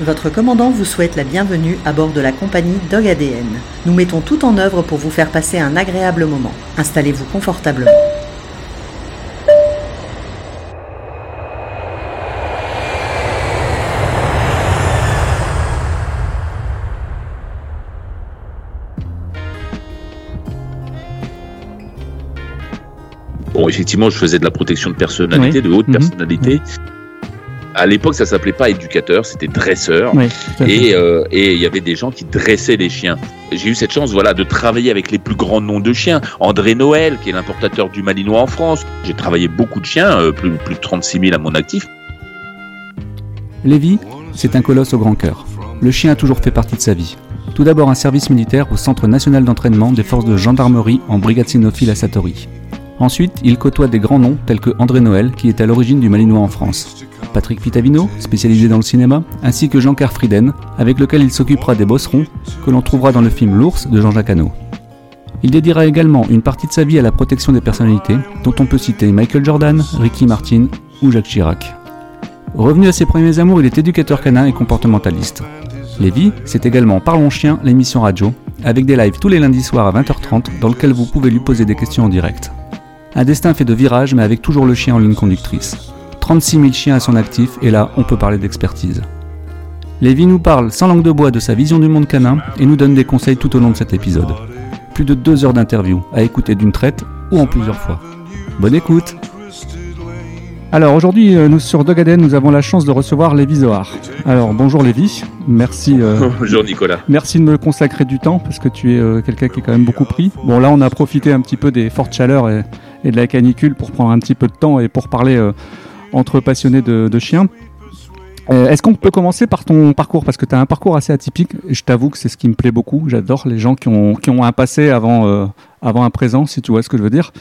Votre commandant vous souhaite la bienvenue à bord de la compagnie Dog ADN. Nous mettons tout en œuvre pour vous faire passer un agréable moment. Installez-vous confortablement. Bon, effectivement, je faisais de la protection de personnalité, Oui. de haute Mhm. personnalité. À l'époque, ça s'appelait pas éducateur, c'était dresseur. Oui, euh, et il y avait des gens qui dressaient les chiens. J'ai eu cette chance, voilà, de travailler avec les plus grands noms de chiens. André Noël, qui est l'importateur du Malinois en France. J'ai travaillé beaucoup de chiens, euh, plus, plus de 36 000 à mon actif. Lévi, c'est un colosse au grand cœur. Le chien a toujours fait partie de sa vie. Tout d'abord un service militaire au Centre national d'entraînement des forces de gendarmerie en brigade cynophile à Satori. Ensuite, il côtoie des grands noms tels que André Noël, qui est à l'origine du Malinois en France, Patrick Pitavino, spécialisé dans le cinéma, ainsi que Jean-Claire Frieden, avec lequel il s'occupera des bosserons, que l'on trouvera dans le film L'ours de Jean-Jacques Hano. Il dédiera également une partie de sa vie à la protection des personnalités, dont on peut citer Michael Jordan, Ricky Martin ou Jacques Chirac. Revenu à ses premiers amours, il est éducateur canin et comportementaliste. Lévi, c'est également Parlons Chien, l'émission radio, avec des lives tous les lundis soirs à 20h30 dans lequel vous pouvez lui poser des questions en direct. Un destin fait de virages mais avec toujours le chien en ligne conductrice. 36 000 chiens à son actif et là on peut parler d'expertise. Lévi nous parle sans langue de bois de sa vision du monde canin et nous donne des conseils tout au long de cet épisode. Plus de deux heures d'interview à écouter d'une traite ou en plusieurs fois. Bonne écoute alors aujourd'hui, euh, nous sur Dogaden, nous avons la chance de recevoir Lévi Zohar. Alors bonjour Lévi, merci, euh, Bonjour Nicolas. merci de me consacrer du temps parce que tu es euh, quelqu'un qui est quand même beaucoup pris. Bon là, on a profité un petit peu des fortes chaleurs et, et de la canicule pour prendre un petit peu de temps et pour parler euh, entre passionnés de, chiens. Euh, Est-ce qu'on peut commencer par ton parcours? Parce que tu as un parcours assez atypique je t'avoue que c'est ce qui me plaît beaucoup. J'adore les gens qui ont, qui ont un passé avant, euh, avant un présent, si tu vois ce que je veux dire.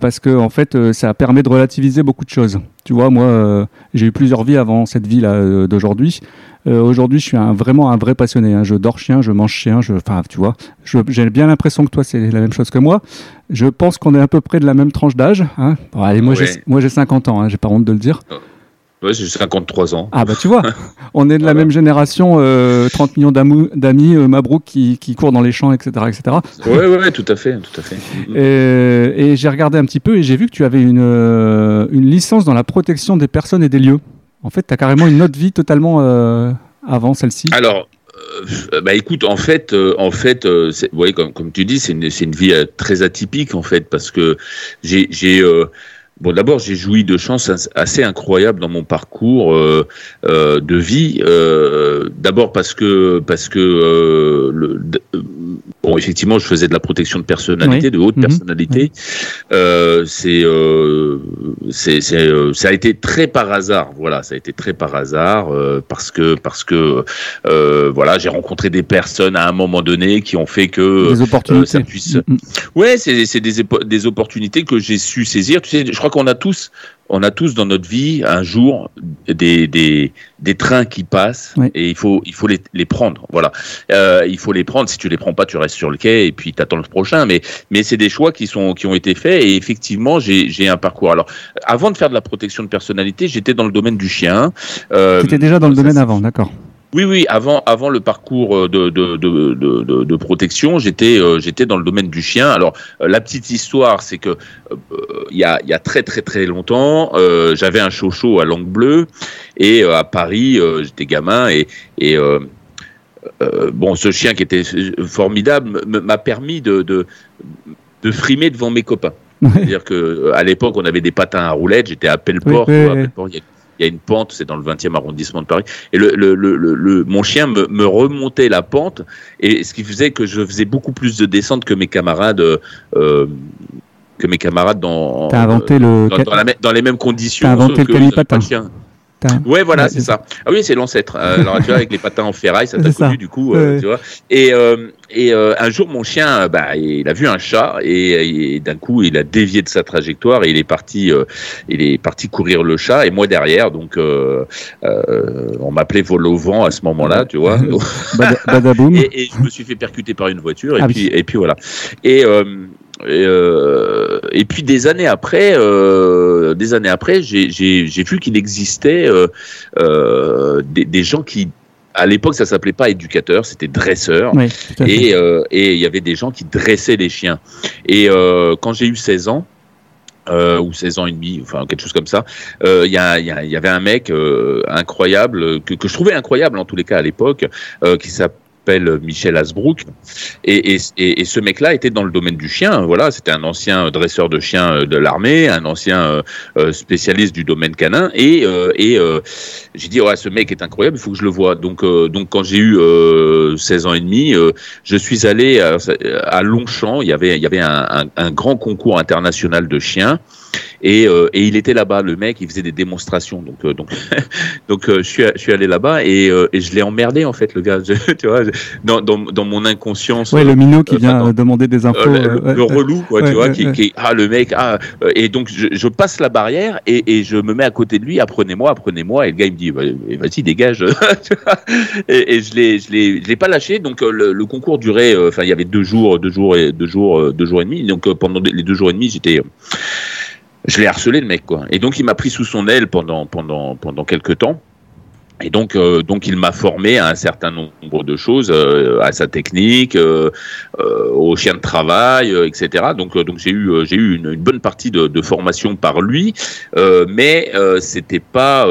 Parce que en fait, ça permet de relativiser beaucoup de choses. Tu vois, moi, j'ai eu plusieurs vies avant cette vie-là d'aujourd'hui. Aujourd'hui, je suis vraiment un vrai passionné. hein. Je dors chien, je mange chien. Enfin, tu vois, je- j'ai bien l'impression que toi, c'est la même chose que moi. Je pense qu'on est à peu près de la même tranche d'âge. Hein. Bon, allez, moi, Ouais. j'ai moi, j'ai 50 ans. Hein, j'ai pas honte de le dire. Ouais, j'ai 53 ans. Ah bah tu vois, on est de la Voilà. même génération, euh, 30 millions d'amou- d'amis, euh, Mabrouk qui, qui courent dans les champs, etc. etc. Ouais, ouais, ouais, tout à fait, tout à fait. Et, et j'ai regardé un petit peu et j'ai vu que tu avais une, euh, une licence dans la protection des personnes et des lieux. En fait, tu as carrément une autre vie totalement euh, avant celle-ci. Alors, euh, bah écoute, en fait, euh, en fait, euh, voyez, comme, comme tu dis, c'est une, une vie euh, très atypique en fait, parce que j'ai, euh, bon, d'abord, j'ai joui de chances as- assez incroyables dans mon parcours euh, euh, de vie. euh, d'abord parce que, parce que, euh, le, euh, bon, effectivement, je faisais de la protection de personnalité, Oui. de haute Mhm. personnalité. Euh, c'est, euh, c'est, c'est, euh, ça a été très par hasard. Voilà, ça a été très par hasard euh, parce que, parce que voilà, j'ai rencontré des personnes à un moment donné qui ont fait que des opportunités. ça puisse. Mm, mm. Ouais, c'est c'est des, des opportunités que j'ai su saisir. Tu sais, je crois qu'on a tous, on a tous dans notre vie un jour des des, des trains qui passent Oui. et il faut il faut les, les prendre. Voilà, euh, il faut les prendre. Si tu les prends pas, tu restes sur le quai et puis t'attends le prochain. Mais mais c'est des choix qui sont qui ont été faits et effectivement j'ai j'ai un parcours. Alors avant de faire de la protection de personnalité, j'étais dans le domaine du chien. Euh, Tu étais déjà dans le ça, domaine avant, d'accord. Oui, oui, avant, avant le parcours euh, de, de, de, de, protection, j'étais euh, j'étais dans le domaine du chien. Alors, euh, la petite histoire, c'est que il y, a, y a très, très, très longtemps, j'avais un chocho à langue bleue et à Paris, j'étais gamin et, et euh, bon, ce chien qui était formidable m'a permis de, de, de frimer devant mes copains. Ouais. C'est-à-dire que à l'époque, on avait des patins à roulettes. J'étais à Pelleport. Oui, oui, oui. Pelleport, il y a- il y a une pente, c'est dans le 20e arrondissement de Paris. Et le, le, le, le- le- mon chien me, me remontait la pente, et ce qui faisait que je faisais beaucoup plus de descente que mes camarades, euh, que mes camarades dans, inventé le. dans, dans la mê- dans les mêmes conditions. T'as inventé le calipatin. T'as- Ouais, voilà, Ouais, c'est ça. Ah oui, c'est l'ancêtre. Euh, Alors, tu vois, avec les patins en ferraille, ça t'a connu, du coup, euh, Ouais. tu vois. Et, euh, et euh, un jour, mon chien, bah, il a vu un chat et, et d'un coup, il a dévié de sa trajectoire et il est parti, euh, il est parti courir le chat et moi derrière. Donc, euh, euh, on m'appelait vol au vent à ce moment-là, tu vois. Bada- Badaboum. Et, et je me suis fait percuter par une voiture et Ah puis oui. et puis voilà. Et euh, et, puis des années après, des années après, j'ai vu qu'il existait des, des, gens qui à l'époque, ça s'appelait pas éducateur, c'était dresseur. et et il y avait des gens qui dressaient les chiens. Et quand j'ai eu 16 ans, euh, ou 16 ans et demi, enfin quelque chose comme ça. Il euh, y, a, y, y, avait un mec euh, incroyable que, que, je trouvais incroyable en tous les cas à l'époque, euh, qui s'appelait s'appelle Michel Asbrook. Et, et, et, ce mec-là était dans le domaine du chien. Voilà, c'était un ancien dresseur de chiens euh, de l'armée, un ancien euh, euh, spécialiste du domaine canin. Et, et j'ai dit, ouais, ce mec est incroyable, il faut que je le vois. Donc, donc quand j'ai eu 16 ans et demi, je suis allé à, Longchamp. Il y avait, il y avait un grand concours international de chiens. Et, euh, et il était là-bas, le mec, il faisait des démonstrations. Donc, euh, donc, donc euh, je, suis, je suis allé là-bas et, et je l'ai emmerdé, en fait, le gars. tu vois, dans, dans, dans, mon inconscience. Ouais, le minot qui vient demander des infos. le, relou, quoi, tu vois, qui, qui, ah, le mec, ah. Et donc, je, passe la barrière et, et, je me mets à côté de lui, apprenez-moi, apprenez-moi. Et le gars, il me dit, bah, vas-y, dégage. et, et je l'ai, je l'ai, je l'ai pas lâché. Donc, le, le concours durait, enfin, il y avait deux jours, deux jours et deux jours, deux jours et demi. Donc, pendant les deux jours et demi, j'étais je l'ai harcelé le mec quoi. Et donc il m'a pris sous son aile pendant pendant pendant quelques temps. Et donc, euh, donc il m'a formé à un certain nombre de choses, euh, à sa technique, euh, euh au chien de travail, etc. Donc, donc j'ai eu j'ai eu une, une, bonne partie de, de formation par lui, mais c'était pas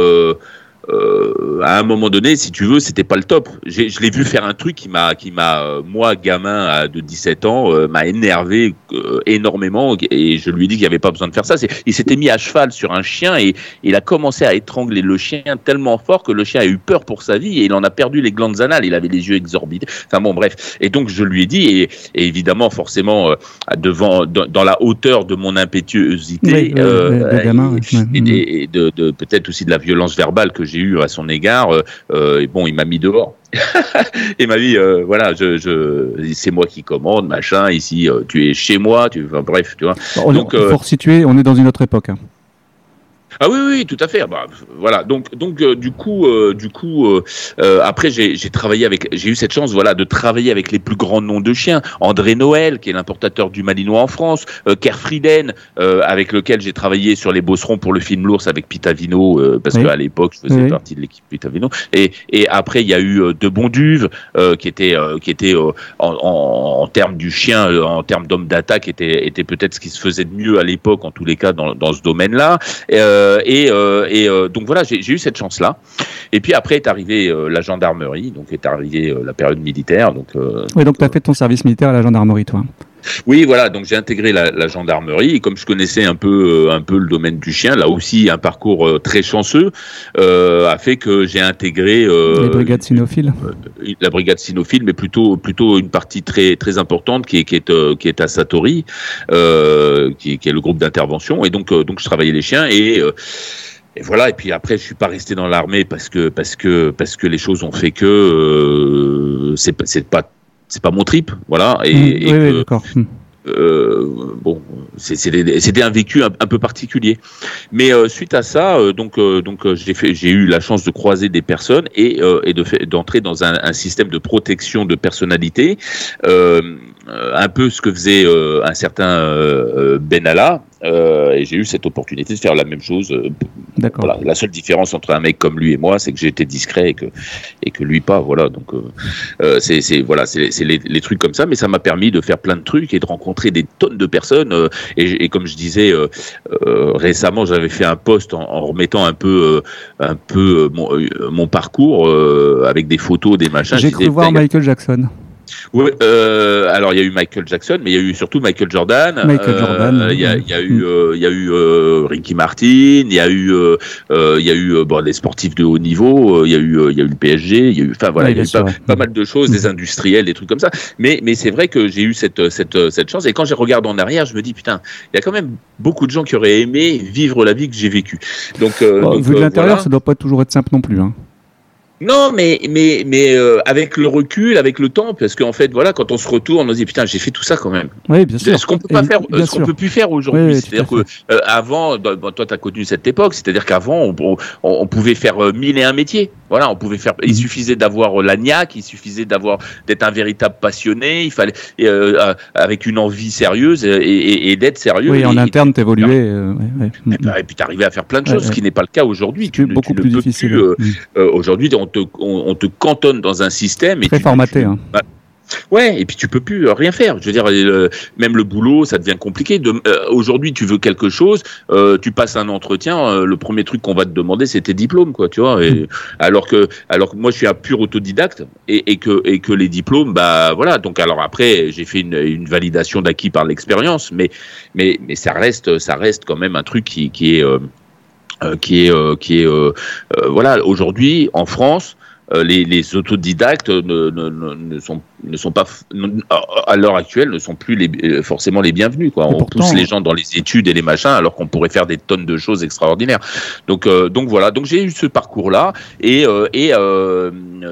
euh, à un moment donné, si tu veux, c'était pas le top. Je l'ai vu faire un truc qui m'a, qui m'a, euh, moi, gamin de 17 ans, euh, m'a énervé euh, énormément et je lui ai dit qu'il n'y avait pas besoin de faire ça. Il s'était mis à cheval sur un chien et il a commencé à étrangler le chien tellement fort que le chien a eu peur pour sa vie et il en a perdu les glandes anales. Il avait les yeux exorbités. Enfin bon, bref. Et donc je lui ai dit et, et évidemment, forcément, devant, dans, la hauteur de mon impétuosité et, de, de peut-être aussi de la violence verbale que j'ai eu à son égard. Euh, euh, et bon, il m'a mis dehors. et m'a dit euh, voilà je, je c'est moi qui commande machin ici tu es chez moi tu enfin, bref tu vois on, donc pour situer on est dans une autre époque hein. Ah oui, oui, tout à fait. Bah, voilà. Donc, donc euh, du coup, euh, du coup, euh, après, j'ai travaillé avec, j'ai eu cette chance, voilà, de travailler avec les plus grands noms de chiens. André Noël, qui est l'importateur du Malinois en France, Kerfrieden, avec lequel j'ai travaillé sur les Bosserons pour le film L'ours avec Pitavino, parce qu'à l'époque, je faisais partie de l'équipe Pitavino. Et, et après, il y a eu De Bonduve, qui était, qui était en, en, en, termes du chien, en termes d'homme d'attaque, était, était peut-être ce qui se faisait de mieux à l'époque, en tous les cas, dans, dans ce domaine-là. Euh, et, euh, et euh, donc voilà, j'ai eu cette chance-là. Et puis après est arrivée la gendarmerie, donc est arrivée la période militaire. Donc, oui, donc tu as fait ton service militaire à la gendarmerie, toi. Oui, voilà. Donc j'ai intégré la, la, gendarmerie et comme je connaissais un peu, un peu le domaine du chien, là aussi un parcours très chanceux euh, a fait que j'ai intégré euh, les brigades cynophiles. la brigade cynophile, mais plutôt plutôt une partie très très importante qui est qui est qui est à Satori, euh, qui, qui, est le groupe d'intervention. Et donc donc je travaillais les chiens et et voilà. Et puis après, je suis pas resté dans l'armée parce que parce que parce que les choses ont fait que euh, c'est c'est pas c'est pas mon trip, voilà. Et, mmh, et oui, d'accord. Mmh. Euh, bon, c'était un vécu un, un, peu particulier. Mais euh, suite à ça, euh, donc donc j'ai eu la chance de croiser des personnes et et de d'entrer dans un, un, système de protection de personnalité, un peu ce que faisait un certain Benalla, euh, et j'ai eu cette opportunité de faire la même chose. Euh, voilà. La seule différence entre un mec comme lui et moi, c'est que j'étais discret et que, et que lui pas. Voilà. Donc, euh, c'est voilà, c'est les, les, trucs comme ça, mais ça m'a permis de faire plein de trucs et de rencontrer des tonnes de personnes. Et, et, comme je disais récemment, j'avais fait un post en, en, remettant un peu, un peu mon, mon parcours avec des photos, des machins. J'ai cru voir Michael Jackson. Oui, euh, alors il y a eu Michael Jackson, mais il y a eu surtout Michael Jordan. Michael Jordan. Euh, il y, a, y, a eu, euh, il y a eu euh, Ricky Martin. Il y a eu, euh, il y a eu bon des sportifs de haut niveau. Il y a eu, il y a eu le PSG. Il y a eu, enfin voilà, il y a eu pas, pas, mal de choses, des industriels, des trucs comme ça. Mais, mais c'est vrai que j'ai eu cette, cette, cette chance. Et quand je regarde en arrière, je me dis putain, il y a quand même beaucoup de gens qui auraient aimé vivre la vie que j'ai vécue. Donc, bon, donc vu de l'intérieur, voilà. ça doit pas toujours être simple non plus. Hein. Non, mais mais mais euh, avec le recul, avec le temps, parce qu'en fait, voilà, quand on se retourne, on se dit putain, j'ai fait tout ça quand même. Oui, bien sûr. Ce qu'on peut pas faire, ce qu'on peut plus faire aujourd'hui. c'est-à-dire que euh, avant, toi, tu as connu cette époque, c'est-à-dire qu'avant, on, pouvait faire euh, mille et un métiers. Voilà, on pouvait faire. Il mhm. suffisait d'avoir la niaque, il suffisait d'avoir d'être un véritable passionné. Il fallait avec une envie sérieuse et, d'être sérieux. Oui, en interne, t'évoluais. Et, et, puis t'arrivais à faire plein de choses, ce qui n'est pas le cas aujourd'hui. Tu, beaucoup plus difficile. Aujourd'hui, on on te, cantonne dans un système. Très formaté. Hein. Bah, ouais, et puis tu peux plus rien faire. Je veux dire, même le boulot, ça devient compliqué. Euh, aujourd'hui, tu veux quelque chose, euh, tu passes un entretien, euh, le premier truc qu'on va te demander, c'est tes diplômes, quoi, tu vois. Et, mm. alors que, alors que moi, je suis un pur autodidacte et, que et que les diplômes, bah voilà. Donc alors après, j'ai fait une, validation d'acquis par l'expérience, mais mais mais ça reste ça reste quand même un truc qui qui est qui est qui est voilà aujourd'hui en France les, les, autodidactes ne, ne, ne, sont ne sont pas à l'heure actuelle ne sont plus les, euh, forcément les bienvenus quoi. On pousse les gens dans les études et les machins alors qu'on pourrait faire des tonnes de choses extraordinaires. Donc euh, donc voilà donc j'ai eu ce parcours là et euh, et,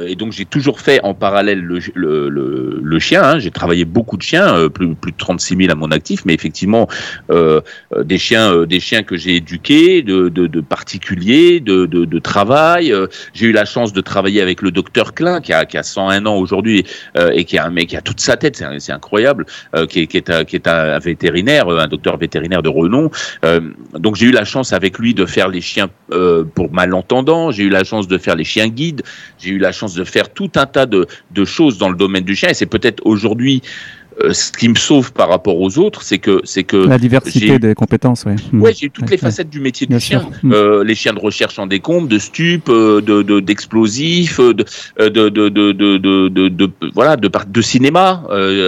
et donc j'ai toujours fait en parallèle le, le, le, chien. Hein. J'ai travaillé beaucoup de chiens plus plus de 36 000 à mon actif mais effectivement des chiens des chiens que j'ai éduqués de, de, de particuliers de, de, de travail. j'ai eu la chance de travailler avec le docteur Klein qui a qui a 101 ans aujourd'hui et mec qui a toute sa tête, c'est incroyable, euh, qui, est, un, qui est un vétérinaire, un docteur vétérinaire de renom. Euh, donc j'ai eu la chance avec lui de faire les chiens euh, pour malentendants, j'ai eu la chance de faire les chiens guides, j'ai eu la chance de faire tout un tas de, choses dans le domaine du chien, et c'est peut-être aujourd'hui euh, ce qui me sauve par rapport aux autres, c'est que c'est que la diversité des compétences. Mm. ouais j'ai toutes les facettes du métier du chien. Mm. Euh, les chiens de recherche en décombres, de stupes, euh, de d'explosifs, de de, de, de, de, de, de, voilà, de de cinéma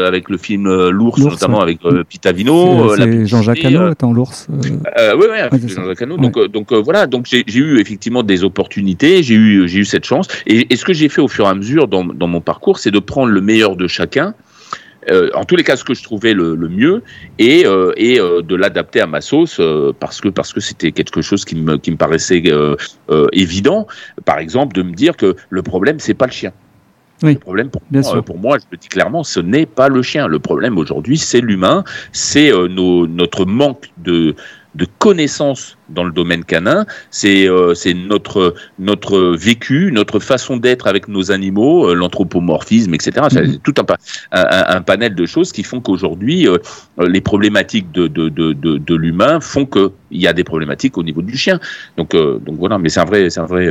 avec le film L'ours, notamment avec Pitavino. C'est Jean-Jacques Hano, attends l'ours. oui, oui, avec Jean-Jacques Hano. Donc donc voilà, donc j'ai eu effectivement des opportunités, j'ai eu j'ai eu cette chance. Et, et ce que j'ai fait au fur et à mesure dans dans mon parcours, c'est de prendre le meilleur de chacun euh, en tous les cas ce que je trouvais le, mieux et, euh, et euh, de l'adapter à ma sauce parce que parce que c'était quelque chose qui me qui me paraissait évident. Par exemple de me dire que le problème c'est pas le chien. Le problème pour moi, pour moi, je le dis clairement, ce n'est pas le chien. Le problème aujourd'hui, c'est l'humain, c'est notre manque de, de connaissances dans le domaine canin, c'est euh, c'est notre notre vécu, notre façon d'être avec nos animaux, euh, l'anthropomorphisme, etc. C'est mhm. tout un, un, un, panel de choses qui font qu'aujourd'hui euh, les problématiques de de, de, de, de l'humain font que il y a des problématiques au niveau du chien. Donc donc voilà, mais c'est un vrai c'est un vrai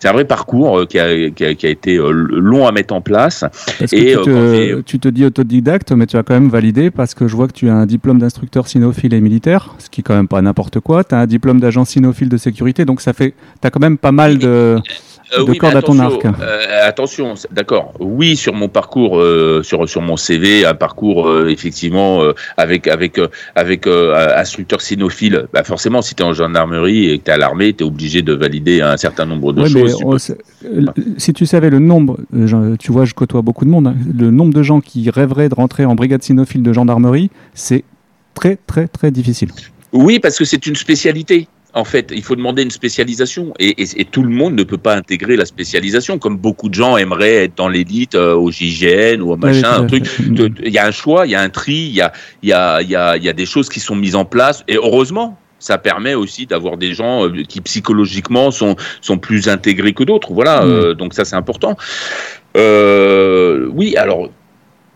c'est un vrai parcours qui a, qui a, qui a été long à mettre en place. Et tu te, tu te dis autodidacte, mais tu as quand même validé parce que je vois que tu as un diplôme d'instructeur cynophile et militaire, ce qui est quand même pas n'importe quoi. Tu as un diplôme d'agent cynophile de sécurité, donc ça fait, tu as quand même pas mal de, euh, de cordes à ton arc. Euh, attention, d'accord. Oui, sur mon parcours, euh, sur sur mon CV, un parcours effectivement avec avec avec instructeur cynophile. Bah forcément, si tu es en gendarmerie et que tu es à l'armée, tu es obligé de valider un certain nombre de choses. si tu savais le nombre, tu vois, je côtoie beaucoup de monde, hein, le nombre de gens qui rêveraient de rentrer en brigade cynophile de gendarmerie, c'est très très très difficile. Oui, parce que c'est une spécialité. En fait, il faut demander une spécialisation et, et, et, tout le monde ne peut pas intégrer la spécialisation comme beaucoup de gens aimeraient être dans l'élite euh, au GIGN ou au machin, un truc. Il y a un choix, il y a un tri, il y a, il y a, il y a, il y a des choses qui sont mises en place et heureusement. Ça permet aussi d'avoir des gens euh, qui psychologiquement sont sont plus intégrés que d'autres. Voilà, euh, donc ça c'est important. Euh, oui, alors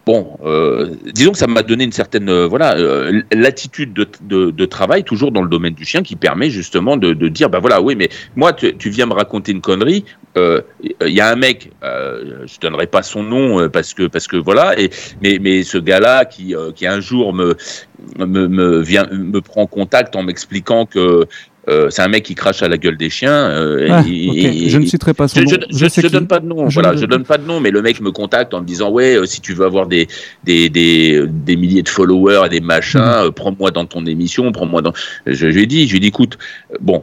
bon, euh, disons que ça m'a donné une certaine euh, voilà euh, l'attitude de, de, travail toujours dans le domaine du chien qui permet justement de, dire bah voilà oui mais moi tu, viens me raconter une connerie il y a un mec je donnerai pas son nom parce que parce que voilà et mais mais ce gars là qui un jour me me prend contact en m'expliquant que euh, c'est un mec qui crache à la gueule des chiens. Euh, ah, je ne citerai pas son nom. Je, je, donne pas de nom. Je voilà, je donne pas de nom, mais le mec me contacte en me disant ouais, euh, si tu veux avoir des des, des, des milliers de followers et des machins, mhm. prends-moi dans ton émission, prends-moi dans. Je, lui ai dit, je lui ai dit, écoute, bon,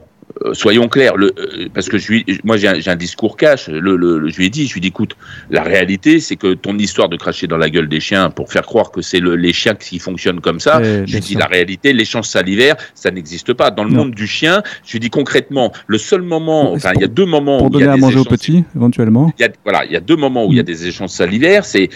soyons clairs, le, euh, parce que je lui, moi j'ai un, un, discours cash. Le, le, je lui ai dit, je lui ai dit, écoute, la réalité, c'est que ton histoire de cracher dans la gueule des chiens pour faire croire que c'est les chiens qui fonctionnent comme ça, je lui ai dit, la réalité, l'échange salivaire, ça n'existe pas. Dans le monde du chien, je lui ai dit concrètement, le seul moment, enfin, il y a deux moments pour où donner il y a à des manger aux échanges- petits, éventuellement. il y a, voilà, il y a deux moments où il y a des échanges salivaires. C'est,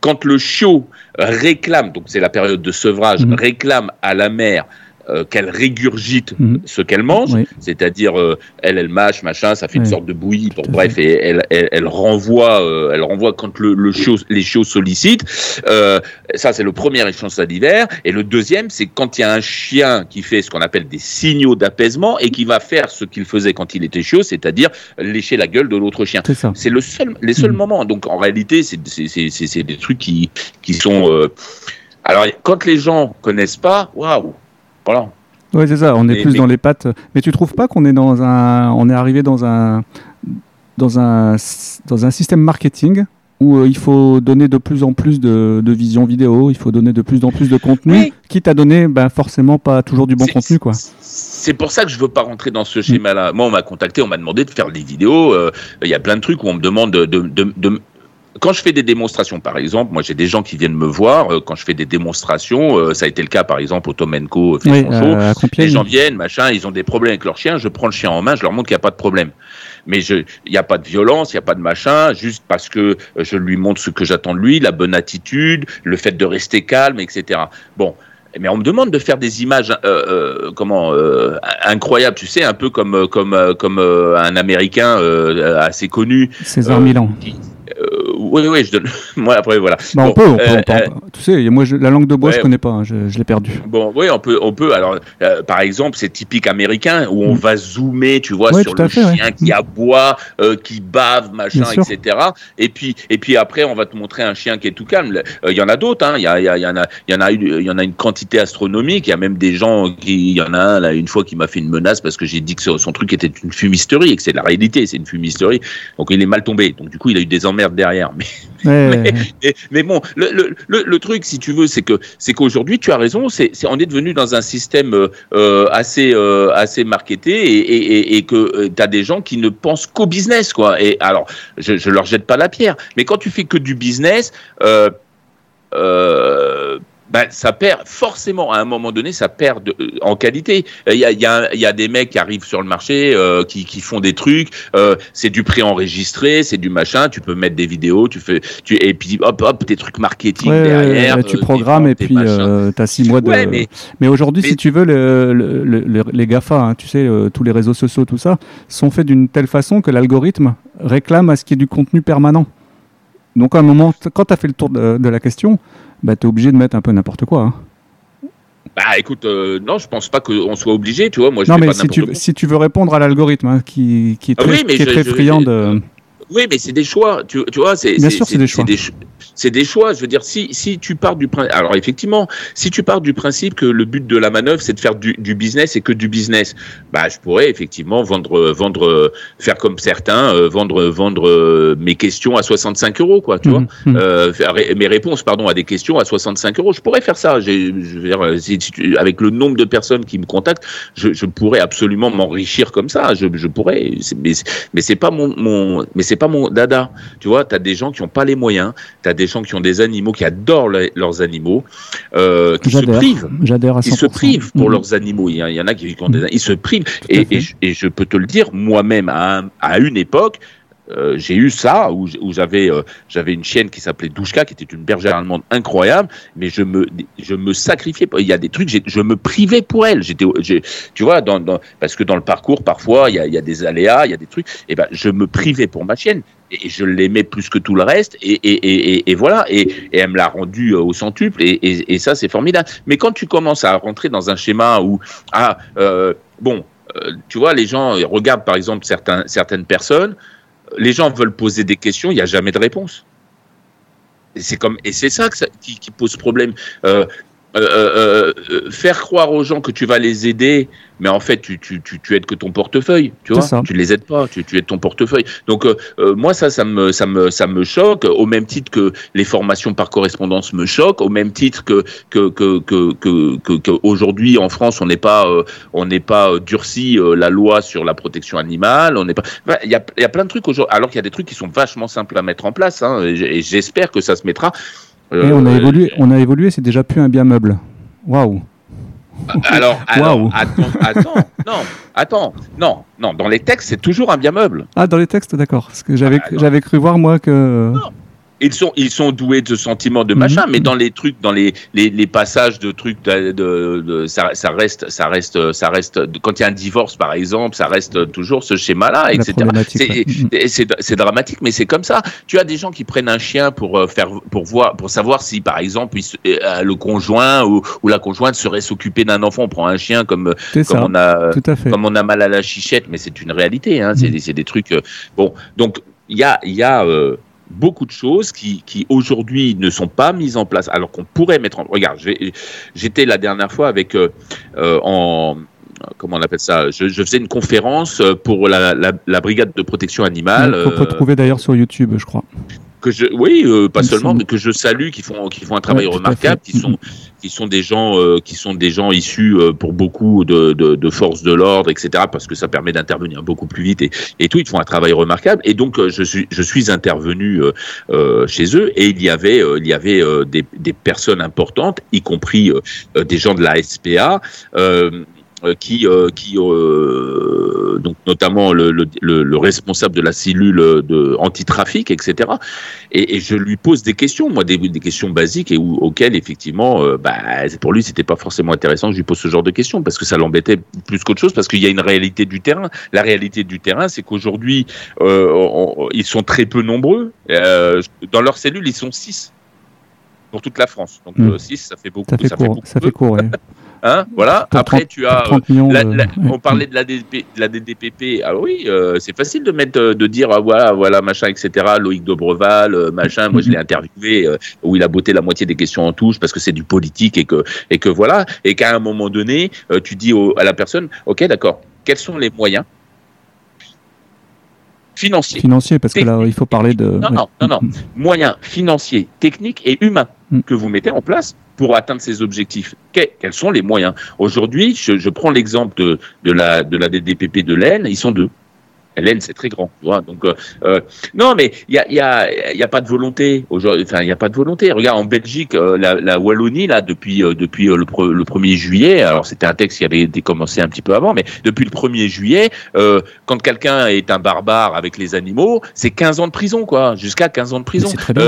quand le chiot réclame, donc c'est la période de sevrage, Mhm. réclame à la mère euh, qu'elle régurgite Mhm. ce qu'elle mange, Oui. c'est-à-dire euh, elle, elle mâche, machin, ça fait une sorte de bouillie. À bref, et elle, elle, elle renvoie, euh, elle renvoie quand le, le chiot, les chiots sollicitent. Ça, c'est le premier échange salivaire. Et le deuxième, c'est quand il y a un chien qui fait ce qu'on appelle des signaux d'apaisement et qui va faire ce qu'il faisait quand il était chiot, c'est-à-dire lécher la gueule de l'autre chien. C'est ça. C'est le seul, les seuls Mhm. moments. Donc en réalité, c'est des trucs qui, qui sont. Alors quand les gens connaissent pas, waouh, voilà. Oui, c'est ça. On est plus mais- dans les pattes. Mais tu trouves pas qu'on est dans un, on est arrivé dans un, dans un, dans un système marketing où euh, il faut donner de plus en plus de, de vision vidéo, il faut donner de plus en plus de contenu, Oui. quitte à donner ben, forcément pas toujours du bon contenu, quoi. C'est pour ça que je veux pas rentrer dans ce schéma-là. Moi, on m'a contacté, on m'a demandé de faire des vidéos. euh, Il y a plein de trucs où on me demande de, de, de- de- quand je fais des démonstrations, par exemple, moi j'ai des gens qui viennent me voir euh, quand je fais des démonstrations. euh, ça a été le cas, par exemple, au Tomenco Oui, euh, à Les gens viennent, machin, ils ont des problèmes avec leur chien, je prends le chien en main, je leur montre qu'il n'y a pas de problème. Mais il n'y a pas de violence, il n'y a pas de machin, juste parce que je lui montre ce que j'attends de lui, la bonne attitude, le fait de rester calme, etc. Bon. Mais on me demande de faire des images, euh, euh, comment, euh, incroyables, tu sais, un peu comme, comme, comme un Américain assez connu. César Milan. qui- oui, oui, je donne. Moi, après, voilà. Bah, on Bon, peut, on peut, euh, on peut, euh. Tu sais, moi, je- la langue de bois, je ouais. connais pas, hein, je, je l'ai perdu. Bon, oui, on peut, on peut. Alors, euh, par exemple, c'est typique américain où on Mm. va zoomer, tu vois, Ouais, sur le fait, ouais. chien qui Mm. aboie, euh, qui bave, machin, Bien sûr. etc. Et puis, et puis après, on va te montrer un chien qui est tout calme. Il y en a d'autres. hein. Il y, en a, il y en a, une, il y en a une quantité astronomique. Il y a même des gens qui, il y en a un là une fois qui m'a fait une menace parce que j'ai dit que son truc était une fumisterie et que c'est la réalité, c'est une fumisterie. Donc il est mal tombé. Donc du coup, il a eu des emmerdes derrière. Mais Ouais, mais, ouais. mais, mais bon, le, le, le, le truc, si tu veux, c'est que c'est qu'aujourd'hui, tu as raison, c'est on est devenu dans un système euh, euh, assez euh, assez marketé et, et, et, et que tu as des gens qui ne pensent qu'au business, quoi. Et alors, je, je leur jette pas la pierre, mais quand tu fais que du business, euh, euh, ben, ça perd forcément à un moment donné, ça perd de- euh, en qualité. Il y a, il y, a, il y a des mecs qui arrivent sur le marché, euh, qui, qui font des trucs. euh, c'est du préenregistré, c'est du machin. Tu peux mettre des vidéos, tu fais, tu et puis hop hop des trucs marketing Ouais, derrière. tu euh, programmes et puis tu as six mois de. Ouais, mais- Mais aujourd'hui, mais- si tu veux, le- le- le- le- les GAFA, hein, tu sais, euh, tous les réseaux sociaux, tout ça, sont faits d'une telle façon que l'algorithme réclame à ce qu'il y ait du contenu permanent. Donc à un moment, quand tu as fait le tour de, de la question, bah, tu es obligé de mettre un peu n'importe quoi. hein. Bah écoute, euh, non, je pense pas qu'on soit obligé, tu vois. Moi, je Non, mais pas si tu, quoi. si tu veux répondre à l'algorithme, hein, qui, qui est Ah très, oui, mais qui est je- très je- friand je- de... Oui, mais c'est des choix. Tu, tu vois, c'est Bien sûr, c'est des choix. C'est des choix. Je veux dire, si si tu pars du principe, alors effectivement, si tu pars du principe que le but de la manœuvre c'est de faire du, du business et que du business, bah je pourrais effectivement vendre vendre faire comme certains euh, vendre vendre euh, mes questions à 65 euros quoi, tu vois. Mhm, mhm. Euh, faire ré- mes réponses pardon à des questions à 65 euros. Je pourrais faire ça. J'ai- Je veux dire, si- si tu- avec le nombre de personnes qui me contactent, je, je pourrais absolument m'enrichir comme ça. Je, je pourrais. Mais, mais c'est pas mon, mon mais c'est pas mon dada. Tu vois, t'as des gens qui ont pas les moyens. T'as des gens qui ont des animaux qui adorent le- leurs animaux, euh, qui se privent. J'adhère à 100%. Ils se privent pour Mhm. leurs animaux. Il y, a- il y en a qui, qui ont des, ils se privent. Et, je- et je peux te le dire, moi-même, à, un- à une époque, euh, j'ai eu ça où, où j'avais euh, j'avais une chienne qui s'appelait Douchka, qui était une bergère allemande incroyable, mais je me je me sacrifiais. Il y a des trucs, je me privais pour elle. J'étais, tu vois, dans, dans- parce que dans le parcours, parfois, il y a, il y a des aléas, il y a des trucs. Et ben, je me privais pour ma chienne. Et je l'aimais plus que tout le reste, et, et, et, voilà, et, elle me l'a rendu euh, au centuple, et, ça c'est formidable. Mais quand tu commences à rentrer dans un schéma où, ah, euh, bon, euh, tu vois, les gens regardent par exemple certains, certaines personnes, les gens veulent poser des questions, il n'y a jamais de réponse. Et c'est ça, qui, pose problème. Euh, euh, faire croire aux gens que tu vas les aider, mais en fait, tu, tu, tu, tu aides que ton portefeuille, tu vois. ça. Tu les aides pas, tu, tu aides ton portefeuille. Donc, euh, euh, moi, ça, ça me, ça, me, ça me choque, au même titre que les formations par correspondance me choquent, au même titre que, que, que, que, que, que- que aujourd'hui, en France, on n'est pas, euh, on n'est pas euh, durci euh, la loi sur la protection animale, on n'est pas. Enfin, Il y a, y a plein de trucs aujourd'hui, alors qu'il y a des trucs qui sont vachement simples à mettre en place, hein, et j'espère que ça se mettra. Et on a Euh, évolué, on a évolué, c'est déjà plus un bien meuble. Waouh. Alors, attends, attends, non, attends, non, non, dans les textes, c'est toujours un bien meuble. Ah, dans les textes, d'accord. Parce que j'avais Ah, non. j'avais cru voir moi que. Ils sont, ils sont doués de sentiments de Mhm. machin, mais dans les trucs, dans les, les, les passages de trucs, de, de- de- ça, ça reste, ça reste, ça reste. Quand il y a un divorce, par exemple, ça reste toujours ce schéma-là, etc. C'est-. Mhm. dramatique, mais c'est comme ça. Tu as des gens qui prennent un chien pour euh, faire, pour voir, pour savoir si, par exemple, il euh, le conjoint ou, ou la conjointe serait s'occuper d'un enfant. On prend un chien comme, comme ça. on a, comme on a mal à la chichette, mais c'est une réalité. Hein, c'est Mm. des- c'est des trucs. euh, bon, donc il y a, il y a euh, beaucoup de choses qui, qui aujourd'hui ne sont pas mises en place, alors qu'on pourrait mettre en. Regarde, j'étais la dernière fois avec euh, euh, en comment on appelle ça je, je faisais une conférence euh, pour la, la, la brigade de protection animale. Qu'on peut euh, trouver d'ailleurs sur YouTube, je crois. que je, oui, euh, pas seulement, mais que je salue, qui font, qui font un travail Ouais, remarquable, qui sont, qui sont des gens, euh, qui sont des gens issus euh, pour beaucoup de, forces de l'ordre, etc. Parce que ça permet d'intervenir beaucoup plus vite et, tout. Ils font un travail remarquable. Et donc, euh, je suis, intervenu chez eux et il y avait, il y avait des, personnes importantes, y compris des gens de la SPA. Euh, qui, euh, qui euh, donc notamment le, le, le, le responsable de la cellule de antitrafic, etc. Et, et je lui pose des questions, moi, des, des questions basiques et où, auxquelles effectivement, bah, pour lui, c'était pas forcément intéressant que je lui pose ce genre de questions parce que ça l'embêtait plus qu'autre chose parce qu'il y a une réalité du terrain. La réalité du terrain, c'est qu'aujourd'hui, euh, on- ils sont très peu nombreux. Euh, dans leur cellule, ils sont six pour toute la France. Donc Mm. 6, ça fait beaucoup. Ça fait court. beaucoup Ça peu, fait court. ouais. hein, voilà. Pour Après, 30 tu as. Pour 30 millions. La- de- la- ouais. on parlait de la, DP de la DDPP. Ah oui, euh, c'est facile de mettre, euh, de dire, ah, voilà, voilà, machin, etc. Loïc Dobreval, euh, machin. Moi, je l'ai interviewé euh, où il a botté la moitié des questions en touche parce que c'est du politique et que, et que voilà. Et qu'à un moment donné, euh, tu dis au- à la personne, ok, d'accord. Quels sont les moyens financiers, Financier, parce que là, il faut parler de. Non, non, non, non. moyens financiers, techniques et humains Mm. que vous mettez en place pour atteindre ces objectifs. Que- quels sont les moyens? Aujourd'hui, je, je prends l'exemple de, de, la, de la DDPP de l'Aisne, ils sont deux. L'Aisne, c'est très grand, tu vois. Donc, euh, euh, non, mais il y a, y, a, y a pas de volonté. Aujourd'hui, enfin, il y a pas de volonté. Regarde, en Belgique, euh, la, la Wallonie, là, depuis euh, depuis euh, le, pre- le 1er juillet. Alors, c'était un texte qui avait été commencé un petit peu avant, mais depuis le 1er juillet, euh, quand quelqu'un est un barbare avec les animaux, c'est 15 ans de prison, quoi, jusqu'à 15 ans de prison. C'est très bien.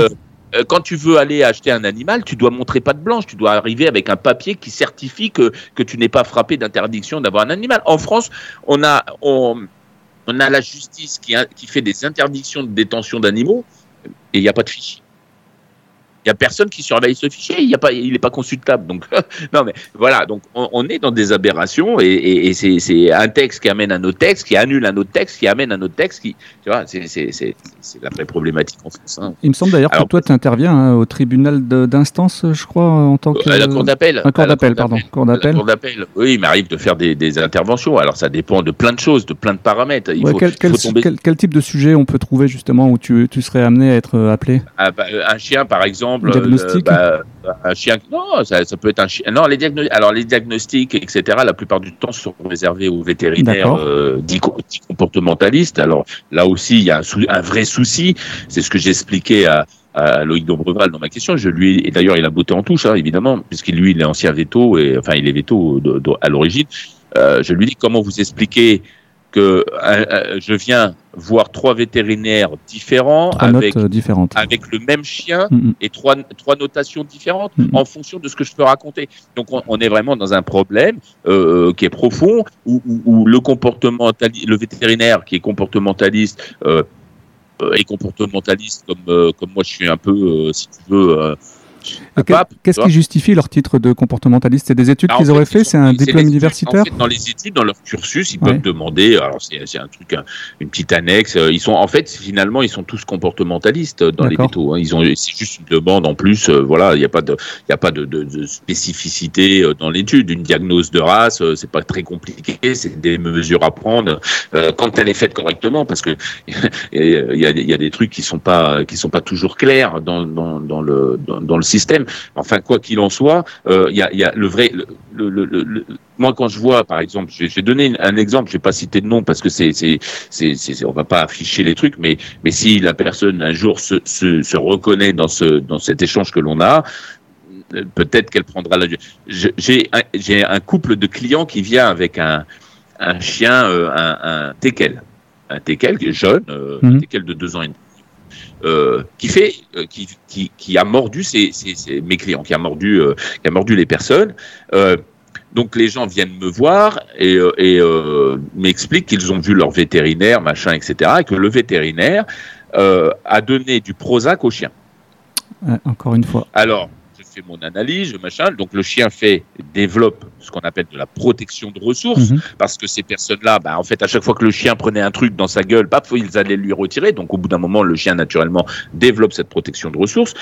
Euh, quand tu veux aller acheter un animal, tu dois montrer patte blanche, tu dois arriver avec un papier qui certifie que, que tu n'es pas frappé d'interdiction d'avoir un animal. En France, on a, on, a la justice qui, qui fait des interdictions de détention d'animaux et il n'y a pas de fichier. Il n'y a personne qui surveille ce fichier, il a pas, il n'est pas consultable. Donc, non, mais voilà, donc on, on est dans des aberrations et, et, et c'est, un texte qui amène un autre texte, qui annule un autre texte, qui amène un autre texte, qui, tu vois, c'est, la vraie problématique en France. hein. Il me semble d'ailleurs que toi, tu interviens hein, au tribunal d'instance, je crois, en tant que. À la cour d'appel. Un cour d'appel, pardon. Cour d'appel. cour d'appel. Oui, il m'arrive de faire des, des interventions. Alors, ça dépend de plein de choses, de plein de paramètres. Il Ouais, faut, quel, il quel- faut tomber. quel- quel type de sujet on peut trouver justement où tu, tu serais amené à être euh, appelé? Ah, bah, euh, un chien, par exemple. Diagnostic. euh, bah, un chien. Non, ça, ça peut être un chien. Non, les diagnostics. Alors, les diagnostics, etc. La plupart du temps sont réservés aux vétérinaires euh, dits, co- dits comportementalistes. Alors, là aussi, il y a un, sou- un vrai souci. C'est ce que j'expliquais à à Loïc Dobreval dans ma question. Je lui et d'ailleurs il a botté en touche, hein, évidemment, puisqu'il lui il est ancien veto et enfin il est veto de- de- à l'origine. Euh, je lui dis comment vous expliquez que euh, euh, je viens voir trois vétérinaires différents Trois avec euh, différentes. avec le même chien Mm, mm. et trois, trois notations différentes Mhm. en fonction de ce que je peux raconter. Donc on, on est vraiment dans un problème euh, qui est profond où, où- où le vétérinaire qui est comportementaliste euh, est comportementaliste comme euh, comme moi je suis un peu, si tu veux. Euh, Qu'est-ce qui justifie leur titre de comportementaliste C'est des études qu'ils auraient fait C'est un diplôme universitaire Dans les études, dans leur cursus, ils peuvent demander. Alors c'est un truc, une petite annexe. Ils sont en fait finalement ils sont tous comportementalistes dans les métaux. Hein. Ils ont c'est juste une demande en plus. Euh, voilà, il n'y a pas de il a pas de, de, spécificité euh, dans l'étude. Une diagnose de race, euh, c'est pas très compliqué. C'est des mesures à prendre quand elle est faite correctement, parce que il y a, y a des trucs qui sont pas qui sont pas toujours clairs dans, dans, dans le dans, dans, le système. Enfin, quoi qu'il en soit, il y, a, y a le vrai le, le, le, moi, quand je vois, par exemple, je vais donner un exemple, je vais pas citer de nom parce que c'est, c'est, c'est, on va pas afficher les trucs, mais, mais si la personne un jour se, se, se reconnaît dans ce, dans cet échange que l'on a, peut-être qu'elle prendra la. J'ai un, j'ai un couple de clients qui vient avec un, un chien, euh, un, un teckel, un teckel qui est jeune, euh, un mhm. teckel de deux ans et demi. Euh, qui fait, euh, qui, qui, qui, a mordu ses, ses, mes clients, qui a mordu, euh, qui a mordu les personnes. Donc les gens viennent me voir et, et m'expliquent qu'ils ont vu leur vétérinaire, machin, etc., et que le vétérinaire a donné du Prozac au chien. encore une fois. Alors, fais mon analyse, machin. Donc le chien fait développe ce qu'on appelle de la protection de ressources, mhm. parce que ces personnes-là, bah, en fait, à chaque fois que le chien prenait un truc dans sa gueule, paf, ils allaient lui retirer. Donc au bout d'un moment, le chien naturellement développe cette protection de ressources.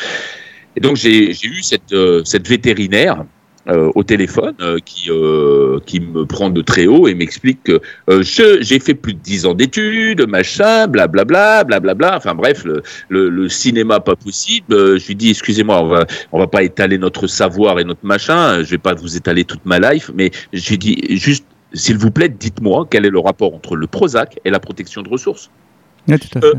Et donc j'ai eu cette, cette vétérinaire euh, au téléphone euh, qui euh, qui me prend de très haut et m'explique que j'ai fait plus de dix ans d'études, machin, blablabla, blablabla. Enfin bref, le, le, le cinéma pas possible. je lui dis excusez-moi, on va on va pas étaler notre savoir et notre machin. Je vais pas vous étaler toute ma life, mais j'ai dit juste s'il vous plaît, dites-moi quel est le rapport entre le Prozac et la protection de ressources. Oui, tout à fait.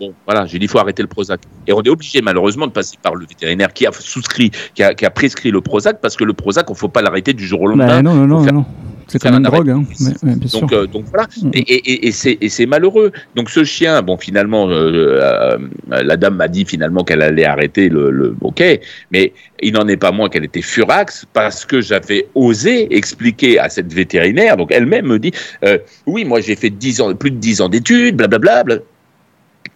Bon, voilà, j'ai dit, il faut arrêter le Prozac. Et on est obligé, malheureusement, de passer par le vétérinaire qui a souscrit, qui a, qui a prescrit le Prozac, parce que le Prozac, il ne faut pas l'arrêter du jour au lendemain. Bah, non, non, non, non. C'est quand même une drogue, hein. bien donc, sûr. Euh, donc voilà, mm. et, et, et c'est malheureux. Donc ce chien, bon, finalement, euh, euh, la dame m'a dit finalement qu'elle allait arrêter le, le ok, mais il n'en est pas moins qu'elle était furax parce que j'avais osé expliquer à cette vétérinaire. Donc elle-même me dit, oui, moi j'ai fait 10 ans, plus de 10 ans d'études, blablabla. Bla, bla,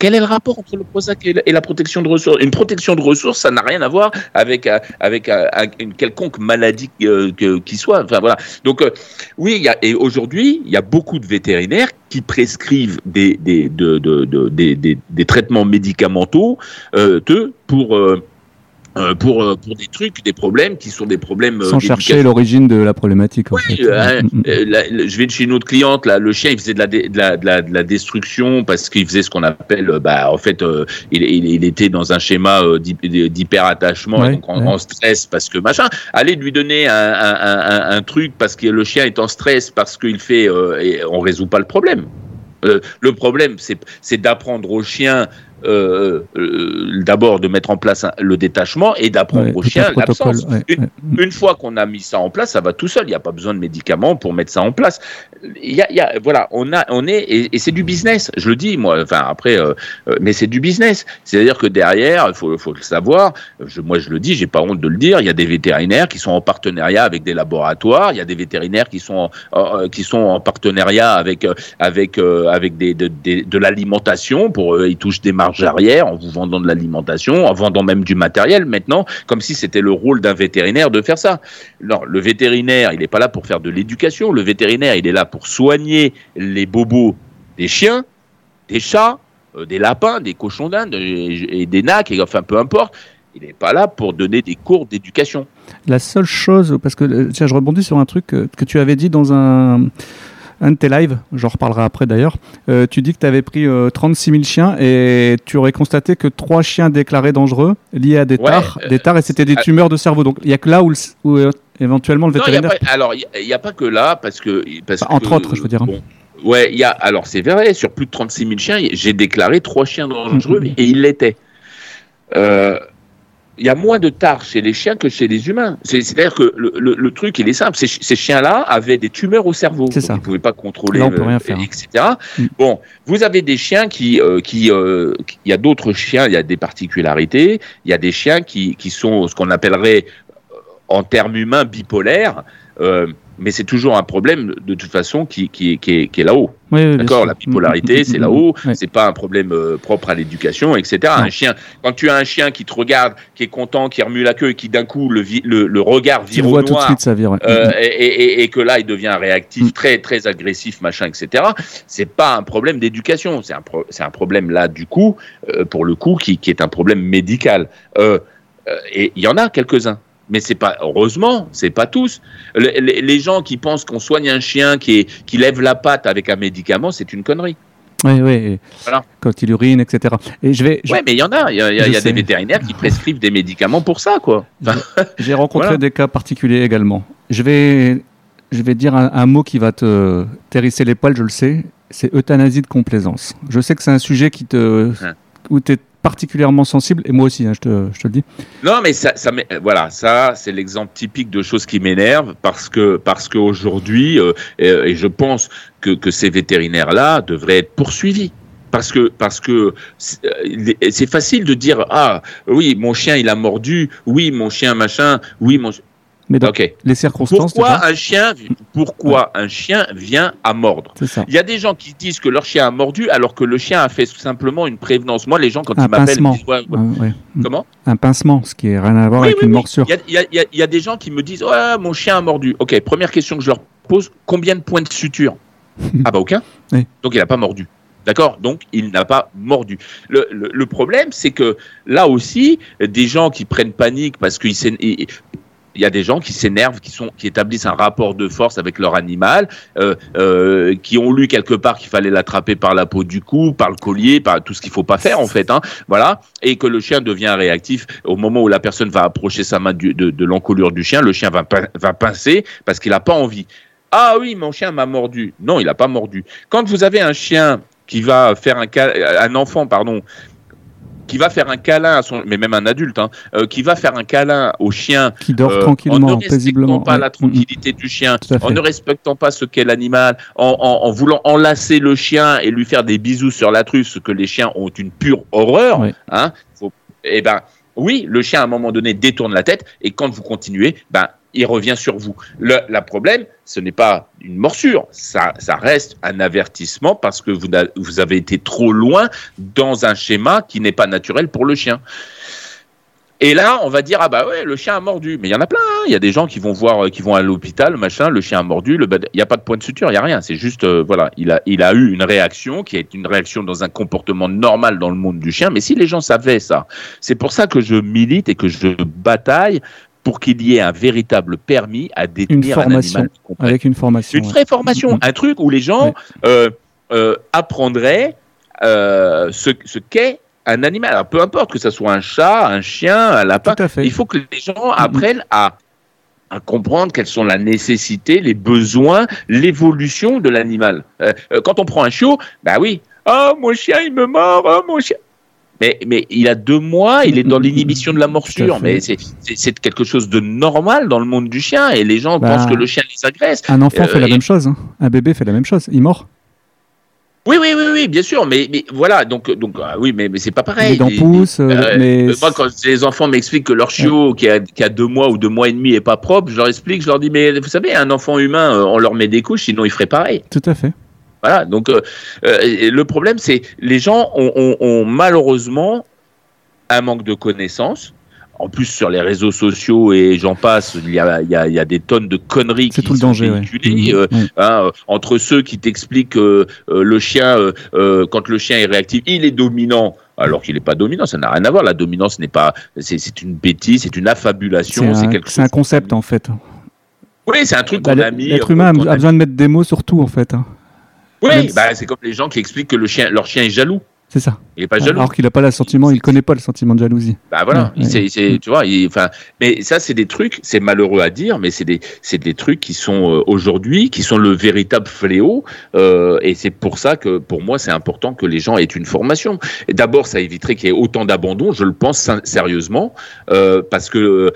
quel est le rapport entre le Prozac et la protection de ressources? Une protection de ressources, ça n'a rien à voir avec euh, avec euh, une quelconque maladie euh, qui soit. Enfin voilà. Donc oui, et aujourd'hui, il y a beaucoup de vétérinaires qui prescrivent des des de, de, de, des, des, traitements médicamenteux pour pour, euh, pour des trucs, des problèmes qui sont des problèmes. Euh, Sans chercher l'origine de la problématique. Oui, hein, mm, mm. je vais chez une autre cliente, là, le chien il faisait de la, de la, de la, de la destruction parce qu'il faisait ce qu'on appelle, bah, en fait, il, il, il, était dans un schéma d'hyperattachement, donc en, stress parce que machin. Allez lui donner un, un, un, un, truc parce que le chien est en stress parce qu'il fait, et on résout pas le problème. le problème, c'est d'apprendre au chien euh, euh, d'abord de mettre en place le détachement et d'apprendre au chien l'absence. une, fois qu'on a mis ça en place, ça va tout seul. Il n'y a pas besoin de médicaments pour mettre ça en place. Il y a, il y a voilà, on a, on est et, c'est du business. Je le dis moi. Enfin après, euh, mais c'est du business. C'est-à-dire que derrière, il faut, faut le savoir. Je, moi, je le dis, j'ai pas honte de le dire. Il y a des vétérinaires qui sont en partenariat avec des laboratoires. Il y a des vétérinaires qui sont qui sont en partenariat avec avec avec des, de, de l'alimentation pour ils touchent des marges arrière en vous vendant de l'alimentation, en vendant même du matériel maintenant, comme si c'était le rôle d'un vétérinaire de faire ça. Non, le vétérinaire, il n'est pas là pour faire de l'éducation. Le vétérinaire, il est là pour soigner les bobos des chiens, des chats, euh, des lapins, des cochons d'Inde et des nacs, enfin peu importe. Il n'est pas là pour donner des cours d'éducation. La seule chose, parce que euh, tiens, je rebondis sur un truc que tu avais dit dans un un de tes lives, j'en reparlerai après d'ailleurs, euh, tu dis que tu avais pris 36 euh, 000 chiens et tu aurais constaté que trois chiens déclarés dangereux liés à des tares, des tares et c'était des euh, tumeurs de cerveau. Donc il n'y a que là où, éventuellement le vétérinaire. alors il n'y a, pas que là parce que. Parce entre autres, je veux dire. Hein. ouais, il y a, alors c'est vrai, sur plus de 36 000 chiens, j'ai déclaré trois chiens dangereux mm-hmm. et ils l'étaient. Euh, il y a moins de tares chez les chiens que chez les humains. C'est-à-dire que le, le, le, truc, il est simple. Ces, ces chiens-là avaient des tumeurs au cerveau. C'est ça. Ils ne pouvaient pas contrôler, Là, on peut rien faire. etc. Mm. Bon, vous avez des chiens qui... Euh, qui euh, il y a d'autres chiens, il y a des particularités. Il y a des chiens qui, qui sont ce qu'on appellerait, euh, en termes humains, bipolaires. Euh, mais c'est toujours un problème de toute façon qui, qui, qui est, qui est là-haut. Oui, oui, D'accord, la bipolarité, Mm, c'est mm, là-haut. mm, ouais. C'est pas un problème euh, propre à l'éducation, etc. Non. Un chien, quand tu as un chien qui te regarde, qui est content, qui remue la queue et qui d'un coup le, vi- le, le regard vire au vois tout de noir, suite, ça vire. ouais. euh, Mm, et, et- et que là il devient réactif, Mm. très très agressif, machin, etc. C'est pas un problème d'éducation, c'est un pro- c'est un problème là du coup, euh, pour le coup, qui, qui est un problème médical. Et il y en a quelques-uns. Mais c'est pas heureusement, c'est pas tous. Le- les, les gens qui pensent qu'on soigne un chien qui, est, qui lève la patte avec un médicament, c'est une connerie. Oui, oui. Voilà. Quand il urine, etc. Et je vais. je- Ouais, mais il y en a. Il y a, y y des vétérinaires qui prescrivent des médicaments pour ça, quoi. Enfin, J'ai rencontré Voilà. des cas particuliers également. Je vais, je vais dire un, un mot qui va te terrisser les poils, je le sais. C'est euthanasie de complaisance. Je sais que c'est un sujet qui te, Hein. où tu es particulièrement sensible, et moi aussi, hein, je, te, le dis. Non, mais ça, voilà, ça, c'est l'exemple typique de choses qui m'énervent parce que parce qu'aujourd'hui, euh, et, je pense que, ces vétérinaires-là devraient être poursuivis. Parce que parce que c'est euh, c'est facile de dire ah oui mon chien il a mordu oui mon chien machin oui mon Mais dans les circonstances, pourquoi déjà, un chien pourquoi un chien vient à mordre il y a des gens qui disent que leur chien a mordu alors que le chien a fait simplement une prévenance moi les gens quand Un ils m'appellent ils disent, ouais, ouais. Mm. comment Un pincement, ce qui n'a rien à voir Oui, avec oui, une oui. morsure. Il y a, y y des gens qui me disent Ouais, mon chien a mordu. Ok, première question que je leur pose combien de points de suture Ah, bah aucun. Donc il n'a pas mordu. D'accord? Donc il n'a pas mordu. Le, le- le problème, c'est que là aussi, des gens qui prennent panique parce qu'ils il y a des gens qui s'énervent, qui, qui établissent un rapport de force avec leur animal, euh, euh, qui ont lu quelque part qu'il fallait l'attraper par la peau du cou, par le collier, par tout ce qu'il faut pas faire en fait. Hein, voilà, et que le chien devient réactif au moment où la personne va approcher sa main de, l'encolure du chien, le chien va, pin- va pincer parce qu'il n'a pas envie. Ah oui, mon chien m'a mordu. Non, il n'a pas mordu. Quand vous avez un chien qui va faire un, un enfant, pardon, qui va faire un câlin à son, mais même un adulte, hein, euh, qui va faire un câlin au chien Qui dort euh, en tranquillement, ne respectant pas Ouais. la tranquillité du chien, en ne respectant pas ce qu'est l'animal, en, en- en voulant enlacer le chien et lui faire des bisous sur la truffe, ce que les chiens ont une pure horreur, Ouais. hein, faut- eh ben, oui, le chien à un moment donné détourne la tête et quand vous continuez, ben, il revient sur vous. Le problème, ce n'est pas une morsure, ça, reste un avertissement parce que vous, avez été trop loin dans un schéma qui n'est pas naturel pour le chien. Et là, on va dire ah bah ouais, le chien a mordu. Mais il y en a plein. hein. Il y a des gens qui vont voir, euh, qui vont à l'hôpital, machin. Le chien a mordu. Il n'y a pas de point de suture, il y a rien. C'est juste euh, voilà, il a il a eu une réaction qui est une réaction dans un comportement normal dans le monde du chien. Mais si les gens savaient ça, c'est pour ça que je milite et que je bataille pour qu'il y ait un véritable permis à détenir un formation animal. qui comprenne. Avec une formation. Une ouais. vraie formation, un truc où les gens euh, euh, apprendraient euh, ce, ce qu'est un animal. Alors, peu importe que ce soit un chat, un chien, un lapin, Tout à fait. il faut que les gens apprennent à, à comprendre quelles sont la nécessité, les besoins, l'évolution de l'animal. Euh, euh, quand on prend un chiot, bah oui, oh mon chien il me mord, oh mon chien. Mais, mais il a deux mois, il est dans l'inhibition de la morsure. Mais c'est- quelque chose de normal dans le monde du chien et les gens Bah. pensent que le chien les agresse. Un enfant Euh, fait la et- même chose. hein. Un bébé fait la même chose. Il mord. Oui, oui, oui, oui, bien sûr, mais, mais voilà, donc, donc ah oui, mais, mais c'est pas pareil. Les dents poussent. euh, euh, mais euh, moi, quand les enfants m'expliquent que leur chiot qui a, qui a deux mois ou deux mois et demi est pas propre, je leur explique, je leur dis, mais vous savez, un enfant humain, euh, on leur met des couches, sinon il ferait pareil. tout à fait. Voilà, donc euh, euh, le problème, c'est les gens ont, ont- ont malheureusement un manque de connaissances. En plus, sur les réseaux sociaux et j'en passe, il y a, il y, a, il y a des tonnes de conneries qui tout le sont danger. ouais. véhiculées. Mhm. euh, hein, entre ceux qui t'expliquent que euh, le chien, quand le chien est réactif, il est dominant. Alors qu'il n'est pas dominant, ça n'a rien à voir. La dominance n'est pas, c'est une bêtise, c'est une affabulation, c'est un, quelque c'est un chose. concept en fait. Oui, c'est un truc Bah, qu'on a mis. L'être humain a, a besoin de mettre des mots sur tout en fait. hein. Oui, bah, c'est comme les gens qui expliquent que le chien, leur chien est jaloux. C'est ça. Il n'est pas jaloux. Alors qu'il n'a pas le sentiment, il connaît pas le sentiment de jalousie. Bah voilà, Ouais, c'est, ouais. c'est- tu vois, il- enfin, mais ça c'est des trucs, c'est malheureux à dire, mais c'est des, c'est des trucs qui sont euh, aujourd'hui, qui sont le véritable fléau, euh, et c'est pour ça que pour moi c'est important que les gens aient une formation. D'abord, ça éviterait qu'il y ait autant d'abandon, je le pense sérieusement, euh, parce que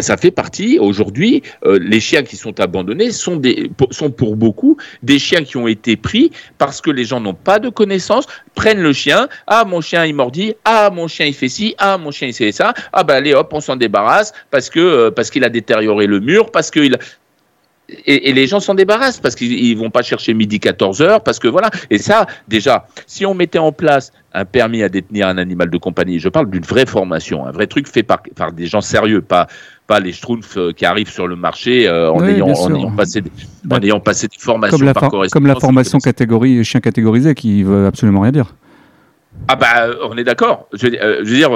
ça fait partie aujourd'hui, les chiens qui sont abandonnés sont des, sont pour beaucoup des chiens qui ont été pris parce que les gens n'ont pas de connaissances, prennent le chien, ah mon chien il mordit, ah mon chien il fait ci, ah mon chien il fait ça, ah ben allez hop on s'en débarrasse parce que euh, parce qu'il a détérioré le mur, parce qu'il a... et, les gens s'en débarrassent parce qu'ils vont pas chercher midi 14 heures parce que voilà. Et ça, déjà, si on mettait en place un permis à détenir un animal de compagnie, je parle d'une vraie formation, un vrai truc fait par, par des gens sérieux, pas pas les schtroumpfs euh, qui arrivent sur le marché euh, en, ayant, en, ayant, passé des, en ayant passé des formations comme la, par comme la formation catégorie chien catégorisé qui veut absolument rien dire. Ah bah on est d'accord. Je, euh, veux dire,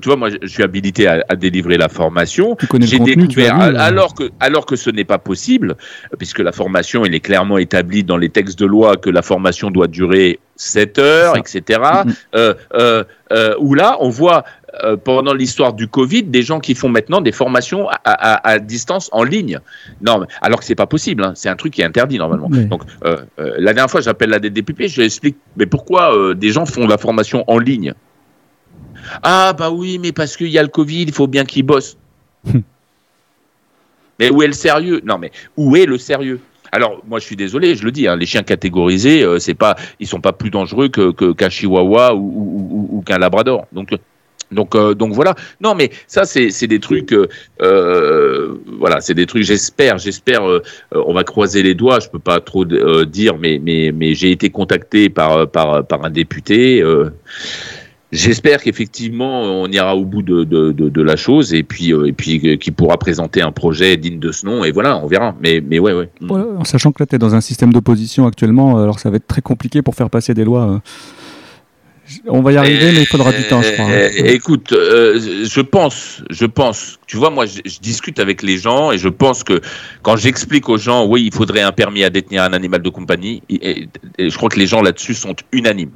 tu vois, moi je suis habilité à, à délivrer la formation. J'ai découvert alors que alors que ce n'est pas possible, puisque la formation il est clairement établie dans les textes de loi que la formation doit durer 7 heures, etc. Mm-hmm. où là on voit euh, pendant l'histoire du Covid des gens qui font maintenant des formations à, distance en ligne. Non, alors que c'est pas possible. Hein. C'est un truc qui est interdit normalement. Donc euh, euh, la dernière fois, j'appelle la DDPP, je lui explique mais pourquoi des gens font la formation en ligne? Ah bah oui, mais parce qu'il y a le Covid, il faut bien qu'ils bossent. mais où est le sérieux? Non, mais où est le sérieux? Alors, moi, je suis désolé, je le dis, hein, les chiens catégorisés, c'est pas, ils sont pas plus dangereux que qu'un chihuahua ou, ou qu'un labrador. Donc, donc, euh, donc voilà. Non, mais ça, c'est des trucs. Euh, euh, voilà, c'est des trucs. J'espère, j'espère. on va croiser les doigts. Je peux pas trop dire, mais mais mais j'ai été contacté par par par un député. J'espère qu'effectivement on ira au bout de, de, de, la chose et puis et puis qui pourra présenter un projet digne de ce nom et voilà on verra mais mais ouais ouais. en sachant que là tu es dans un système d'opposition actuellement alors ça va être très compliqué pour faire passer des lois on va y arriver, mais il faudra du temps, je crois. Hein. Écoute, euh, je pense, je pense. Tu vois, moi, je, discute avec les gens et je pense que quand j'explique aux gens, oui, il faudrait un permis à détenir un animal de compagnie, et je crois que les gens là-dessus sont unanimes.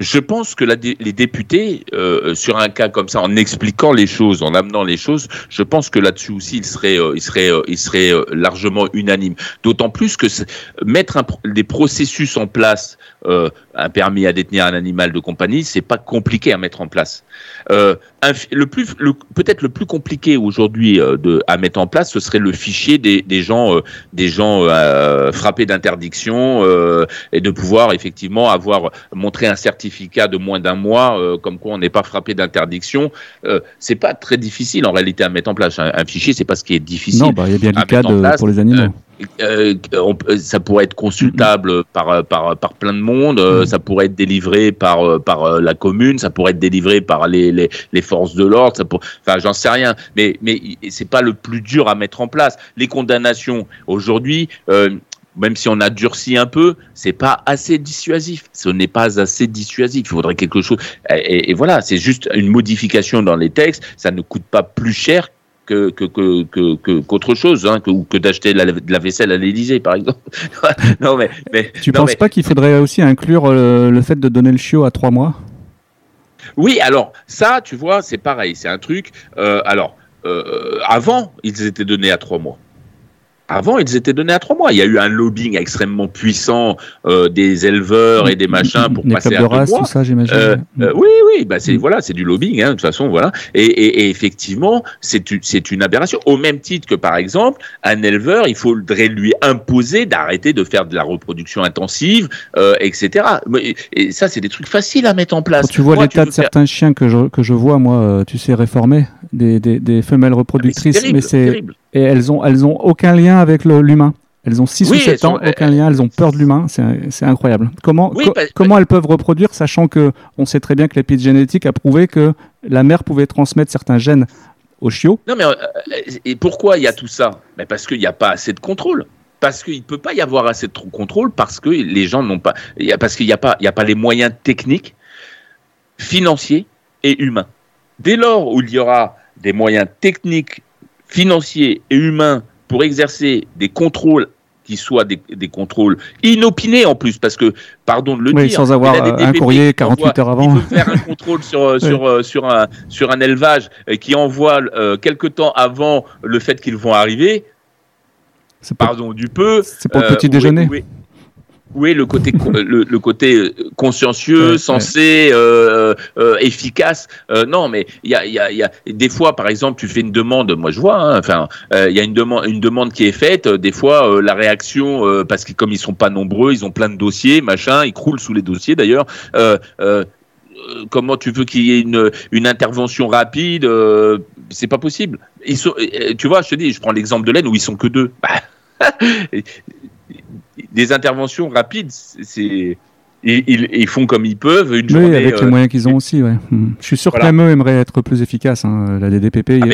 Je pense que les députés, euh, sur un cas comme ça, en expliquant les choses, en amenant les choses, je pense que là-dessus aussi, ils seraient, euh, ils seraient, ils seraient largement unanimes. D'autant plus que mettre des processus en place, un permis à détenir un animal de compagnie, c'est pas compliqué à mettre en place. le plus, peut-être le plus compliqué aujourd'hui à mettre en place, ce serait le fichier des, des gens, des gens frappés d'interdiction et de pouvoir effectivement avoir montré un certificat de moins d'un mois, euh, comme quoi on n'est pas frappé d'interdiction, euh, c'est pas très difficile en réalité à mettre en place. Un, fichier, c'est pas ce qui est difficile. Non, bah, il y a bien du cas pour les animaux. Euh, ça pourrait être consultable par, par, par plein de monde, mm. ça pourrait être délivré par, par la commune, ça pourrait être délivré par les, les, forces de l'ordre, enfin j'en sais rien, mais, mais c'est pas le plus dur à mettre en place. Les condamnations aujourd'hui, même si on a durci un peu, c'est pas assez dissuasif. Ce n'est pas assez dissuasif. Il faudrait quelque chose. Et, voilà, c'est juste une modification dans les textes. Ça ne coûte pas plus cher que, qu'autre chose, hein, que, que d'acheter de la vaisselle à l'Élysée, par exemple. non, mais, mais tu ne penses pas qu'il faudrait aussi inclure euh, le, fait de donner le chiot à trois mois? Oui, alors ça, tu vois, c'est pareil. C'est un truc. Euh, alors, euh, avant, ils étaient donnés à trois mois. Avant, ils étaient donnés à trois mois. Il y a eu un lobbying extrêmement puissant euh, des éleveurs et des machins pour passer à deux mois. Tout ça, j'imagine. Euh, euh, oui, oui, bah c'est voilà, c'est du lobbying, hein, de toute façon, voilà. Et, et, et effectivement, c'est c'est une aberration. Au même titre que par exemple, un éleveur, il faudrait lui imposer d'arrêter de faire de la reproduction intensive, etc. Et ça, c'est des trucs faciles à mettre en place. Quand tu vois l'état de certains chiens que je que je vois, moi, tu sais, réformés, des, des, des femelles reproductrices, mais c'est et elles ont elles ont aucun lien avec l'humain. Elles ont 6 ou 7 ans, aucun lien, elles ont peur de l'humain, c'est incroyable. Comment, comment elles peuvent reproduire, sachant que on sait très bien que l'épigénétique a prouvé que la mère pouvait transmettre certains gènes aux chiots? Non, mais euh, et pourquoi il y a tout ça? Mais Parce qu'il n'y a pas assez de contrôle. Parce qu'il ne peut pas y avoir assez de contrôle, parce que les gens n'ont pas. Parce qu'il n'y a, pas, a pas les moyens techniques, financiers et humains. Dès lors où il y aura des moyens techniques, financiers et humains pour exercer des contrôles qui soient des, contrôles inopinés en plus, parce que, pardon de le dire, sans avoir un courrier 48 heures avant. Il peut faire un contrôle sur, sur, sur, un, sur un élevage qui envoie euh, quelque temps avant le fait qu'ils vont arriver. Pardon du peu. C'est pour le petit euh, déjeuner. Oui, le côté le, côté euh, consciencieux, sensé, euh, euh, efficace. non, mais il y a, y, a, y a des fois, par exemple, tu fais une demande. Moi, je vois. Hein, enfin, il y a une demande une demande qui est faite. Des fois, la réaction, parce que comme ils sont pas nombreux, ils ont plein de dossiers, machin, ils croulent sous les dossiers d'ailleurs. comment tu veux qu'il y ait une, une intervention rapide C'est pas possible. Ils sont, tu vois, je te dis, je prends l'exemple de l'aide où ils sont que deux. Bah, des interventions rapides, c'est ils, ils, font comme ils peuvent une oui, avec les euh, moyens qu'ils ont aussi. Ouais. Hmm. Je suis sûr voilà. que l'AME aimerait être plus efficace. Hein. La DDPP, ah,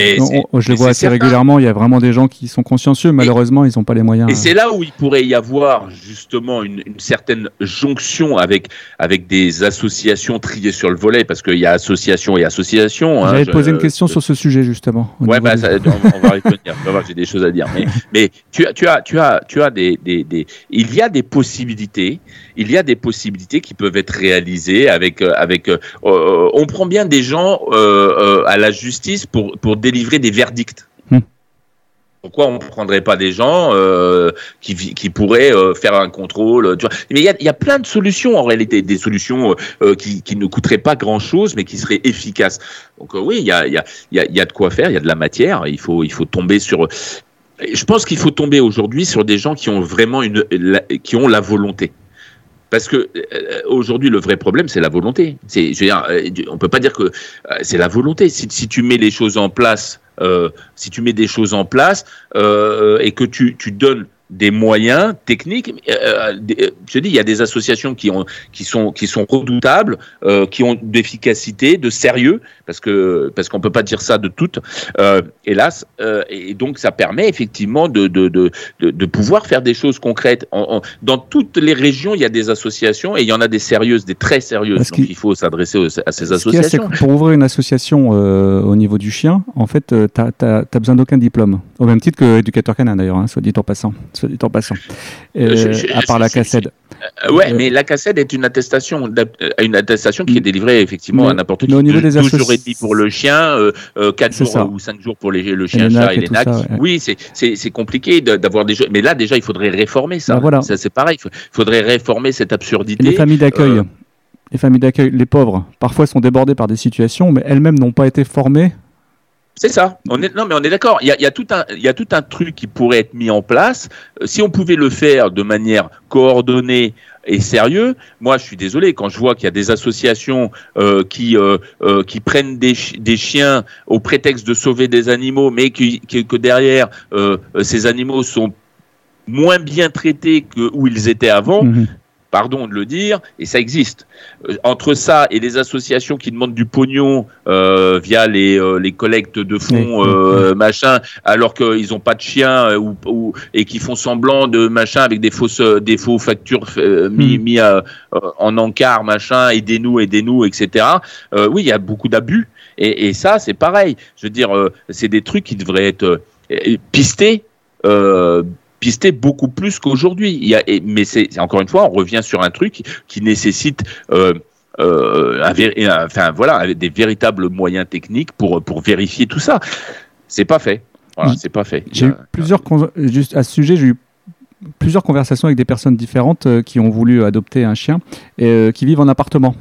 on, je le vois assez certain. régulièrement. Il y a vraiment des gens qui sont consciencieux. Malheureusement, et, ils n'ont pas les moyens. Et c'est là où il pourrait y avoir justement une, une, certaine jonction avec avec des associations triées sur le volet, parce qu'il y a association et association. Hein, J'allais te poser une question sur ce sujet justement. Ouais, bah, ça, on, va y revenir. J'ai des choses à dire. Mais, mais tu as tu as tu as tu as des, des, des il y a des possibilités. Il y a des possibilités qui peuvent être réalisées avec euh, avec euh, euh, on prend bien des gens euh, à la justice pour pour délivrer des verdicts. Hmm. Pourquoi on ne prendrait pas des gens euh, qui, qui pourraient euh, faire un contrôle tu vois? Mais il y a, y a, plein de solutions en réalité, des solutions euh, qui, qui, ne coûteraient pas grand-chose, mais qui seraient efficaces. Donc oui, il y a, y, a, y, a, y a de quoi faire, il y a de la matière. Il faut, il faut tomber sur. Je pense qu'il faut tomber aujourd'hui sur des gens qui ont vraiment une, la, qui ont la volonté. Parce que euh, aujourd'hui, le vrai problème, c'est la volonté. C'est, je veux dire, euh, peut pas dire que euh, c'est la volonté. Si, tu mets les choses en place, euh, si tu mets des choses en place euh, et que tu donnes des moyens techniques. Euh, euh, je dis, il y a des associations qui ont, qui sont, qui sont redoutables, euh, qui ont d'efficacité, de sérieux, parce que parce qu'on peut pas dire ça de toutes, euh, hélas. Euh, et donc ça permet effectivement de de, de, de, pouvoir faire des choses concrètes. En, en, dans toutes les régions, il y a des associations et il y en a des sérieuses, des très sérieuses. Parce donc il faut s'adresser à ces associations. pour ouvrir une association au niveau du chien, en fait, tu n'as besoin d'aucun diplôme. Au même titre que éducateur canin d'ailleurs, hein, soit dit en passant soit dit en passant, euh, je, je, à part la cassette. Euh, ouais, euh, mais la cassette est une attestation, une attestation qui est délivrée effectivement mais, à n'importe qui. Au niveau des 12 jours et demi pour le chien, euh, 4 jours ça. ou 5 jours pour les, le chien, chat et les nacs. Ouais. Oui, c'est compliqué d'avoir des jeux. Mais là, déjà, il faudrait réformer ça. Ben voilà. ça c'est pareil. Il faudrait réformer cette absurdité. Et les familles d'accueil. Les familles d'accueil, les pauvres, parfois sont débordées par des situations, mais elles-mêmes n'ont pas été formées c'est ça. On est, non, mais on est d'accord. Il y a, il y a tout un, il y a tout un truc qui pourrait être mis en place. Euh, si on pouvait le faire de manière coordonnée et sérieux, moi, je suis désolé quand je vois qu'il y a des associations euh, qui euh, euh, qui prennent des, ch des chiens au prétexte de sauver des animaux, mais qui, qui, que derrière euh, ces animaux sont moins bien traités que où ils étaient avant. Mmh pardon de le dire, et ça existe. Euh, entre ça et les associations qui demandent du pognon euh, via les, euh, les collectes de fonds, machin, alors qu'ils n'ont pas de chien ou, ou, et qui font semblant de machin avec des fausses, des faux factures mis, mis en encart, machin, aidez-nous, aidez-nous, etc. oui, il y a beaucoup d'abus, et, et, ça, c'est pareil. Je veux dire, c'est des trucs qui devraient être pistés. Euh, beaucoup plus qu'aujourd'hui. Il y a, mais c'est encore une fois, on revient sur un truc qui nécessite euh, euh, un, enfin voilà, des véritables moyens techniques pour pour vérifier tout ça. C'est pas fait. Voilà, c'est pas fait. J'ai eu plusieurs juste à ce sujet, j'ai eu plusieurs conversations avec des personnes différentes euh, qui ont voulu adopter un chien et euh, qui vivent en appartement.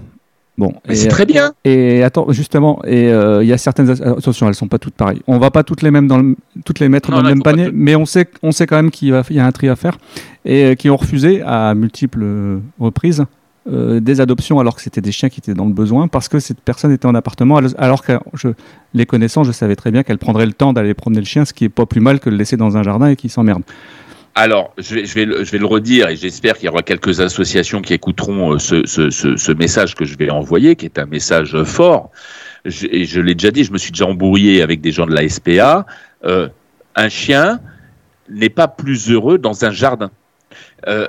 Bon, c'est très bien. Et attends, justement, et il euh, y a certaines attention, elles sont pas toutes pareilles. On va pas toutes les mêmes dans le, toutes les mettre non, dans le même panier, mais on sait, on sait quand même qu'il y a un tri à faire et euh, qui ont refusé à multiples reprises euh, des adoptions alors que c'était des chiens qui étaient dans le besoin parce que cette personne était en appartement alors que je les connaissant, je savais très bien qu'elle prendrait le temps d'aller promener le chien, ce qui est pas plus mal que le laisser dans un jardin et qu'il s'emmerde. Alors, je vais, je, vais, je vais le redire et j'espère qu'il y aura quelques associations qui écouteront euh, ce, ce, ce, ce, message que je vais envoyer, qui est un message fort. Je, et je l'ai déjà dit, je me suis déjà embrouillé avec des gens de la SPA. Euh, un chien n'est pas plus heureux dans un jardin. Euh,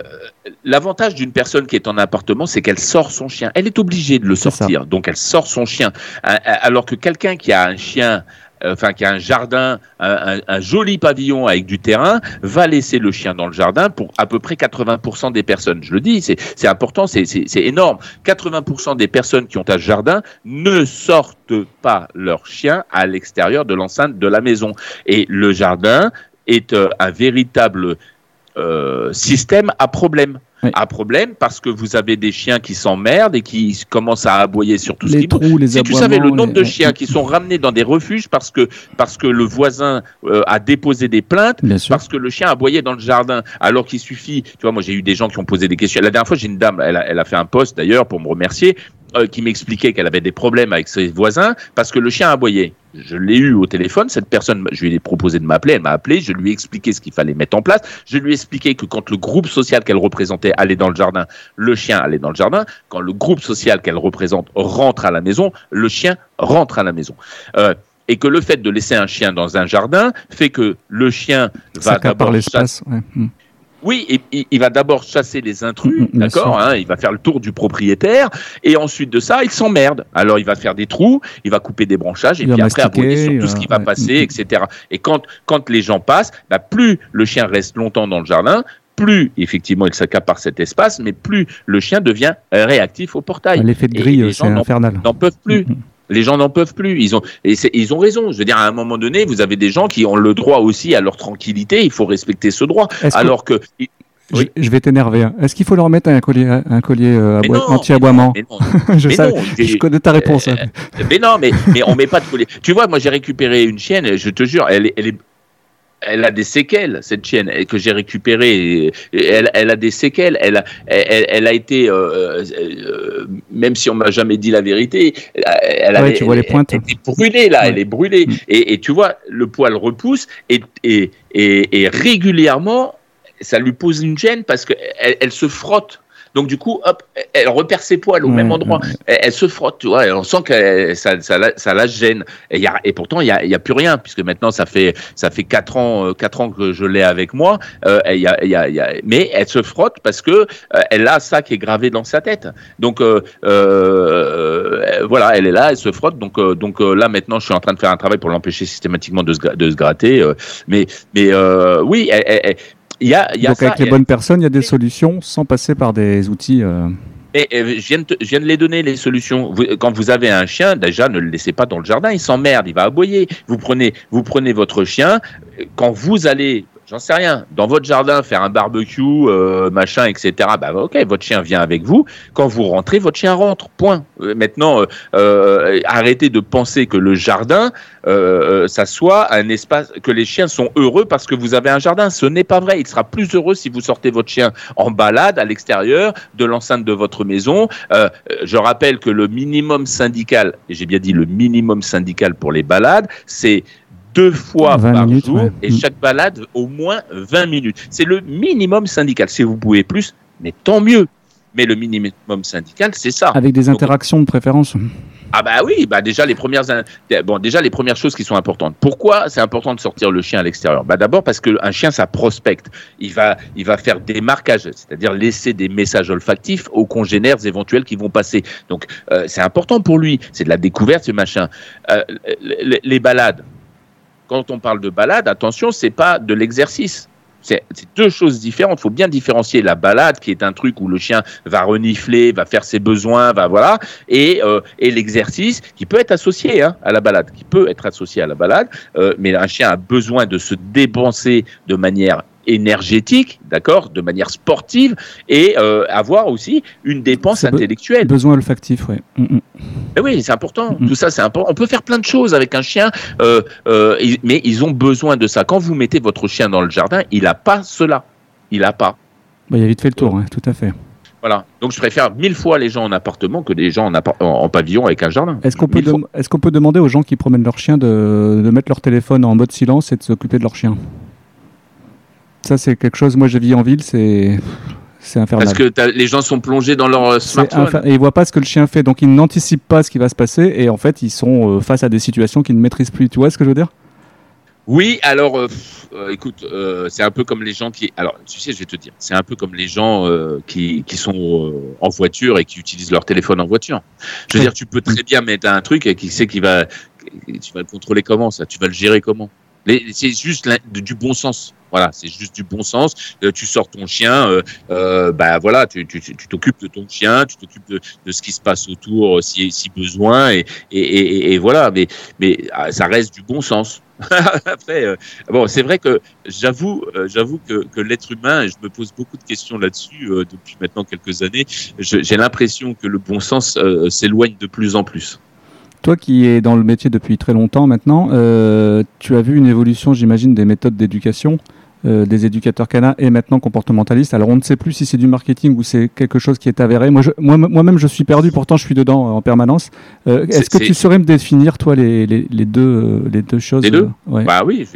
L'avantage d'une personne qui est en appartement, c'est qu'elle sort son chien. Elle est obligée de le sortir, donc elle sort son chien. Alors que quelqu'un qui a un chien enfin qui a un jardin, un, joli pavillon avec du terrain, va laisser le chien dans le jardin pour à peu près 80% des personnes. Je le dis, c'est important, c'est énorme. 80% des personnes qui ont un jardin ne sortent pas leur chien à l'extérieur de l'enceinte de la maison. Et le jardin est euh, un véritable euh, système à problème oui. à problème parce que vous avez des chiens qui s'emmerdent et qui commencent à aboyer sur tout les ce qui trous, les Si tu savais le nombre les... de chiens qui sont ramenés dans des refuges parce que parce que le voisin euh, a déposé des plaintes parce que le chien aboyait dans le jardin alors qu'il suffit, tu vois, moi j'ai eu des gens qui ont posé des questions. La dernière fois, j'ai une dame, elle a, elle a fait un poste d'ailleurs pour me remercier euh, qui m'expliquait qu'elle avait des problèmes avec ses voisins parce que le chien aboyait. Je l'ai eu au téléphone, cette personne, je lui ai proposé de m'appeler, elle m'a appelé, je lui ai expliqué ce qu'il fallait mettre en place, je lui ai expliqué que quand le groupe social qu'elle représentait allait dans le jardin, le chien allait dans le jardin, quand le groupe social qu'elle représente rentre à la maison, le chien rentre à la maison. Euh, et que le fait de laisser un chien dans un jardin fait que le chien va d'abord l'espace. Hmm. Oui, il va d'abord chasser les intrus, mm, mm, d'accord hein, Il va faire le tour du propriétaire, et ensuite de ça, il s'emmerde. Alors, il va faire des trous, il va couper des branchages, et puis après aboyer sur tout ce qui va passer, mm, etc. Et quand, quand les gens passent, bah, plus le chien reste longtemps dans le jardin, plus effectivement il s'accapare cet espace, mais plus le chien devient réactif au portail. L'effet de grille, c'est infernal. N'en peuvent plus. Les gens n'en peuvent plus. Ils ont, et ils ont raison. Je veux dire, à un moment donné, vous avez des gens qui ont le droit aussi à leur tranquillité. Il faut respecter ce droit. Alors que, Je, vais t'énerver. Hein. Est-ce qu'il faut leur mettre un collier, un collier euh, anti-aboiement je, je, connais ta réponse. Hein. mais non, mais, mais on met pas de collier. Tu vois, moi j'ai récupéré une chienne, je te jure, elle, elle est elle a des séquelles, cette chienne que j'ai récupérée. Elle, elle, a des séquelles. Elle a, elle, a été, euh, euh, même si on m'a jamais dit la vérité, elle, ouais, tu vois les pointes. est brûlée là, elle est brûlée. Mm. Et, et, tu vois, le poil repousse et, et, et, régulièrement, ça lui pose une gêne parce qu'elle elle se frotte donc du coup, hop, elle repère ses poils au même endroit. Elle, se frotte, tu vois. Et on sent que ça, ça, ça, la gêne. Et, y a, et pourtant, il y a, y a, plus rien puisque maintenant ça fait ça fait quatre ans euh, quatre ans que je l'ai avec moi. Euh, y a, y a, y a, mais elle se frotte parce que euh, elle a ça qui est gravé dans sa tête. Donc euh, euh, voilà, elle est là, elle se frotte. Donc donc là maintenant, je suis en train de faire un travail pour l'empêcher systématiquement de se, de se gratter. mais mais oui, elle, elle, donc avec les bonnes personnes, il y a des solutions sans passer par des outils. Euh... Et, je, viens de, je, viens de, les donner, les solutions. quand vous avez un chien, déjà, ne le laissez pas dans le jardin, il s'emmerde, il va aboyer. Vous prenez, vous prenez votre chien, quand vous allez j'en sais rien, dans votre jardin, faire un barbecue, euh, machin, etc. Bah ok, votre chien vient avec vous. Quand vous rentrez, votre chien rentre. Point. Euh, maintenant, euh, arrêtez de penser que le jardin, ça soit un espace que les chiens sont heureux parce que vous avez un jardin. Ce n'est pas vrai. Il sera plus heureux si vous sortez votre chien en balade à l'extérieur de l'enceinte de votre maison. je rappelle que le minimum syndical, et j'ai bien dit le minimum syndical pour les balades, c'est deux fois par jour et chaque balade au moins 20 minutes. C'est le minimum syndical. Si vous pouvez plus, mais tant mieux. Mais le minimum syndical, c'est ça. Avec des interactions de préférence. Ah bah oui, bah déjà les premières bon déjà les premières choses qui sont importantes. Pourquoi c'est important de sortir le chien à l'extérieur? Bah d'abord parce que un chien ça prospecte. Il va il va faire des marquages, c'est-à-dire laisser des messages olfactifs aux congénères éventuels qui vont passer. Donc euh, c'est important pour lui, c'est de la découverte ce machin. Euh, les balades, quand on parle de balade, attention, c'est pas de l'exercice. C'est deux choses différentes. Il faut bien différencier la balade, qui est un truc où le chien va renifler, va faire ses besoins, va voilà, et, euh, l'exercice qui peut être associé hein, à la balade, qui peut être associé à la balade. Euh, mais un chien a besoin de se dépenser de manière énergétique, d'accord, de manière sportive, et euh, avoir aussi une dépense intellectuelle. Besoin olfactif, oui. Mm, mm. oui, c'est important. Mm, Tout ça, c'est important. On peut faire plein de choses avec un chien, euh, euh, mais ils ont besoin de ça. Quand vous mettez votre chien dans le jardin, il n'a pas cela. Il n'a pas. Bah, il a vite fait le tour, hein, tout à fait. Voilà. Donc je préfère mille fois les gens en appartement que des gens en, pavillon avec un jardin. Est-ce qu'on peut, est qu'on peut, demander aux gens qui promènent leur chien de, de mettre leur téléphone en mode silence et de s'occuper de leur chien? Ça, c'est quelque chose, moi je vis en ville, c'est. C'est infernal. Parce que les gens sont plongés dans leur euh, smartphone. Et ils voient pas ce que le chien fait, donc ils n'anticipent pas ce qui va se passer, et en fait ils sont euh, face à des situations qu'ils ne maîtrisent plus. Tu vois ce que je veux dire? Oui, alors euh, écoute, c'est un peu comme les gens qui. Alors tu sais, je vais te dire, c'est un peu comme les gens qui, qui sont en voiture et qui utilisent leur téléphone en voiture. Je veux dire, tu peux très bien mettre un truc et qui sait qui va, tu vas le contrôler comment ça, tu vas le gérer comment? C'est juste du bon sens. Voilà, c'est juste du bon sens. Euh, tu sors ton chien, euh, euh, bah voilà, tu t'occupes de ton chien, tu t'occupes de, de, ce qui se passe autour si, si besoin, et, et, et, et, voilà. Mais, mais ah, ça reste du bon sens. Après, euh, bon, c'est vrai que j'avoue, euh, j'avoue que, que l'être humain, je me pose beaucoup de questions là-dessus depuis maintenant quelques années. J'ai l'impression que le bon sens s'éloigne de plus en plus. Toi qui es dans le métier depuis très longtemps maintenant, tu as vu une évolution, j'imagine, des méthodes d'éducation des éducateurs canins et maintenant comportementalistes. Alors on ne sait plus si c'est du marketing ou c'est quelque chose qui est avéré. Moi, moi, moi-même, je suis perdu. Pourtant, je suis dedans en permanence. Est-ce que tu saurais me définir toi les, les, les deux les deux choses Les deux? Bah oui.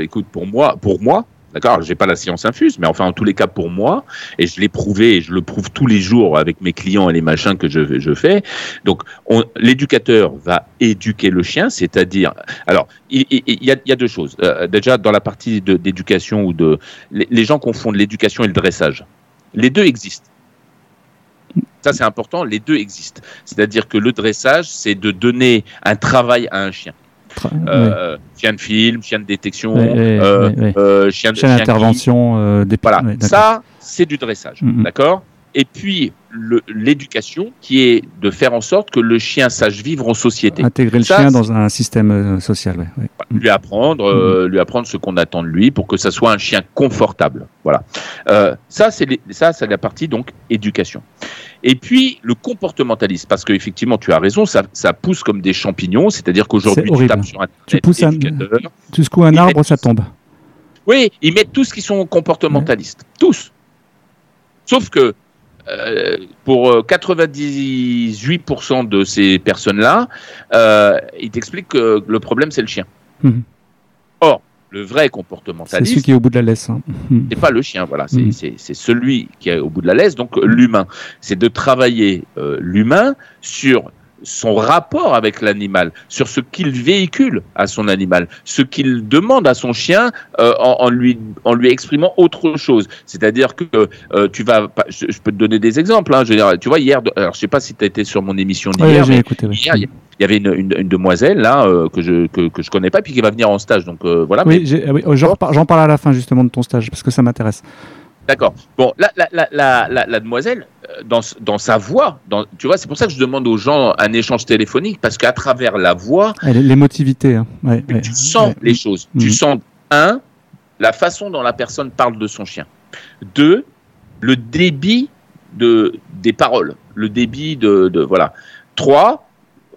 écoute, pour moi, pour moi, D'accord J'ai pas la science infuse, mais enfin, en tous les cas, pour moi, et je l'ai prouvé, et je le prouve tous les jours avec mes clients et les machins que je, je fais. Donc, l'éducateur va éduquer le chien, c'est-à-dire, alors, il, y, a, deux choses. Euh, déjà, dans la partie d'éducation ou de, les, gens confondent l'éducation et le dressage. Les deux existent. Ça, c'est important. Les deux existent. C'est-à-dire que le dressage, c'est de donner un travail à un chien. Euh, chien de film, chien de détection, euh, euh, chien, d'intervention. voilà, ça c'est du dressage, mm, mm. d'accord? Et puis l'éducation qui est de faire en sorte que le chien sache vivre en société. Intégrer le chien dans un système social. Lui apprendre, lui apprendre ce qu'on attend de lui pour que ça soit un chien confortable. Voilà. ça c'est ça c'est la partie donc éducation. Et puis le comportementalisme, parce qu'effectivement, tu as raison, ça, ça, pousse comme des champignons, c'est-à-dire qu'aujourd'hui, tu tapes sur Internet, tu pousses un, tu secoues un arbre, ça tombe. Oui, ils mettent tous qui sont comportementalistes, tous. Sauf que euh, pour 98% euh, de ces personnes-là, euh, ils t'expliquent que le problème, c'est le chien. Mhm. Or, le vrai comportementaliste. C'est celui qui est au bout de la laisse. Hein. C'est pas le chien, voilà. C'est mm. celui qui est au bout de la laisse, donc l'humain. C'est de travailler euh, l'humain sur son rapport avec l'animal, sur ce qu'il véhicule à son animal, ce qu'il demande à son chien euh, en, lui, en lui exprimant autre chose. C'est-à-dire que euh, tu vas, je, peux te donner des exemples. Hein, je veux dire, tu vois, hier, alors je sais pas si tu as été sur mon émission d'hier, mais hier, il y avait une, une, demoiselle là euh, que je que, que, je connais pas puis qui va venir en stage donc euh, voilà oui, ah oui j'en parle à la fin justement de ton stage parce que ça m'intéresse D'accord. Bon, la, la, la, la, demoiselle, euh, dans, dans sa voix, dans, tu vois, c'est pour ça que je demande aux gens un échange téléphonique, parce qu'à travers la voix. L'émotivité. Hein. tu sens les choses. Tu mm. sens, un, la façon dont la personne parle de son chien. Deux, le débit de, des paroles. Le débit de. de voilà. Trois,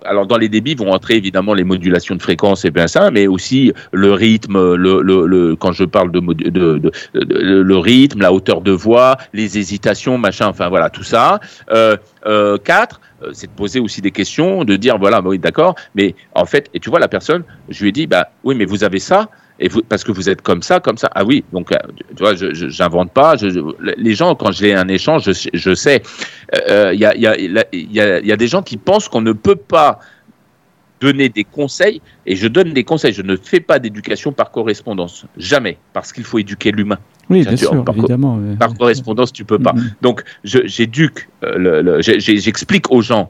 alors dans les débits vont entrer évidemment les modulations de fréquence et bien ça, mais aussi le rythme, le, le, quand je parle de, de, le rythme, la hauteur de voix, les hésitations, machin, enfin voilà tout ça. Euh, euh, quatre, euh, c'est de poser aussi des questions, de dire voilà, bah oui d'accord, mais en fait, et tu vois la personne, je lui ai dit bah oui, mais vous avez ça. Et vous, parce que vous êtes comme ça, comme ça. Ah oui, donc tu vois, je j'invente pas. Je, les gens, quand j'ai un échange, je, je sais. Il y, a, y, a, y, a, y a des gens qui pensent qu'on ne peut pas donner des conseils, et je donne des conseils, je ne fais pas d'éducation par correspondance, jamais, parce qu'il faut éduquer l'humain. Oui, bien sûr, par, évidemment. Par correspondance, tu peux pas. Mm-hmm. Donc, j'éduque, euh, j'explique aux gens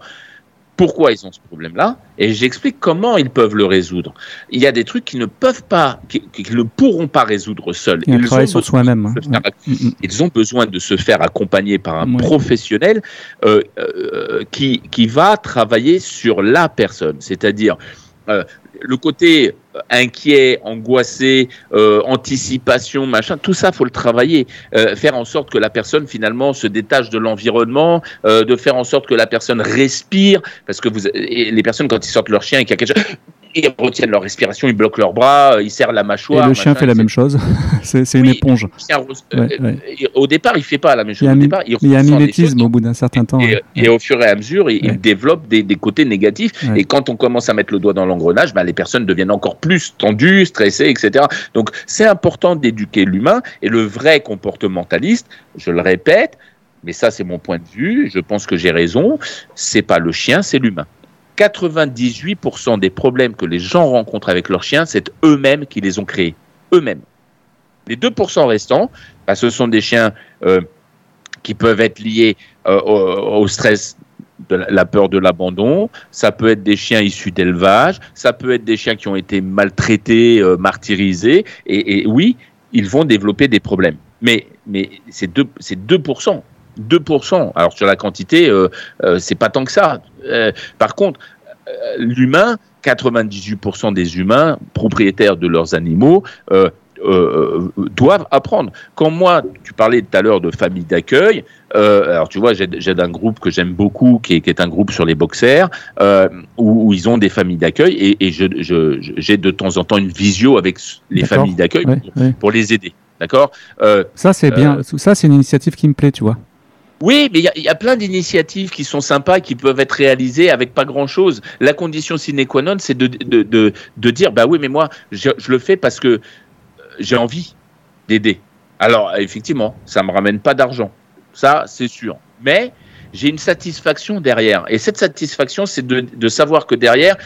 pourquoi ils ont ce problème-là et j'explique comment ils peuvent le résoudre. Il y a des trucs qu'ils ne peuvent pas, qu'ils ne pourront pas résoudre seuls. Ils, ont sur soi-même. Hein. Mm, mm. Ils ont besoin de se faire accompagner par un professionnel euh, euh, qui, qui va travailler sur la personne, c'est-à-dire euh, le côté inquiet, angoissé, euh, anticipation, machin, tout ça, faut le travailler. faire en sorte que la personne, finalement, se détache de l'environnement, de faire en sorte que la personne respire, parce que vous, les personnes, quand ils sortent leur chien et qu'il y a quelque chose, ils retiennent leur respiration, ils bloquent leurs bras, ils serrent la mâchoire. Et le chien fait la même chose. c'est une éponge. Euh, au départ, il fait pas la même chose. Il y a, un mimétisme au bout d'un certain temps. Et, au fur et à mesure, il, développe des, côtés négatifs. Et quand on commence à mettre le doigt dans l'engrenage, ben, les personnes deviennent encore plus tendues, stressées, etc. Donc, c'est important d'éduquer l'humain. Et le vrai comportementaliste, je le répète, mais ça, c'est mon point de vue. Je pense que j'ai raison. C'est pas le chien, c'est l'humain. 98% des problèmes que les gens rencontrent avec leurs chiens, c'est eux-mêmes qui les ont créés. Eux-mêmes. Les 2% restants, bah, ce sont des chiens euh, qui peuvent être liés euh, au, stress de la peur de l'abandon, ça peut être des chiens issus d'élevage, ça peut être des chiens qui ont été maltraités, euh, martyrisés, et, oui, ils vont développer des problèmes. Mais, mais c'est 2%. 2%. 2%. Alors sur la quantité, euh, euh, c'est pas tant que ça. Euh, par contre, l'humain, 98% des humains propriétaires de leurs animaux doivent apprendre. Quand moi, tu parlais tout à l'heure de famille d'accueil, alors tu vois, j'ai un groupe que j'aime beaucoup, qui est, un groupe sur les boxers, où, ils ont des familles d'accueil, et, j'ai de temps en temps une visio avec les familles d'accueil pour, les aider. D'accord? Ça, c'est bien. Ça, c'est une initiative qui me plaît, tu vois. Oui, mais il y, a plein d'initiatives qui sont sympas, qui peuvent être réalisées avec pas grand-chose. La condition sine qua non, c'est de, dire, bah oui, mais moi, je, le fais parce que j'ai envie d'aider. Alors, effectivement, ça me ramène pas d'argent. Ça, c'est sûr. Mais j'ai une satisfaction derrière. Et cette satisfaction, c'est de, de savoir que derrière,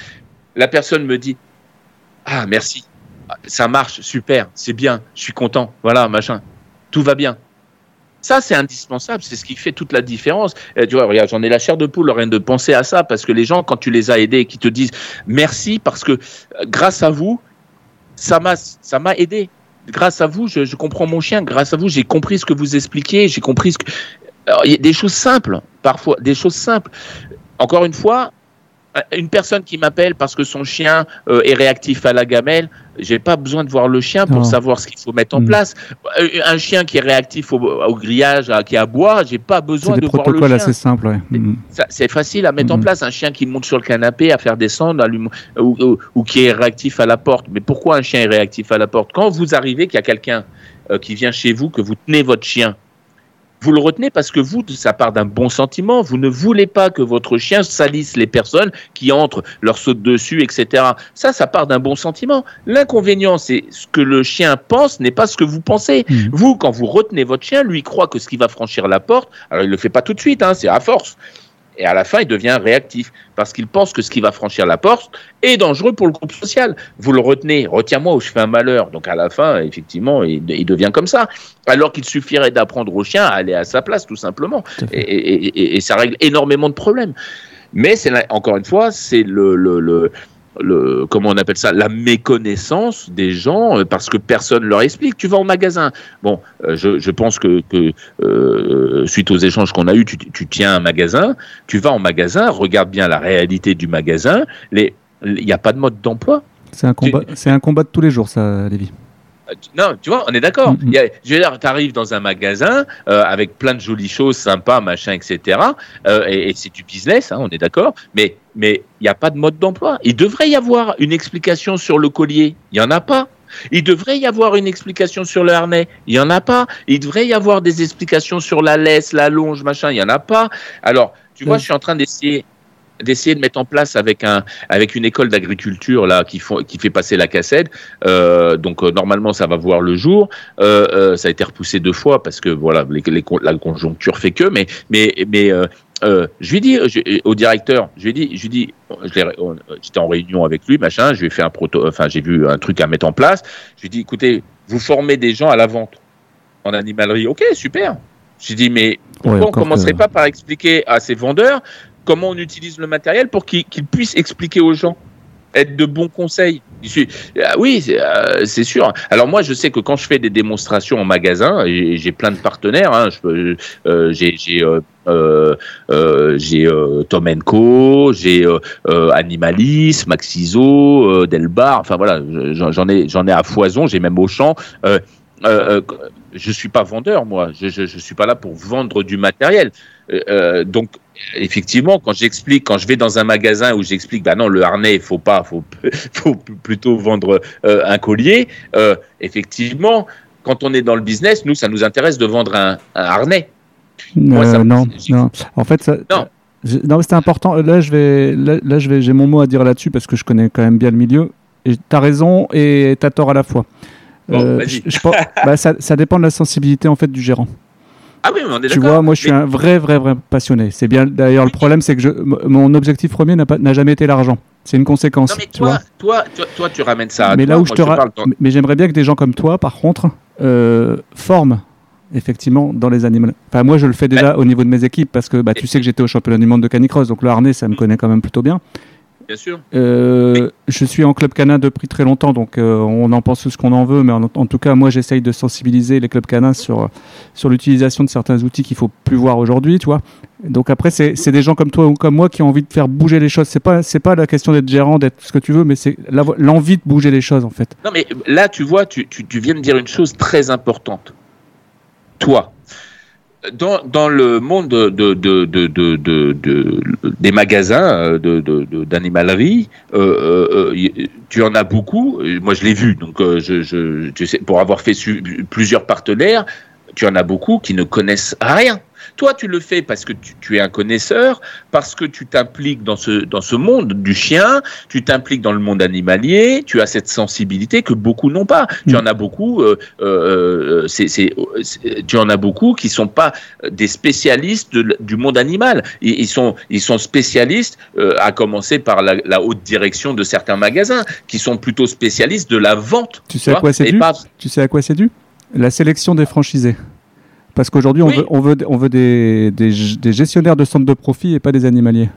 la personne me dit, ah, merci, ça marche, super, c'est bien, je suis content, voilà, machin, tout va bien. Ça, c'est indispensable. C'est ce qui fait toute la différence. tu vois, regarde, j'en ai la chair de poule, rien de penser à ça, parce que les gens, quand tu les as aidés, qui te disent merci, parce que euh, grâce à vous, ça m'a, ça m'a aidé. Grâce à vous, je, comprends mon chien. Grâce à vous, j'ai compris ce que vous expliquez. J'ai compris ce que. y a des choses simples, parfois, des choses simples. Encore une fois, une personne qui m'appelle parce que son chien euh, est réactif à la gamelle, j'ai pas besoin de voir le chien pour savoir ce qu'il faut mettre en mm. place. Euh, un chien qui est réactif au, grillage, qui aboie, j'ai pas besoin de voir le chien. assez simple. Mm. C'est facile à mettre en mm. place. Un chien qui monte sur le canapé à faire descendre, ou, qui est réactif à la porte. Mais pourquoi un chien est réactif à la porte? Quand vous arrivez, qu'il y a quelqu'un euh, qui vient chez vous, que vous tenez votre chien, vous le retenez parce que vous, ça part d'un bon sentiment. Vous ne voulez pas que votre chien salisse les personnes qui entrent, leur sautent dessus, etc. Ça, ça part d'un bon sentiment. L'inconvénient, c'est ce que le chien pense n'est pas ce que vous pensez. Mmh. Vous, quand vous retenez votre chien, lui croit que ce qui va franchir la porte, alors il le fait pas tout de suite, hein, c'est à force. Et à la fin, il devient réactif parce qu'il pense que ce qui va franchir la porte est dangereux pour le groupe social. Vous le retenez, retiens-moi ou je fais un malheur. Donc à la fin, effectivement, il, devient comme ça. Alors qu'il suffirait d'apprendre au chien à aller à sa place, tout simplement. Et, ça règle énormément de problèmes. Mais c'est encore une fois, c'est le, le le, comment on appelle ça, la méconnaissance des gens euh, parce que personne leur explique. Tu vas au magasin. Bon, euh, je, pense que, euh, suite aux échanges qu'on a eus, tu, tiens un magasin, tu vas en magasin, regarde bien la réalité du magasin. Il n'y a pas de mode d'emploi. C'est un combat. C'est un combat de tous les jours, ça, Lévi. Non, tu vois, on est d'accord. Mm, mm. Je veux dire, tu arrives dans un magasin avec plein de jolies choses sympas, machin, etc. et, c'est du business, hein, on est d'accord. Mais mais il n'y a pas de mode d'emploi. Il devrait y avoir une explication sur le collier. Il n'y en a pas. Il devrait y avoir une explication sur le harnais. Il n'y en a pas. Il devrait y avoir des explications sur la laisse, la longe, machin. Il n'y en a pas. Alors, tu vois, je suis en train d'essayer d'essayer de mettre en place avec un avec une école d'agriculture là qui font qui fait passer la cassette euh, donc euh, normalement ça va voir le jour euh, ça a été repoussé deux fois parce que voilà les, la conjoncture fait que mais mais mais euh, je lui ai dit euh, au directeur, je lui dit, je lui dit, j'étais en réunion avec lui, machin, je lui ai fait un proto, enfin j'ai vu un truc à mettre en place. Je lui ai dit, écoutez, vous formez des gens à la vente en animalerie, ok, super. Je lui ai dit, mais pourquoi on commencerait pas par expliquer à ces vendeurs comment on utilise le matériel pour qu'ils puissent expliquer aux gens être de bons conseils. Ah oui, euh, c'est sûr. Alors moi, je sais que quand je fais des démonstrations en magasin, j'ai plein de partenaires. Hein, euh, j'ai euh, Tom Co, j'ai Animalis, Maxiso, Delbar. Enfin voilà, j'en ai à foison. J'ai même Auchan. Euh, je suis pas vendeur, moi. Je, je, suis pas là pour vendre du matériel. Euh, donc, effectivement, quand j'explique, quand je vais dans un magasin où j'explique, bah non, le harnais, il faut pas, faut, faut plutôt vendre euh, un collier. Euh, effectivement, quand on est dans le business, nous, ça nous intéresse de vendre un, harnais. non, non. En fait, ça, non. non, c'était important. Là, je vais, là, je vais, j'ai mon mot à dire là-dessus parce que je connais quand même bien le milieu. Et as raison et tu as tort à la fois. je, bah, ça, ça, dépend de la sensibilité en fait du gérant. Ah oui, mais on est Tu vois, moi je suis un vrai, vrai, vrai passionné. C'est bien. D'ailleurs, le problème, c'est que je, mon objectif premier n'a jamais été l'argent. C'est une conséquence. Non, mais toi, toi, toi, tu ramènes ça. À mais là où je te, mais j'aimerais bien que des gens comme toi, par contre, euh, forment effectivement dans les animaux. Enfin, moi, je le fais déjà au niveau de mes équipes parce que bah, tu sais que j'étais au championnat du monde de canicross, donc le harnais, ça me connaît quand même plutôt bien. Bien sûr. Euh, je suis en club canin depuis très longtemps, donc euh, on en pense ce qu'on en veut, mais en, tout cas, moi, j'essaye de sensibiliser les clubs canins sur, sur l'utilisation de certains outils qu'il faut plus voir aujourd'hui, tu vois. Donc après, c'est des gens comme toi ou comme moi qui ont envie de faire bouger les choses. C'est pas c'est pas la question d'être gérant, d'être ce que tu veux, mais c'est l'envie de bouger les choses en fait. Non, mais là, tu vois, tu, tu, tu viens de dire une chose très importante. Toi, dans, dans le monde de, de, de, de, de, de- des magasins de- d'animalerie, euh, euh, euh, tu en as beaucoup. Euh, Moi, je l'ai vu. Donc, euh, je, je, tu sais, pour avoir fait plusieurs partenaires, tu en as beaucoup qui ne connaissent rien. Toi, tu le fais parce que tu, tu es un connaisseur, parce que tu t'impliques dans ce, dans ce monde du chien, tu t'impliques dans le monde animalier, tu as cette sensibilité que beaucoup n'ont pas. Tu en as beaucoup, euh, euh, c'est, c'est, c'est- tu en as beaucoup qui sont pas des spécialistes de du monde animal. Ils, ils sont, ils sont spécialistes, euh, à commencer par la, la haute direction de certains magasins, qui sont plutôt spécialistes de la vente. Tu sais à quoi c'est dû pas- Tu sais à quoi c'est dû? La sélection des franchisés. Parce qu'aujourd'hui, on Oui. veut, on veut, on veut des, des, des gestionnaires de centres de profit et pas des animaliers.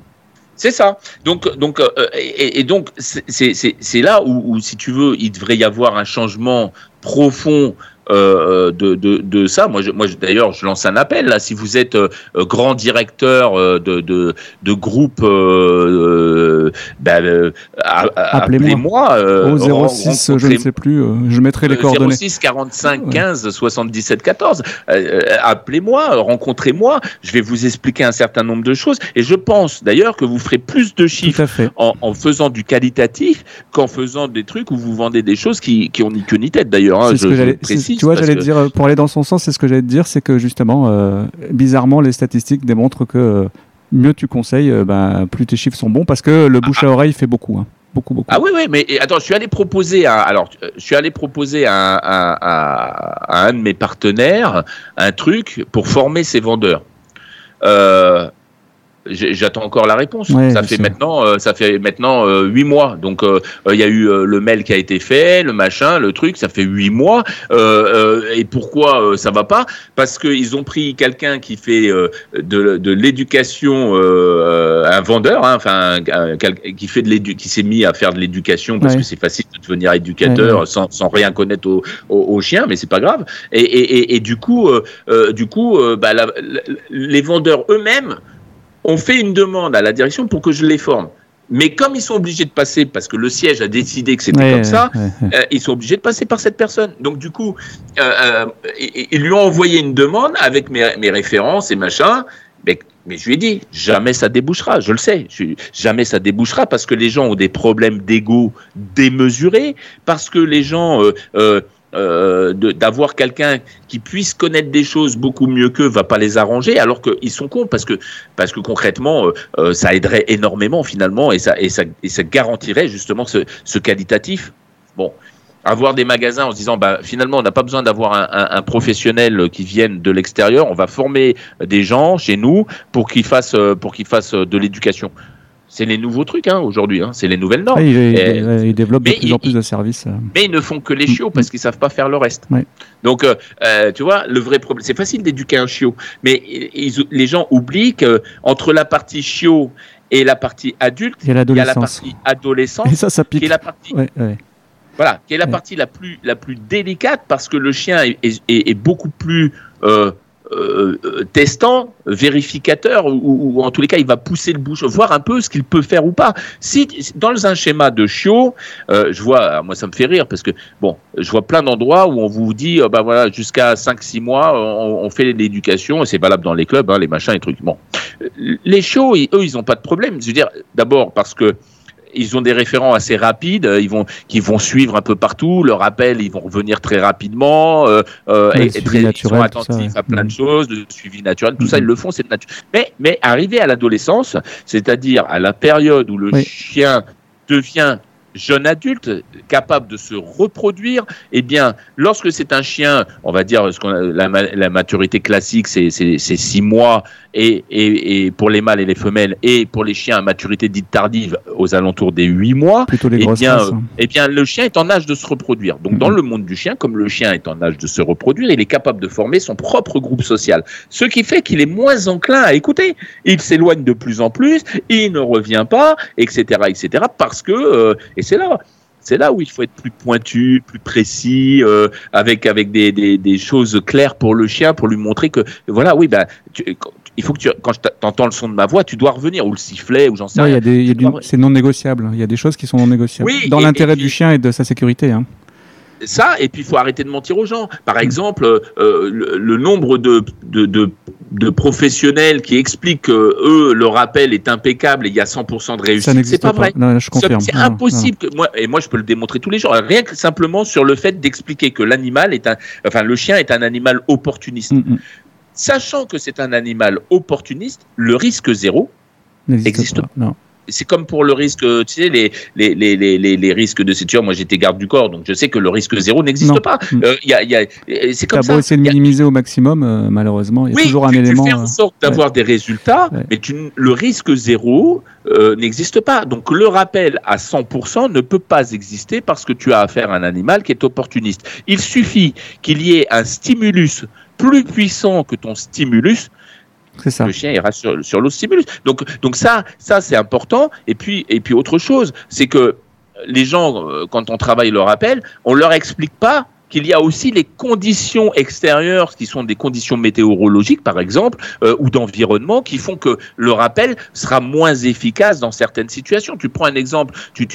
C'est ça. Donc, donc, euh, et, et donc, c'est- là où, où, si tu veux, il devrait y avoir un changement profond euh, de, de, de ça. Moi, je, moi je- d'ailleurs, je lance un appel. Là, si vous êtes euh, grand directeur euh, de, de, de groupe, euh, euh, ben, euh, Appelez-moi. euh, Au 06, je ne sais plus, je mettrai les coordonnées. 06 45 Ouais. 15 77 14. Euh, euh, Appelez-moi, rencontrez-moi. Je vais vous expliquer un certain nombre de choses. Et je pense d'ailleurs que vous ferez plus de chiffres en, en faisant du qualitatif qu'en faisant des trucs où vous vendez des choses qui, qui ont ni queue ni tête d'ailleurs. hein, je, que je précise tu vois, j'allais que- dire, euh, pour aller dans son sens, c'est ce que j'allais te dire, c'est que justement, euh, bizarrement, les statistiques démontrent que euh, mieux tu conseilles, euh, ben, plus tes chiffres sont bons, parce que le bouche à oreille fait beaucoup. hein. Beaucoup, beaucoup. Ah oui, oui, mais attends, je suis allé proposer à, alors, je suis allé proposer à, à- à- à un de mes partenaires un truc pour former ses vendeurs. Euh, J'attends encore la réponse. Ouais, ça fait maintenant, euh, ça fait maintenant euh, huit mois. Donc euh, euh, il y a eu le mail qui a été fait, le machin, le truc. Ça fait huit mois. Et pourquoi ça va pas? Parce qu'ils ont pris quelqu'un qui fait de, de l'éducation, un vendeur, hein, enfin un- qui fait de l'édu- qui s'est mis à faire de l'éducation parce Ouais. que c'est facile de devenir éducateur Ouais. Sans, sans rien connaître aux au, aux chiens, mais c'est pas grave. Et, et, et, et du coup, du coup, bah, la- la- les vendeurs eux-mêmes ont fait une demande à la direction pour que je les forme. Mais comme ils sont obligés de passer, parce que le siège a décidé que c'était Ouais, comme ça, ouais, euh, ils sont obligés de passer par cette personne. Donc du coup, euh, euh, ils, ils lui ont envoyé une demande avec mes, mes références et machin. Mais, mais je lui ai dit, jamais ça débouchera, je le sais, je- jamais ça débouchera parce que les gens ont des problèmes d'ego démesurés, parce que les gens, euh, d'avoir quelqu'un qui puisse connaître des choses beaucoup mieux qu'eux va pas les arranger, alors qu'ils sont cons parce que parce que concrètement, euh, euh, ça aiderait énormément finalement et ça et ça et ça garantirait justement ce, qualitatif. Bon, avoir des magasins en se disant bah finalement on n'a pas besoin d'avoir un, un- professionnel qui vienne de l'extérieur, on va former des gens chez nous pour qu'ils fassent pour qu'ils fassent de l'éducation. C'est les nouveaux trucs hein, aujourd'hui, hein, c'est les nouvelles normes. Ouais, il, il- Et- ouais, il développe de plus en plus de services. euh. mais ils ne font que les chiots parce qu'ils savent pas faire le reste. Ouais. Donc, euh, euh, tu vois, le vrai problème, c'est facile d'éduquer un chiot, mais ils- les gens oublient que entre la partie chiot et la partie adulte, Il y a la partie adolescence Et ça, ça qui pique. est la partie Ouais, voilà, qui est la partie la plus la plus délicate parce que le chien est, est- est- est beaucoup plus euh, euh, euh, testant, vérificateur, ou, en tous les cas, il va pousser le bouche, voir un peu ce qu'il peut faire ou pas. Si dans un schéma de chiot, euh, je vois, moi ça me fait rire parce que bon, je vois plein d'endroits où on vous dit, euh, bah voilà, jusqu'à 5-6 mois, on, fait l'éducation et c'est valable dans les clubs, hein, les machins, les trucs. Bon, les chiots, eux, ils ont pas de problème. Je veux dire, d'abord parce que ils ont des référents assez rapides, euh, ils vont, qui vont suivre un peu partout. Le rappel, ils vont revenir très rapidement. Euh, euh, Ouais, et, ils sont ça, attentifs à plein de Mhm. choses, le suivi naturel, tout ça, ils le font, c'est naturel. Mais, mais arrivé à l'adolescence, c'est-à-dire à la période où le Oui. chien devient jeune adulte, capable de se reproduire, eh bien, lorsque c'est un chien, on va dire, ce qu'on a- la, ma- la maturité classique, c'est six mois, et, et, et pour les mâles et les femelles, et pour les chiens, maturité dite tardive, aux alentours des huit mois, Plutôt les eh bien, euh, bien, le chien est en âge de se reproduire. Donc, dans Mhm. le monde du chien, comme le chien est en âge de se reproduire, il est capable de former son propre groupe social. Ce qui fait qu'il est moins enclin à écouter. Il s'éloigne de plus en plus, il ne revient pas, etc., etc., parce que, euh, et c'est là, c'est là où il faut être plus pointu, plus précis, euh, avec avec des, des, des choses claires pour le chien, pour lui montrer que, voilà, oui, ben, il faut que tu, quand tu entends le son de ma voix, tu dois revenir, ou le sifflet, ou j'en sais y rien. c'est non négociable. Il y a des choses qui sont non négociables. Oui, Dans l'intérêt du chien et de sa sécurité. hein. ça, et puis il faut arrêter de mentir aux gens. Par exemple, euh, le, le nombre de, de, de, de professionnels qui expliquent que eux, le rappel est impeccable et il y a 100% de réussite. C'est pas, vrai. C'est impossible. Que moi, et moi, je peux le démontrer tous les jours. Rien que simplement sur le fait d'expliquer que l'animal est un, enfin, le chien est un animal opportuniste. Mm, mm. Sachant que c'est un animal opportuniste, le risque zéro n'existe pas. Non c'est comme pour le risque, tu sais, les, les, les, les, les risques de ceinture. Moi, j'étais garde du corps, donc je sais que le risque zéro n'existe pas. Mm. Euh, y a, y a, c'est comme ça. Beau essayer de minimiser au maximum, euh, malheureusement, il y a toujours un tu, élément. Tu fais en euh, sorte d'avoir des résultats, mais tu, le risque zéro euh, n'existe pas. Donc le rappel à 100% ne peut pas exister parce que tu as affaire à un animal qui est opportuniste. Il suffit qu'il y ait un stimulus plus puissant que ton stimulus ça. Le chien ira sur, sur stimulus. Donc, donc ça, ça c'est important. Et puis, et puis autre chose, c'est que les gens, euh, quand on travaille le rappel, on leur explique pas qu'il y a aussi les conditions extérieures, qui sont des conditions météorologiques, par exemple, euh, ou d'environnement, qui font que le rappel sera moins efficace dans certaines situations. Tu prends un exemple, tu,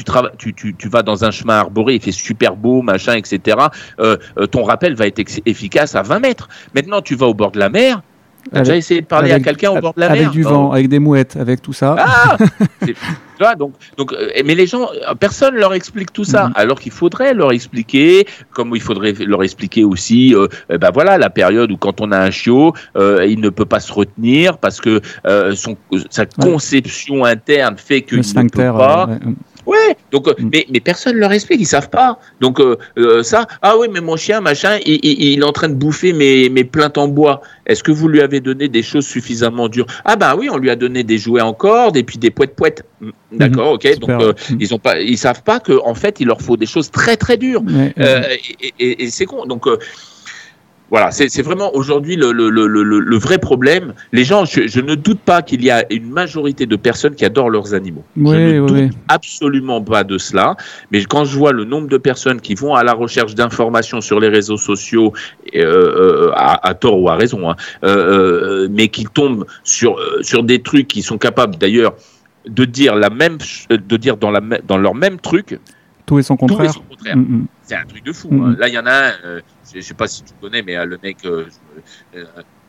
vas dans un chemin arboré, il fait super beau, machin, etc. Euh, ton rappel va être efficace à 20 mètres. Maintenant, tu vas au bord de la mer, T'as déjà essayé de parler à quelqu'un au bord de la mer Avec du vent, avec des mouettes, avec tout ça. Ah donc, donc, euh, mais les gens, euh, personne leur explique tout ça, mm-hmm. alors qu'il faudrait leur expliquer, comme il faudrait leur expliquer aussi, euh, ben voilà, la période où quand on a un chiot, il ne peut pas se retenir parce que son, sa conception interne fait qu'il ne peut pas. Ouais, donc, mm. mais, mais personne leur explique, ils savent pas. Donc, ça, ah oui, mais mon chien, machin, il, il, est en train de bouffer mes, mes plaintes en bois. Est-ce que vous lui avez donné des choses suffisamment dures? Ah ben oui, on lui a donné des jouets en corde et puis des poètes poètes. Mm, d'accord, ok. Donc euh, ils ont pas, ils savent pas qu'en en fait il leur faut des choses très très dures. Euh, et, et, et c'est con. Donc euh, voilà, c'est vraiment aujourd'hui le, le, le, le, vrai problème. Les gens, je, ne doute pas qu'il y a une majorité de personnes qui adorent leurs animaux. Oui, je ne doute absolument pas de cela. Mais quand je vois le nombre de personnes qui vont à la recherche d'informations sur les réseaux sociaux, euh, euh à, tort ou à raison, hein, euh, mais qui tombent sur, sur des trucs qui sont capables d'ailleurs de dire la même, de dire dans, la, dans leur même truc, tout est son contraire. Mm, mm. C'est un truc de fou. Hein. Là, il y en a un, euh, je, ne sais pas si tu connais, mais euh, le mec, euh,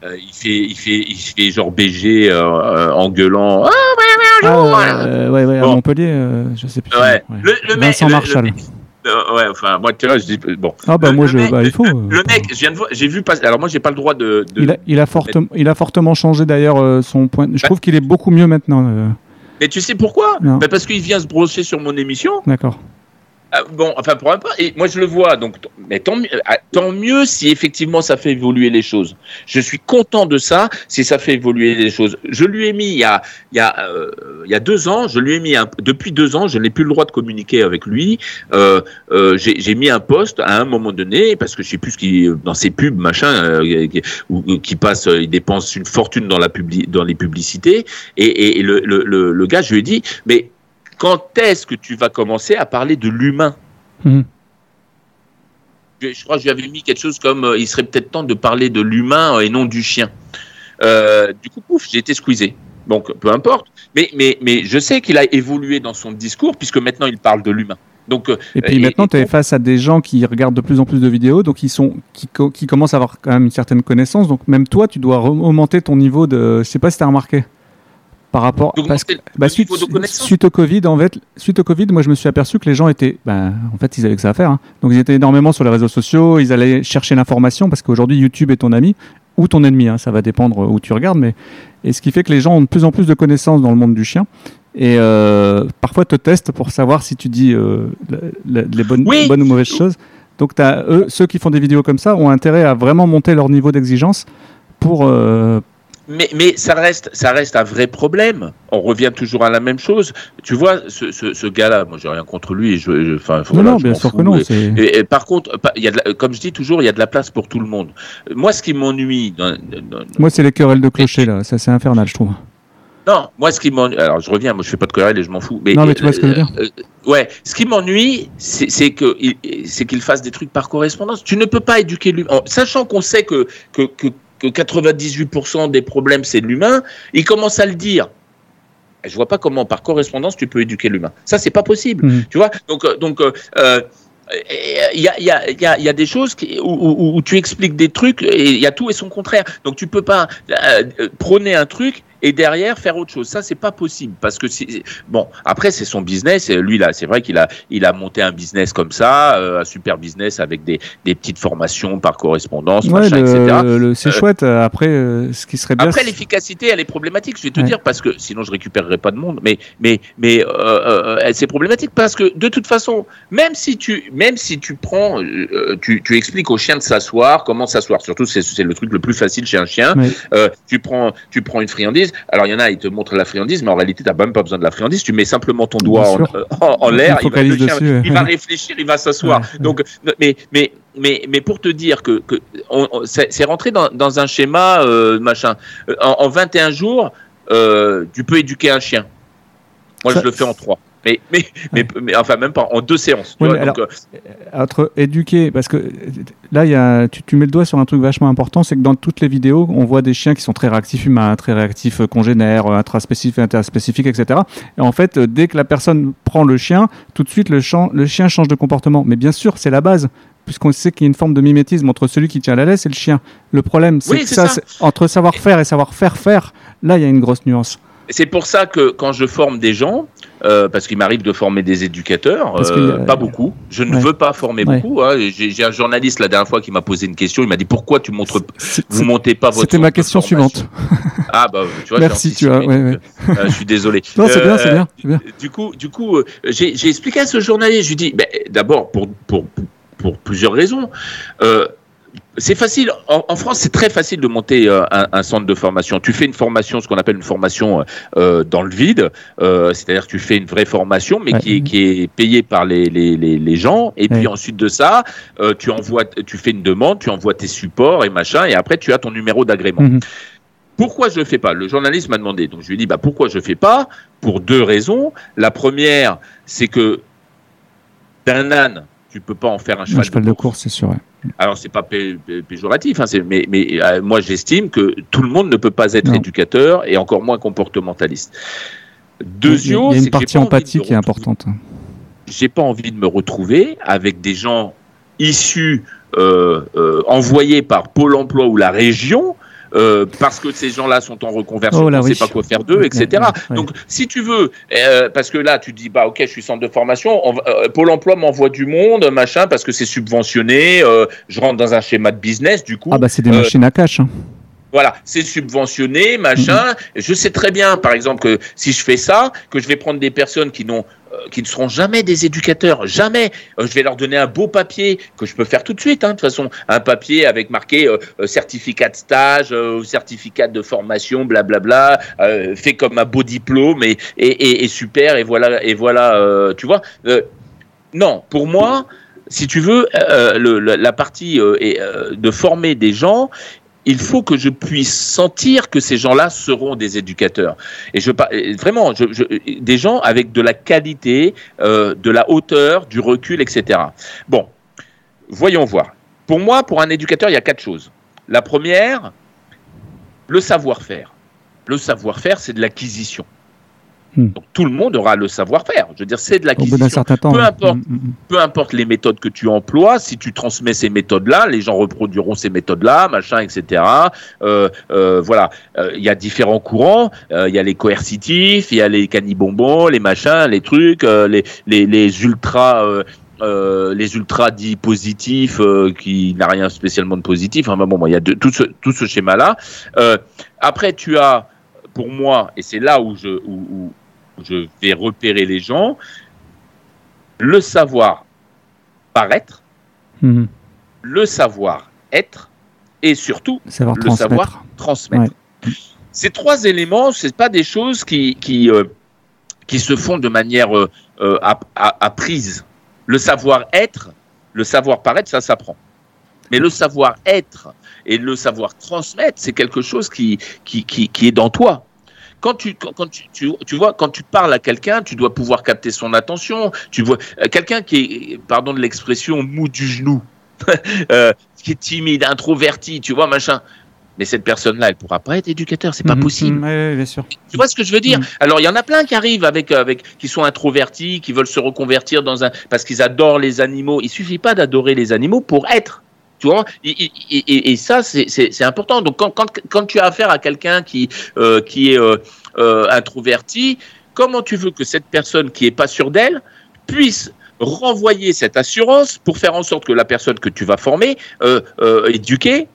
il fait, il fait, il fait genre BG en gueulant. Ah, ah ouais, ouais, à Montpellier, je sais plus. Ouais. Le, le Vincent Marshall. ouais, enfin, moi, tu vois, je dis, bon. Ah, bah, moi, je, bah, il faut. Le, mec, je viens de voir, j'ai vu passer, alors moi, j'ai pas le droit de. de il, a, il, a fortement, il a fortement changé d'ailleurs son point. Je bah trouve qu'il est beaucoup mieux maintenant. Mais tu sais pourquoi? Bah Parce qu'il vient se brosser sur mon émission. D'accord. Ah, bon, enfin pour un peu, et moi je le vois, donc mais tant, ah, tant, mieux si effectivement ça fait évoluer les choses. Je suis content de ça si ça fait évoluer les choses. Je lui ai mis il y a il y a euh, il y a deux ans, je lui ai mis depuis deux ans, je n'ai plus le droit de communiquer avec lui. Euh, euh, j'ai mis un poste à un moment donné parce que je sais plus ce qui dans ses pubs machin euh, qui, qui passe, il dépense une fortune dans la publi, dans les publicités et, le, le, le gars je lui ai dit mais quand est-ce que tu vas commencer à parler de l'humain mhm. je, crois que j'avais mis quelque chose comme euh, il serait peut-être temps de parler de l'humain euh, et non du chien. Euh, du coup, pouf, j'ai été squeezé. Donc, peu importe. Mais, mais, mais je sais qu'il a évolué dans son discours puisque maintenant il parle de l'humain. Donc, et puis maintenant, tu es face à des gens qui regardent de plus en plus de vidéos, donc ils, sont, qui, qui commencent à avoir quand même une certaine connaissance. Donc même toi, tu dois augmenter ton niveau de... Je sais pas si tu as remarqué par rapport parce que, bah, suite, suite, au Covid en fait suite au Covid moi je me suis aperçu que les gens étaient bah, en fait ils avaient que ça à faire hein. donc ils étaient énormément sur les réseaux sociaux ils allaient chercher l'information parce qu'aujourd'hui YouTube est ton ami ou ton ennemi hein, ça va dépendre où tu regardes mais et ce qui fait que les gens ont de plus en plus de connaissances dans le monde du chien. Et euh, parfois te testent pour savoir si tu dis euh, les, bonnes, bonnes ou mauvaises choses. Donc as, eux ceux qui font des vidéos comme ça ont intérêt à vraiment monter leur niveau d'exigence pour euh, mais, mais ça reste, ça reste un vrai problème. On revient toujours à la même chose. Tu vois, ce, ce, ce gars-là, moi, j'ai rien contre lui. Je, enfin, non, non, bien sûr que non. Et, par contre, y a comme je dis toujours, il y a de la place pour tout le monde. Moi, ce qui m'ennuie. Moi, c'est les querelles de clocher là. Ça, c'est infernal, je trouve. Non, moi, ce qui m'ennuie. Alors, je reviens. Moi, je fais pas de querelles et je m'en fous. Mais, non, mais tu vois ce que je veux dire. Euh, euh, ouais. Ce qui m'ennuie, c'est qu'il fasse des trucs par correspondance. Tu ne peux pas éduquer lui, sachant qu'on sait que que, que que 98% des problèmes c'est l'humain, il commence à le dire. Je vois pas comment par correspondance tu peux éduquer l'humain. Ça c'est pas possible. Mmh. Tu vois Donc euh, donc euh, il y a, y, a, y, a, y a, des choses qui, où, où, où, tu expliques des trucs et il y a tout et son contraire. Donc tu peux pas euh, prôner un truc et derrière faire autre chose. Ça, c'est pas possible parce que bon. Après, c'est son business. Lui là, c'est vrai qu'il a il a monté un business comme ça, euh, un super business avec des, des petites formations par correspondance, ouais, machin, etc. C'est euh, chouette. Après, euh, ce qui serait bien. Après, l'efficacité, elle est problématique. Je vais te ouais. dire parce que sinon, je récupérerai pas de monde. Mais mais mais c'est problématique parce que de toute façon, même si tu même si tu prends, tu, tu expliques au chien de s'asseoir, comment s'asseoir. Surtout, c'est le truc le plus facile chez un chien. Ouais. tu prends tu prends une friandise friandise. Alors, il y en a, ils te montrent la friandise, mais en réalité, tu n'as même pas besoin de la friandise. Tu mets simplement ton doigt en, en, en l'air, il, va, dessus, il va réfléchir, il va s'asseoir. Ouais, Donc, mais, mais, mais, mais pour te dire que, que c'est rentré dans, dans, un schéma, euh, machin. En, en 21 jours, euh, tu peux éduquer un chien. Moi, ça, je le fais en 3. Mais, mais, mais, mais, enfin, même pas en deux séances. Oui, vois, alors, donc, euh... Entre éduquer, parce que là, y a, tu, tu, mets le doigt sur un truc vachement important, c'est que dans toutes les vidéos, on voit des chiens qui sont très réactifs humains, très réactifs congénères, intraspécifiques, interspécifiques, etc. Et en fait, dès que la personne prend le chien, tout de suite, le, chien change de comportement. Mais bien sûr, c'est la base puisqu'on sait qu'il y a une forme de mimétisme entre celui qui tient la laisse et le chien. Le problème, c'est oui, que ça, ça. entre savoir-faire et savoir-faire faire, là, il y a une grosse nuance. C'est pour ça que quand je forme des gens, euh, parce qu'il m'arrive de former des éducateurs, euh, pas beaucoup. Je ne ouais. veux pas former ouais. beaucoup. Hein. J'ai un journaliste la dernière fois qui m'a posé une question. Il m'a dit pourquoi tu montres, vous montez pas votre. C'était ma question suivante. ah bah tu vois. Merci, tu vois. Ouais, euh, je suis désolé. non, c'est bien, c'est bien, bien, Du coup, du coup, j'ai expliqué à ce journaliste. Je lui dis, ben, d'abord pour, pour pour plusieurs raisons. Euh, c'est facile. En, en France, c'est très facile de monter euh, un, un, centre de formation. Tu fais une formation, ce qu'on appelle une formation euh, dans le vide, euh, c'est-à-dire que tu fais une vraie formation, mais ouais. qui, est, qui est payée par les, les, les, les gens. Et ouais. puis ensuite de ça, euh, tu envoies, tu fais une demande, tu envoies tes supports et machin, et après tu as ton numéro d'agrément. Mm -hmm. Pourquoi je le fais pas? Le journaliste m'a demandé. Donc je lui ai dit bah pourquoi je le fais pas? Pour deux raisons. La première, c'est que d'un âne tu peux pas en faire un cheval, un cheval de, de course, c'est sûr. Ouais. Alors c'est pas pé pé péjoratif, hein, mais, mais euh, moi j'estime que tout le monde ne peut pas être non. éducateur et encore moins comportementaliste. Deuxième, il y a une partie empathique qui est importante. J'ai pas envie de me retrouver avec des gens issus euh, euh, envoyés par Pôle Emploi ou la région euh, parce que ces gens-là sont en reconversion, oh là, on ne oui. sait pas quoi faire d'eux, etc. Donc, si tu veux, euh, parce que là, tu dis, bah, ok, je suis centre de formation, on, euh, Pôle emploi m'envoie du monde, machin, parce que c'est subventionné, je rentre dans un schéma de business, du coup. Ah, bah, c'est des machines à cash. Hein. Voilà, c'est subventionné, machin. Mmh. Je sais très bien, par exemple, que si je fais ça, que je vais prendre des personnes qui n'ont euh, qui ne seront jamais des éducateurs, jamais. Euh, je vais leur donner un beau papier que je peux faire tout de suite, hein, de toute façon, un papier avec marqué euh, certificat de stage, euh, certificat de formation, blablabla, euh, fait comme un beau diplôme et, et, et, et super, et voilà, et voilà, tu vois. non, pour moi, si tu veux, le, la partie de former des gens, il faut que je puisse sentir que ces gens-là seront des éducateurs. Et je vraiment des gens avec de la qualité, euh, de la hauteur, du recul, etc. Bon, voyons voir. Pour moi, pour un éducateur, il y a quatre choses. La première, le savoir-faire. Le savoir-faire, c'est de l'acquisition. Hmm. Donc tout le monde aura le savoir-faire. Je veux dire, c'est de l'acquisition. Peu importe, mmh, mmh. peu importe les méthodes que tu emploies, si tu transmets ces méthodes-là, les gens reproduiront ces méthodes-là, machin, etc. Euh, euh, voilà, euh, il y a différents courants. Il y a les coercitifs, il y a les canibonbons, les machins, les trucs, les, les, les ultra. Euh, les ultra dits positifs euh, qui n'a rien spécialement de positif. Enfin bon, il y a de, tout ce, tout ce schéma-là. Euh, après, tu as, pour moi, et c'est là où je, où, où, je vais repérer les gens, le savoir paraître, mmh. le savoir être et surtout savoir le savoir transmettre. Ouais. Ces trois éléments, c'est pas des choses qui qui, euh, qui se font de manière euh, apprise. Le savoir être, le savoir paraître, ça s'apprend. Mais le savoir être et le savoir transmettre, c'est quelque chose qui, qui, qui, qui est dans toi quand tu quand tu, tu, tu vois quand tu parles à quelqu'un, tu dois pouvoir capter son attention. Tu vois euh, quelqu'un qui est pardon de l'expression mou du genou, euh, qui est timide, introverti, tu vois machin. mais cette personne-là, elle pourra pas être éducateur, c'est pas Mhm, possible. mhm, ouais, bien sûr. Tu vois ce que je veux dire? Mhm. Alors il y en a plein qui arrivent avec avec qui sont introvertis, qui veulent se reconvertir dans un parce qu'ils adorent les animaux. Il suffit pas d'adorer les animaux pour être. Tu vois et, et- et- et ça c'est important. Donc quand quand quand tu as affaire à quelqu'un qui euh, qui est euh, euh, introverti, comment tu veux que cette personne qui est pas sûre d'elle puisse renvoyer cette assurance pour faire en sorte que la personne que tu vas former, éduquer,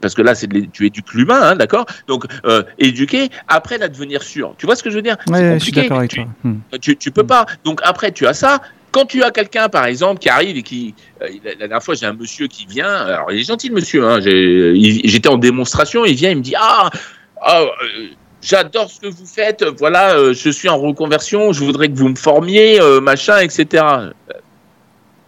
parce que là, c'est tu éduques l'humain, hein, d'accord? Donc, euh, éduquer, apprenne à devenir sûr. Tu vois ce que je veux dire? C'est Ouais, je suis compliqué. d'accord avec Tu- toi. Hmm. tu, tu peux pas. Donc après, tu as ça. Quand tu as quelqu'un, par exemple, qui arrive et qui. euh, la, dernière fois, j'ai un monsieur qui vient. Alors, il est gentil, le monsieur. Hein, il- J'étais en démonstration. Il vient, il me dit Ah, ah, euh, j'adore ce que vous faites. Voilà, euh, je suis en reconversion. Je voudrais que vous me formiez, euh, machin, etc.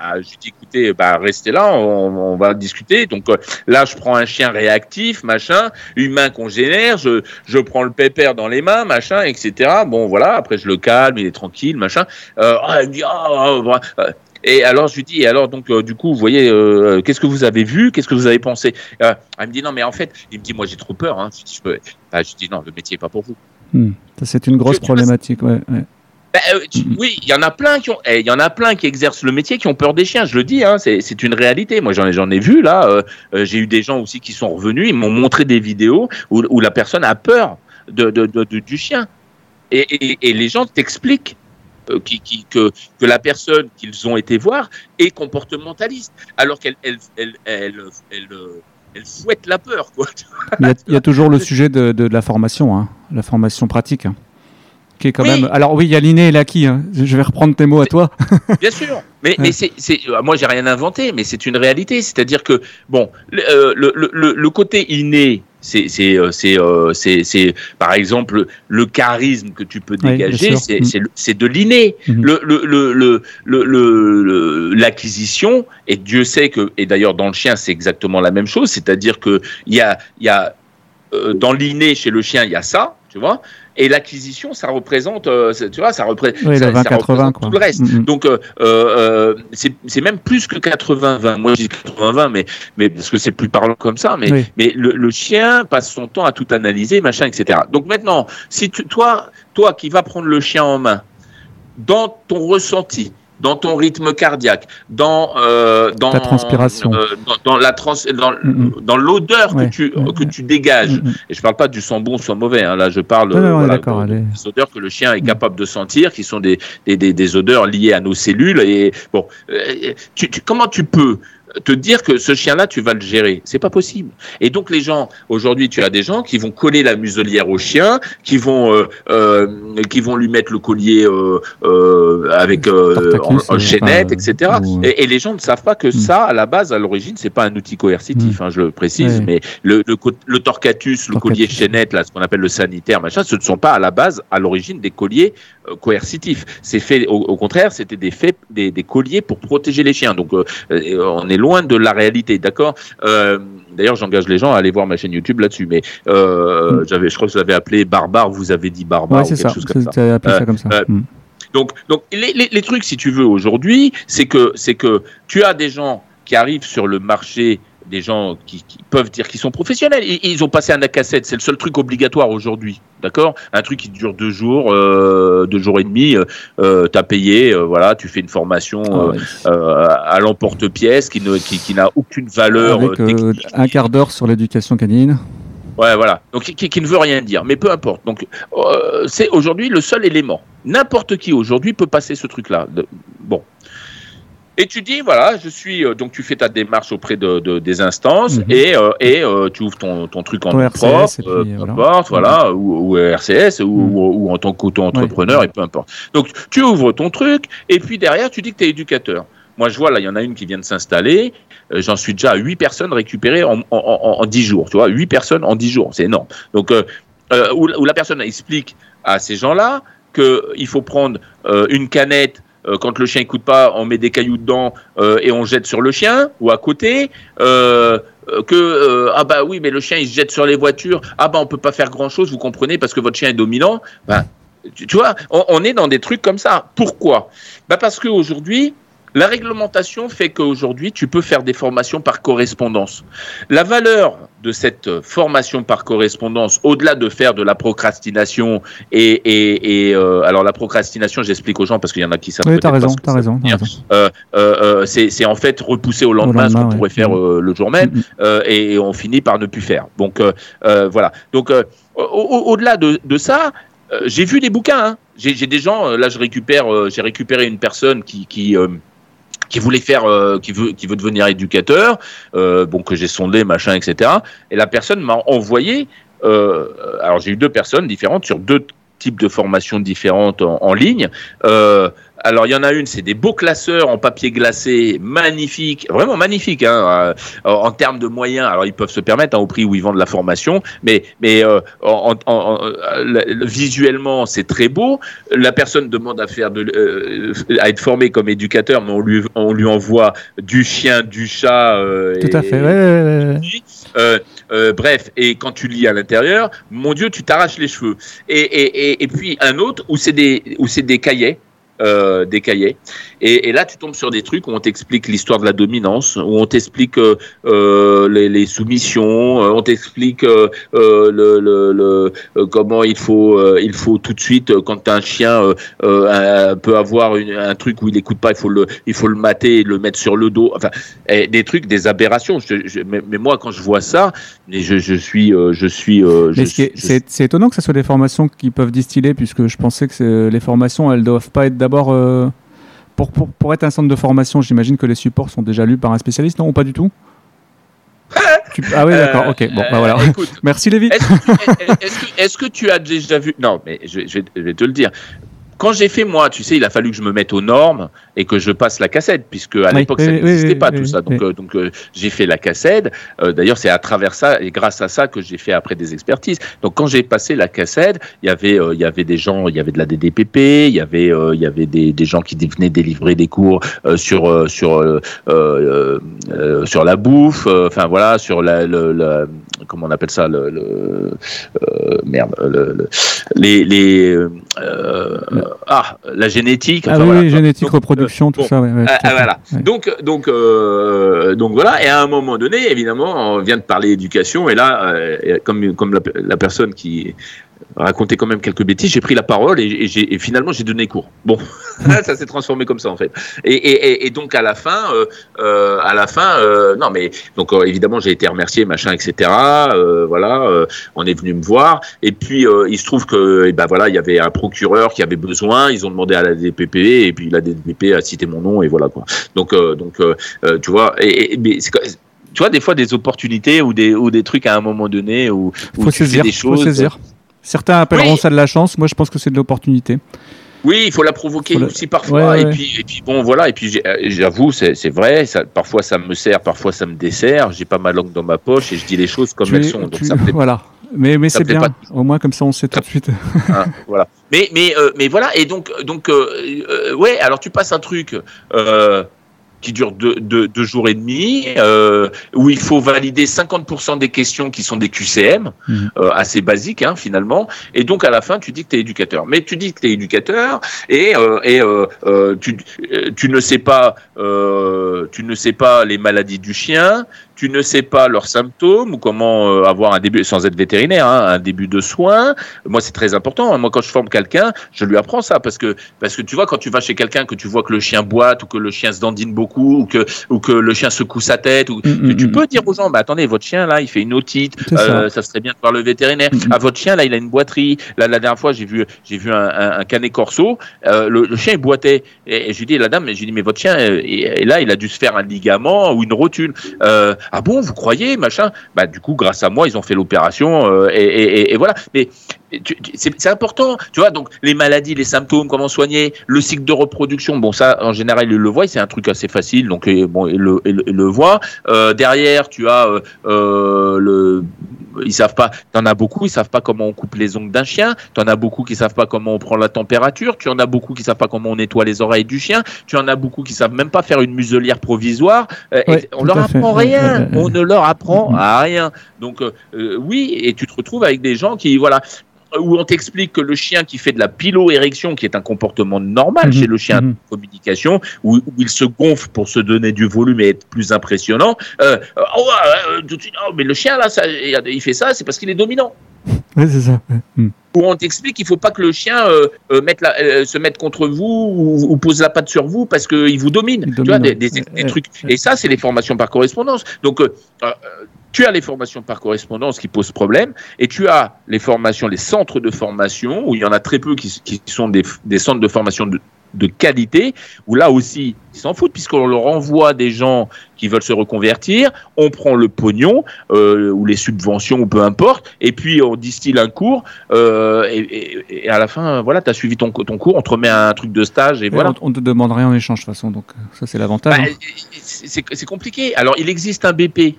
Euh, je lui dis, écoutez, bah, restez là, on, on va discuter. Donc euh, là, je prends un chien réactif, machin, humain congénère, je, je prends le pépère dans les mains, machin, etc. Bon, voilà, après je le calme, il est tranquille, machin. Euh, ah, il me dit, ah, ah, voilà. Euh, et alors je lui dis, et alors donc euh, du coup, vous voyez, euh, qu'est-ce que vous avez vu, qu'est-ce que vous avez pensé? Euh, Elle me dit non, mais en fait, il me dit, moi j'ai trop peur. Hein. Je, dis, je, peux- Ah, je dis non, le métier est pas pour vous. Hmm. C'est une grosse problématique. Ouais, ouais. Ben, euh, tu- Mhm. Oui, il y en a plein qui ont, eh, il y en a plein qui exercent le métier qui ont peur des chiens. Je le dis, hein, c'est c'est une réalité. Moi, j'en ai, j'en ai vu là. euh, euh, J'ai eu des gens aussi qui sont revenus. Ils m'ont montré des vidéos où, où la personne a peur de, de- de- de- du chien. Et, et- et les gens t'expliquent euh, qui, qui- que, que la personne qu'ils ont été voir est comportementaliste, alors qu'elle elle, elle, elle, elle, euh, elle fouette la peur. Quoi. Il y, a, il y a toujours le sujet de, de la formation, hein, la formation pratique, hein, qui est quand Oui. même. Alors oui, il y a l'inné et l'acquis. hein. Je vais reprendre tes mots à toi. Bien sûr, mais, Ouais. mais c'est, c'est, euh, moi j'ai rien inventé, mais c'est une réalité. C'est-à-dire que bon, le, euh, le, le, le- le côté inné, c'est, c'est, euh, c'est, c'est, c'est, par exemple le charisme que tu peux dégager, c'est, Mm. c'est, de l'inné. Mhm. Le, le, le, le, le, le- le- l'acquisition, et Dieu sait que, et d'ailleurs dans le chien c'est exactement la même chose, c'est-à-dire que il y a, il y a dans l'inné chez le chien il y a ça, tu vois. Et l'acquisition, ça représente, euh, tu vois, ça, repré- Oui, ça, le ça 20-80, représente quoi. tout le reste. Mhm. Donc, euh, euh, c'est c'est même plus que 80-20. Moi, je dis 80-20, mais, mais parce que c'est plus parlant comme ça. Mais, Oui. mais le, le chien passe son temps à tout analyser, machin, etc. Donc maintenant, si tu, toi, toi qui vas prendre le chien en main, dans ton ressenti, dans ton rythme cardiaque, dans euh, dans Ta transpiration. euh, dans, dans la trans, dans, Mhm. dans l'odeur Ouais, que tu ouais, que ouais. tu dégages. Mhm. Et je parle pas du sang bon, soit mauvais. Hein. Là, je parle euh, voilà, des odeurs que le chien est Mm. capable de sentir, qui sont des, des, des, des odeurs liées à nos cellules. Et bon, tu, tu- comment tu peux te dire que ce chien-là, tu vas le gérer C'est pas possible. Et donc les gens, aujourd'hui, tu as des gens qui vont coller la muselière au chien, qui vont euh, euh, qui vont lui mettre le collier euh, avec en, chaînette, etc. ou, Et, et les gens ne savent pas que Mm. ça, à la base, à l'origine, c'est pas un outil coercitif. hein, je le précise, Ouais. mais le, le, le torcatus, le Torcatus. collier chaînette, là, ce qu'on appelle le sanitaire, machin, ce ne sont pas à la base, à l'origine, des colliers coercitifs. C'est fait, au, au contraire, c'était des faits, des, des colliers pour protéger les chiens. Donc, on est loin de la réalité, d'accord? Euh, D'ailleurs, j'engage les gens à aller voir ma chaîne YouTube là-dessus. Mais euh, Mm. j'avais, je crois que je l'avais appelé barbare. Vous avez dit barbare Ouais, ou c'est quelque ça. chose comme ça. Appelé Euh, ça comme ça. euh, Hmm. Donc, donc les, les, les trucs, si tu veux, aujourd'hui, c'est que, c'est que tu as des gens qui arrivent sur le marché, des gens qui, qui peuvent dire qu'ils sont professionnels. Ils, ils ont passé un cassette, c'est le seul truc obligatoire aujourd'hui, d'accord? Un truc qui dure deux jours, euh, deux jours et demi. Euh, euh, T'as payé, euh, voilà, tu fais une formation Ah ouais. à l'emporte-pièce qui ne, qui, qui n'a aucune valeur Avec technique. un quart d'heure sur l'éducation canine. Ouais, voilà. Donc qui, qui ne veut rien dire, mais peu importe. Donc euh, c'est aujourd'hui le seul élément. N'importe qui aujourd'hui peut passer ce truc-là. Bon. Et tu dis voilà, je suis euh, donc tu fais ta démarche auprès de, de- des instances Mhm. et euh, et euh, tu ouvres ton, ton truc en RCS, propre, puis, peu voilà. importe, voilà, ou, ou RCS ou, Mhm. ou, ou en tant qu'auto-entrepreneur Ouais. et peu importe. Donc tu ouvres ton truc et puis derrière tu dis que tu es éducateur. Moi je vois là, il y en a une qui vient de s'installer. Euh, J'en suis déjà à 8 personnes récupérées en, en, en, en 10 jours. Tu vois, 8 personnes en 10 jours, c'est énorme. Donc euh, euh, où, où la personne explique à ces gens-là qu'il faut prendre une canette. Euh, quand le chien écoute pas, on met des cailloux dedans euh, et on jette sur le chien ou à côté. Euh, que ah bah oui mais le chien il se jette sur les voitures. Ah bah on peut pas faire grand chose vous comprenez parce que votre chien est dominant. Ben, tu, vois on, est dans des trucs comme ça. Pourquoi? Bah parce que aujourd'hui la réglementation fait qu'aujourd'hui tu peux faire des formations par correspondance. La valeur de cette formation par correspondance, au-delà de faire de la procrastination et, et, et euh, alors la procrastination, j'explique aux gens parce qu'il y en a qui savent. Oui, t'as raison, t'as raison. Euh, euh, c'est en fait repousser au lendemain, ce qu'on pourrait faire mm. le jour même, mm, mm. et, on finit par ne plus faire. Donc voilà. Donc au-delà de, de, ça, j'ai vu des bouquins. Hein. J'ai des gens. Là, je récupère. j'ai récupéré une personne qui qui qui voulait faire, euh, qui veut, qui veut devenir éducateur, euh, bon que j'ai sondé, machin, etc. Et la personne m'a envoyé. Euh, alors j'ai eu deux personnes différentes sur deux types de formations différentes en, ligne. Euh, alors, il y en a une, c'est des beaux classeurs en papier glacé, magnifiques, vraiment magnifiques, hein, euh, en termes de moyens. Alors, ils peuvent se permettre hein, au prix où ils vendent la formation, mais, mais euh, en, visuellement, c'est très beau. La personne demande à faire de, euh, à être formée comme éducateur, mais on lui, on lui envoie du chien, du chat. Tout à fait. bref, et quand tu lis à l'intérieur, mon Dieu, tu t'arraches les cheveux. Et, et, et, puis un autre où c'est des, où c'est des cahiers euh, des cahiers. Et, là, tu tombes sur des trucs où on t'explique l'histoire de la dominance, où on t'explique euh, euh, les, soumissions, on t'explique le, le, comment il faut, il faut tout de suite, quand un chien peut avoir un truc où il n'écoute pas, il faut le, il faut le mater et le mettre sur le dos. Enfin, des trucs, des aberrations. mais, moi, quand je vois ça, je, je suis, je suis. c'est étonnant que ce soit des formations qui peuvent distiller, puisque je pensais que les formations, elles doivent pas être d'abord, euh, pour, pour, pour, être un centre de formation, j'imagine que les supports sont déjà lus par un spécialiste, non ou pas du tout Ah oui, d'accord, ok. Bon, bah voilà. Euh, Merci Lévi. Est-ce que, tu as déjà vu Non, mais je, je, vais te le dire quand j'ai fait moi, tu sais, il a fallu que je me mette aux normes et que je passe la cassette, puisque à l'époque ça n'existait pas tout ça. Donc, euh, donc euh, j'ai fait la cassette. Euh, d'ailleurs, c'est à travers ça et grâce à ça que j'ai fait après des expertises. Donc quand j'ai passé la cassette, il y avait il y avait des gens, il y avait de la DDPP, il y avait il y avait des, des gens qui venaient délivrer des cours sur sur sur la bouffe, enfin voilà, sur la, le, comment on appelle ça le, merde le, les les ah, la génétique. ah oui, génétique, reproduction, tout ça. Ah, ah, voilà. Donc, donc, euh, donc voilà. Et à un moment donné, évidemment, on vient de parler éducation, et là, euh, comme, comme la, personne qui racontait quand même quelques bêtises, j'ai pris la parole et, et, finalement j'ai donné cours. Bon, ça s'est transformé comme ça en fait. Et, et donc à la fin, euh, euh à la fin, euh, non mais donc euh, évidemment j'ai été remercié, machin, etc. Euh, voilà, on est venu me voir et puis il se trouve que eh ben voilà, il y avait un procureur qui avait besoin, ils ont demandé à la DPP et puis la DPP a cité mon nom et voilà quoi. Donc donc tu vois, et, mais tu vois des fois des opportunités ou des ou des trucs à un moment donné où, où tu fais des choses. Faut saisir. Certains appelleront ça de la chance. Moi, je pense que c'est de l'opportunité. Oui, il faut la provoquer aussi parfois. et, Puis, et puis bon, voilà. Et puis euh, j'avoue, c'est vrai. Ça, parfois ça me sert, parfois ça me dessert. J'ai pas ma langue dans ma poche et je dis les choses comme elles sont. Donc ça voilà. Mais, mais c'est bien. Au moins comme ça, on sait tout de suite. Ah, voilà. Mais mais euh, mais voilà. Et donc donc euh, ouais. Alors tu passes un truc qui dure deux, deux, deux jours et demi, euh, où il faut valider 50% des questions qui sont des QCM, mmh. euh, assez basiques hein, finalement, et donc à la fin tu dis que tu es éducateur. Mais tu dis que tu es éducateur et, euh, et tu, tu ne sais pas tu ne sais pas les maladies du chien, tu ne sais pas leurs symptômes ou comment euh, avoir un début, sans être vétérinaire, hein, un début de soins. Moi, c'est très important. Moi, quand je forme quelqu'un, je lui apprends ça parce que, parce que tu vois, quand tu vas chez quelqu'un, que tu vois que le chien boite ou que le chien se dandine beaucoup ou que, ou que le chien secoue sa tête, ou, mm, tu mm, peux mm. dire aux gens, bah, attendez, votre chien, là, il fait une otite, euh, ça. serait bien de voir le vétérinaire. À votre chien, là, il a une boiterie. Là, la dernière fois, j'ai vu, j'ai vu un, un, canet corso, euh, le, chien, il boitait. Et, et j'ai dit, la dame, j'ai dit, mais votre chien, et, là, il a dû se faire un ligament ou une rotule. Ah bon, vous croyez, machin? Bah du coup, grâce à moi, ils ont fait l'opération euh, et, voilà. Mais c'est important, tu vois. Donc les maladies, les symptômes, comment soigner, le cycle de reproduction. Bon, ça, en général, ils le voient. C'est un truc assez facile, donc bon, ils le, le voient. Euh, derrière, tu as euh, le ils savent pas. en as beaucoup, ils savent pas comment on coupe les ongles d'un chien. Tu en as beaucoup qui savent pas comment on prend la température. Tu en as beaucoup qui savent pas comment on nettoie les oreilles du chien. Tu en as beaucoup qui savent même pas faire une muselière provisoire. Euh, on leur apprend rien. On ne leur apprend à rien. Donc euh, euh, oui, et tu te retrouves avec des gens qui voilà. Où on t'explique que le chien qui fait de la pilo-érection, qui est un comportement normal Mhm, chez le chien mhm. de communication, où, où il se gonfle pour se donner du volume et être plus impressionnant, euh, euh, oh, euh, tout de suite, oh, mais le chien là, ça, il fait ça, c'est parce qu'il est dominant. Ouais, c'est ça. ouais. Mm. Où on t'explique qu'il faut pas que le chien euh, euh, mette la- euh, se mette contre vous ou, ou pose la patte sur vous parce qu'il vous domine. Il tu vois, domine, des, des- ouais, des ouais, trucs. ouais. Et ça, c'est les formations par correspondance. Donc, euh, euh, tu as les formations par correspondance qui posent problème, et tu as les formations, les centres de formation, où il y en a très peu qui, qui sont des, des centres de formation de, de qualité, où là aussi, ils s'en foutent, puisqu'on leur envoie des gens qui veulent se reconvertir, on prend le pognon, euh, ou les subventions, ou peu importe, et puis on distille un cours, euh, et, et- et à la fin, voilà, tu as suivi ton, ton cours, on te remet un truc de stage, et Et voilà. On, on te demande rien en échange de toute façon, donc ça c'est l'avantage. Bah, hein. c'est compliqué. Alors, il existe un BP.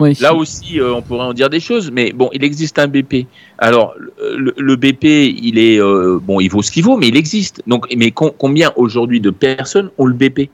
Oui. Là aussi, euh, on pourrait en dire des choses, mais bon, il existe un BP. Alors, le, le BP, il est euh, bon, il vaut ce qu'il vaut, mais il existe. Donc, mais com- combien aujourd'hui de personnes ont le BP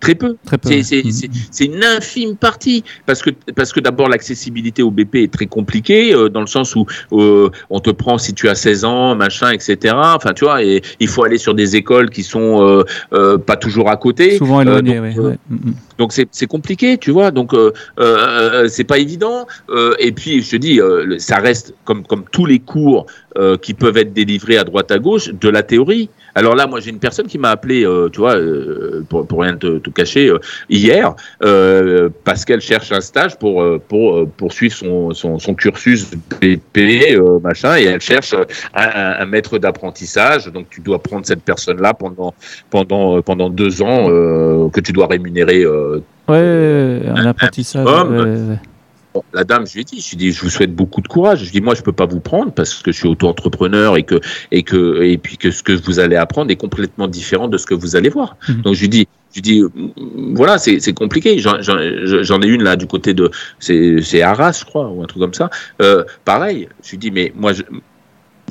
Très peu. Très peu. C'est- ouais. C'est une infime partie parce que parce que d'abord l'accessibilité au BP est très compliquée euh, dans le sens où euh, on te prend si tu as 16 ans, machin, etc. Enfin, tu vois, et il faut aller sur des écoles qui sont euh, pas toujours à côté. Souvent Euh, éloigné, donc, ouais, euh, ouais. Mm, mm. Donc c'est compliqué, tu vois. Donc euh, euh, c'est pas évident. Euh, et puis je te dis, euh, ça reste comme comme tous les cours euh, qui peuvent être délivrés à droite à gauche de la théorie. Alors là, moi j'ai une personne qui m'a appelé, euh, tu vois, euh, pour, pour rien te, cacher, euh, hier euh, parce qu'elle cherche un stage pour euh, pour euh, poursuivre son, son cursus euh, machin et elle cherche un, maître d'apprentissage. Donc tu dois prendre cette personne là pendant pendant euh, pendant deux ans euh, que tu dois rémunérer euh, Ouais, un apprentissage. ouais. Bon, la dame, je lui ai dit, je lui ai dit, je vous souhaite beaucoup de courage. Je dis, moi, je peux pas vous prendre parce que je suis auto-entrepreneur et que et que et puis que ce que vous allez apprendre est complètement différent de ce que vous allez voir. Mhm. Donc je lui dis, je lui dis, mm, voilà, c'est compliqué. J'en ai une là du côté de c'est c'est Arras, je crois, ou un truc comme ça. Euh, pareil. Je lui dis, mais moi, je,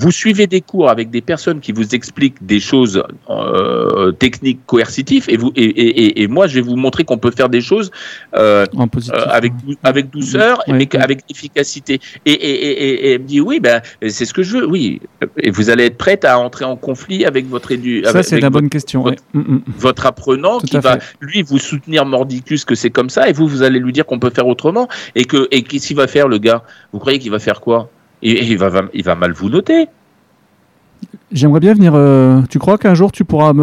vous suivez des cours avec des personnes qui vous expliquent des choses euh, techniques coercitives et vous et, et, et- moi je vais vous montrer qu'on peut faire des choses euh, En positif. euh, avec dou- avec douceur mais avec efficacité et, elle me dit oui ben c'est ce que je veux oui et vous allez être prête à entrer en conflit avec votre édu Ça, c'est la bonne question. ouais. Mm, mm. votre apprenant Tout qui va fait. lui vous soutenir mordicus que c'est comme ça et vous vous allez lui dire qu'on peut faire autrement et que et qu'est-ce qu'il va faire le gars? Vous croyez qu'il va faire quoi? Et, et il va, va- il va mal vous noter J'aimerais bien venir. euh, tu crois qu'un jour tu pourras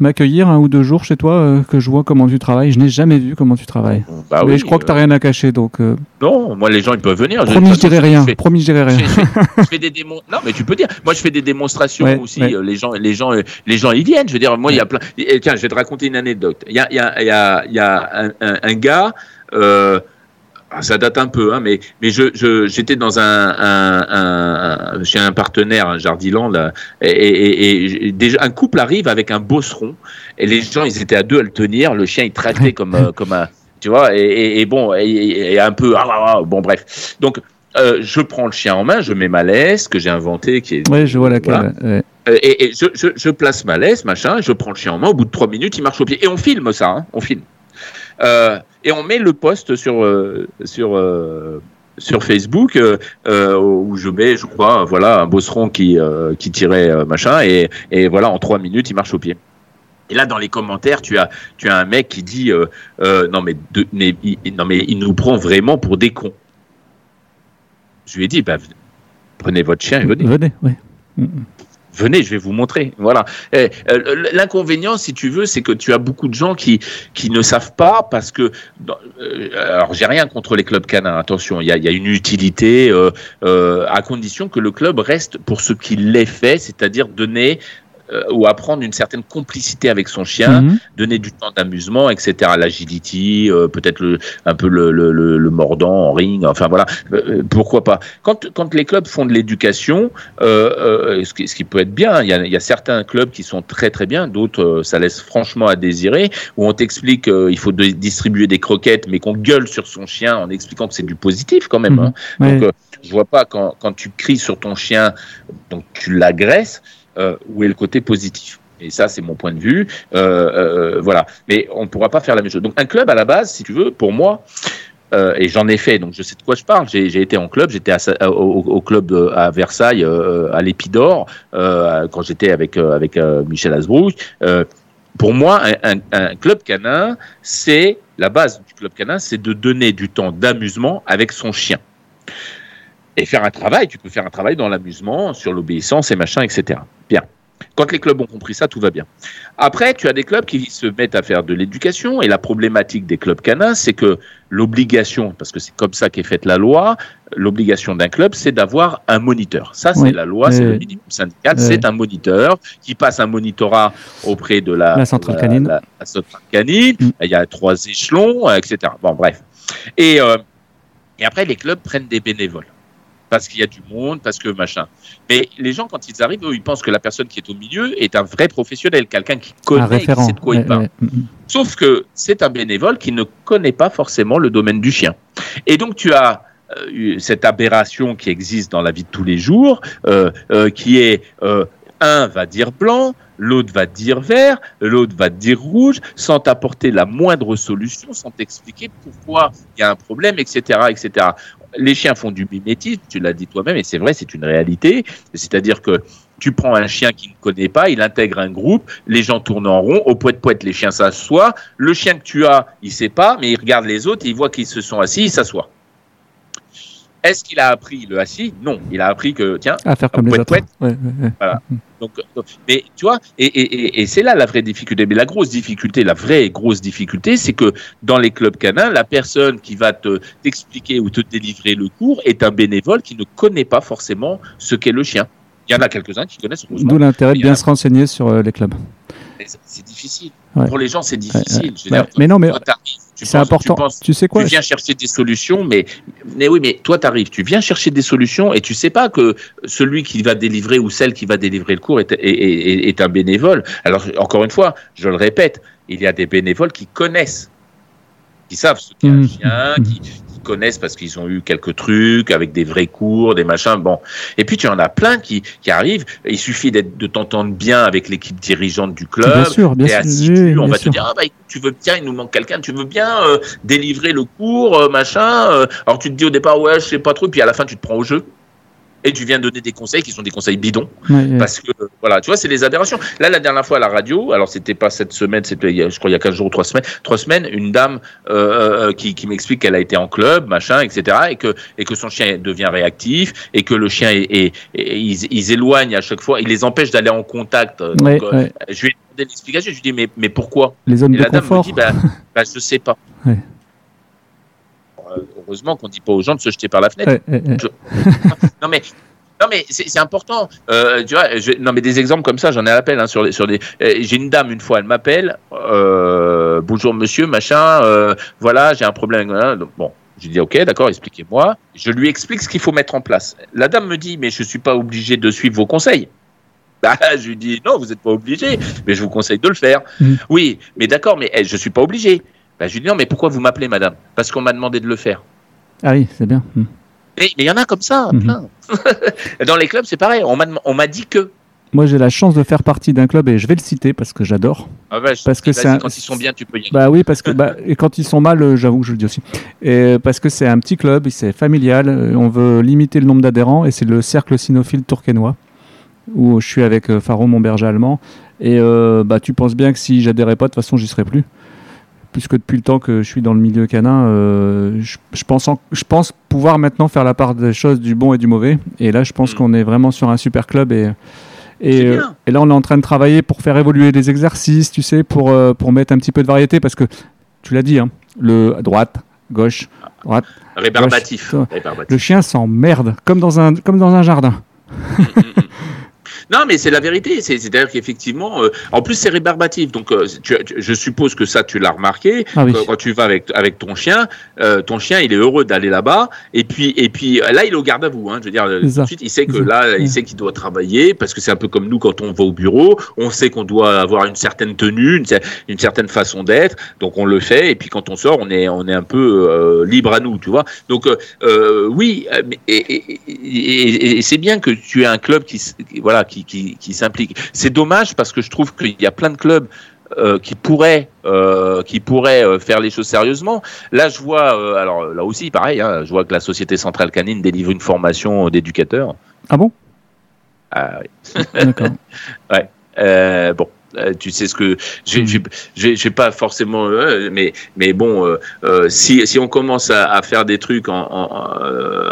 m'accueillir un ou deux jours chez toi, euh, que je vois comment tu travailles? Je n'ai jamais vu comment tu travailles. Bah Mais oui, je crois que euh, tu rien à cacher, donc. euh, non moi les gens ils peuvent venir promis, je dirai rien. fais- Promis, je dirai je rien. fais, je fais des démons. Non, mais tu peux dire. Moi, je fais des démonstrations Ouais, aussi. ouais. Euh, Les gens, les gens, euh, les gens, ils viennent. Je veux dire, moi, il y a plein. et tiens, je vais te raconter une anecdote. Il y a, y a, y a, y a un, un- un gars. Ah, ça date un peu, hein, mais mais je je- j'étais dans un, un, un- un- chez un partenaire, un Jardiland, là, et, et, et- et déjà un couple arrive avec un bosseron et les gens ils étaient à deux à le tenir, le chien il traitait comme euh, comme un tu vois et, bon et, un peu ah, ah, ah, bon bref donc euh, je prends le chien en main, je mets ma laisse que j'ai inventé qui est Ouais, je vois laquelle. Voilà. ouais. euh, et, et je, je, je place ma laisse, machin, je prends le chien en main, au bout de trois minutes, il marche au pied. Et on filme ça, hein, on filme. Euh, et on met le post sur, euh, sur, euh, sur Facebook euh, où je mets, je crois, voilà, un bosseron qui, qui tirait machin, et, et voilà, en trois minutes, il marche au pied. Et là, dans les commentaires, tu as, tu as un mec qui dit non, mais il, non, mais il nous prend vraiment pour des cons. Je lui ai dit bah, prenez votre chien et venez Venez, ouais. Venez, je vais vous montrer. Voilà. Euh, L'inconvénient, si tu veux, c'est que tu as beaucoup de gens qui ne savent pas parce que. euh, alors, j'ai rien contre les clubs canins. Attention, il y a, une utilité euh, à condition que le club reste pour ce qu'il est fait, c'est-à-dire donner euh, ou apprendre une certaine complicité avec son chien, Mhm. donner du temps d'amusement, etc. L'agility, euh, peut-être un peu le, le, le, le mordant en ring, enfin voilà, Euh, euh, pourquoi pas? Quand, quand les clubs font de l'éducation, ce, qui, ce qui peut être bien, il y, a, il y a certains clubs qui sont très très bien, d'autres ça laisse franchement à désirer, où on t'explique qu'il faut de- distribuer des croquettes, mais qu'on gueule sur son chien en expliquant que c'est du positif quand même. Hein. Ouais. Donc, je vois pas quand, quand tu cries sur ton chien, donc tu l'agresses, euh, où est le côté positif. Et ça, c'est mon point de vue. Euh, euh, voilà. Mais on ne pourra pas faire la même chose. Donc, un club, à la base, si tu veux, pour moi, et j'en ai fait, donc je sais de quoi je parle. J'ai été en club, j'étais au, club à Versailles, à l'Épidore, quand j'étais avec, avec Michel Asbrook. pour moi, un club canin, c'est la base du club canin, c'est de donner du temps d'amusement avec son chien. Et faire un travail, tu peux faire un travail dans l'amusement, sur l'obéissance et machin, etc. Bien. Quand les clubs ont compris ça, tout va bien. Après, tu as des clubs qui se mettent à faire de l'éducation et la problématique des clubs canins, c'est que l'obligation, parce que c'est comme ça qu'est faite la loi, l'obligation d'un club, c'est d'avoir un moniteur. Ça, c'est la loi, c'est le minimum syndical, c'est un moniteur qui passe un monitorat auprès de la, centrale canine. La, centrale canine. Mm. Il y a trois échelons, etc. Bon, bref. Et, euh, et après, les clubs prennent des bénévoles parce qu'il y a du monde, parce que machin. Mais les gens, quand ils arrivent, eux, ils pensent que la personne qui est au milieu est un vrai professionnel, quelqu'un qui connaît, qui sait de quoi il parle. Sauf que c'est un bénévole qui ne connaît pas forcément le domaine du chien. Et donc, tu as euh, cette aberration qui existe dans la vie de tous les jours, euh, euh, qui est un va dire blanc, l'autre va dire vert, l'autre va dire rouge, sans t'apporter la moindre solution, sans t'expliquer pourquoi il y a un problème, etc., etc les chiens font du mimétisme, tu l'as dit toi-même, et c'est vrai, c'est une réalité. C'est-à-dire que tu prends un chien qui ne connaît pas, il intègre un groupe, les gens tournent en rond, au poète poète les chiens s'assoient, le chien que tu as, il sait pas, mais il regarde les autres, il voit qu'ils se sont assis, il s'assoit. Est-ce qu'il a appris le assis Non, il a appris que, tiens, à faire comme les autres. Voilà. Donc, mais tu vois, et, c'est là la vraie difficulté. Mais la grosse difficulté, la vraie grosse difficulté, c'est que dans les clubs canins, la personne qui va te t'expliquer ou te délivrer le cours est un bénévole qui ne connaît pas forcément ce qu'est le chien. Il y en a quelques-uns qui connaissent. D'où l'intérêt de bien se renseigner sur euh, les clubs. C'est difficile. Pour les gens, c'est difficile. mais non, mais c'est important. Tu, sais quoi Tu viens chercher des solutions, mais, mais oui, mais toi, tu arrives, tu viens chercher des solutions et tu sais pas que celui qui va délivrer ou celle qui va délivrer le cours est, est, est un bénévole. Alors, encore une fois, je le répète, il y a des bénévoles qui connaissent qui savent ce qu'est un mmh. chien, qui, connaissent parce qu'ils ont eu quelques trucs avec des vrais cours, des machins. Bon. Et puis tu en as plein qui, qui arrivent. Il suffit d'être, de t'entendre bien avec l'équipe dirigeante du club. Bien sûr, bien sûr. on va te dire, ah bah, tu veux bien, il nous manque quelqu'un, tu veux bien euh, délivrer le cours, euh, machin. Euh. alors tu te dis au départ, ouais, je sais pas trop, puis à la fin tu te prends au jeu et tu viens donner des conseils qui sont des conseils bidons. Parce que, voilà, tu vois, c'est les aberrations. Là, la dernière fois à la radio, alors c'était pas cette semaine, c'était, je crois, il y a 15 jours ou 3 semaines, 3 semaines, une dame euh, euh, qui, qui m'explique qu'elle a été en club, machin, etc., et que, et que son chien devient réactif, et que le chien est, ils, ils, éloignent à chaque fois, ils les empêchent d'aller en contact. Donc, euh, je lui ai demandé l'explication, je lui ai dit, mais, mais pourquoi? Les zones et la dame me dit, bah, bah, je sais pas heureusement qu'on ne dit pas aux gens de se jeter par la fenêtre. non mais non mais c'est important. Euh, tu vois, non mais des exemples comme ça, j'en ai à l'appel hein, sur, sur des. Euh, j'ai une dame une fois, elle m'appelle. Euh, bonjour monsieur, machin. voilà, j'ai un problème. bon, je dis ok, d'accord, expliquez-moi. Je lui explique ce qu'il faut mettre en place. La dame me dit mais je suis pas obligé de suivre vos conseils. Bah, je lui dis non, vous n'êtes pas obligé, mais je vous conseille de le faire. Mm. Oui, mais d'accord, mais je eh, je suis pas obligé. Bah, je lui dis non, mais pourquoi vous m'appelez, madame? Parce qu'on m'a demandé de le faire. Ah oui, c'est bien. Hmm. Mais il y en a comme ça, hmm. plein. Dans les clubs, c'est pareil. On m'a dit que. Moi, j'ai la chance de faire partie d'un club et je vais le citer parce que j'adore. Ah parce que c'est quand ils sont bien, tu peux y aller. Bah oui, parce que bah, et quand ils sont mal, euh, j'avoue que je le dis aussi. Et parce que c'est un petit club, c'est familial. Euh, on veut limiter le nombre d'adhérents et c'est le cercle cynophile tourquenois où je suis avec euh, Faro, mon berger allemand. Et bah, tu penses bien que si j'adhérais pas, de toute façon, j'y serais plus puisque depuis le temps que je suis dans le milieu canin, euh, je, pense je pense pouvoir maintenant faire la part des choses du bon et du mauvais. Et là, je pense mm. qu'on est vraiment sur un super club et, et, euh, et, là, on est en train de travailler pour faire évoluer les exercices, tu sais, pour, euh, pour mettre un petit peu de variété, parce que tu l'as dit, hein, le droite, gauche, droite. Rébarbatif. Le chien s'emmerde, comme dans un, comme dans un jardin. Non, mais c'est la vérité. C'est-à-dire qu'effectivement, euh, en plus, c'est rébarbatif. Donc, euh, je suppose que ça, tu l'as remarqué. Ah quand, tu vas avec, avec ton chien, euh, ton chien, il est heureux d'aller là-bas. Et puis, et puis là, il est au garde à vous. Hein, je veux dire, ensuite, il sait que là, il sait qu'il doit travailler parce que c'est un peu comme nous quand on va au bureau. On sait qu'on doit avoir une certaine tenue, une, certaine façon d'être. Donc, on le fait. Et puis, quand on sort, on est, on est un peu libre à nous, tu vois. Donc, oui, et, et, et c'est bien que tu aies un club qui, voilà, qui, qui, s'implique. C'est dommage parce que je trouve qu'il y a plein de clubs euh, qui pourrait, euh, qui pourrait euh, faire les choses sérieusement. Là, je vois, euh, alors là aussi, pareil, hein, je vois que la Société Centrale Canine délivre une formation d'éducateur. Ah bon? Ah, oui. D'accord. Euh, bon. Euh, Tu sais ce que j'ai, j'ai pas forcément, euh, mais mais bon, euh, euh, si si on commence à, à faire des trucs en, en-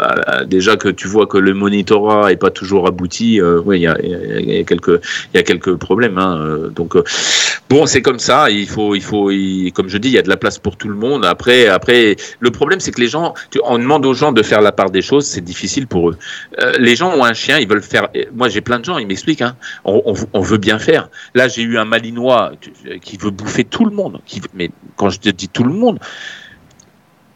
à- à- déjà que tu vois que le monitorat est pas toujours abouti, oui, il y a, y quelques il y a quelques problèmes. Hein, donc bon, c'est comme ça. Il faut il faut il- comme je dis, il y a de la place pour tout le monde. Après après, le problème c'est que les gens, tu- on demande aux gens de faire la part des choses, c'est difficile pour eux. Les gens ont un chien, ils veulent faire. Moi, j'ai plein de gens, ils m'expliquent. Hein, on, on- on veut bien faire. Là, j'ai eu un Malinois qui- qui veut bouffer tout le monde. Qui, mais quand je te dis tout le monde,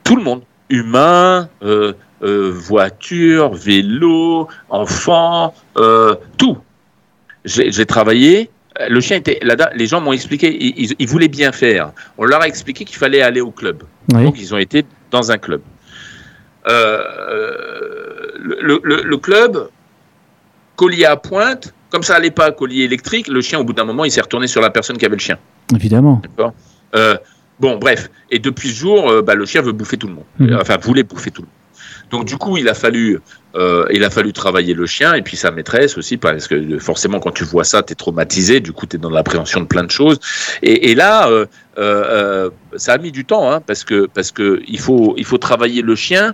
tout le monde, humain, euh, euh, voiture, vélo, enfant, euh, tout. J'ai travaillé. Le chien était. Les gens m'ont expliqué. Ils, voulaient bien faire. On leur a expliqué qu'il fallait aller au club. Oui. Donc ils ont été dans un club. Euh, euh, le, le- le club, collier à pointe, comme ça allait pas collier électrique, le chien au bout d'un moment il s'est retourné sur la personne qui avait le chien. Évidemment. Euh, bon bref, et depuis ce jour, euh, bah, le chien veut bouffer tout le monde. Mhm. Enfin voulait bouffer tout le monde. Donc du coup il a fallu, euh, il a fallu travailler le chien et puis sa maîtresse aussi parce que forcément quand tu vois ça tu es traumatisé, du coup tu es dans l'appréhension de plein de choses. Et, et là euh, euh, euh, ça a mis du temps hein, parce que parce que il faut il faut travailler le chien.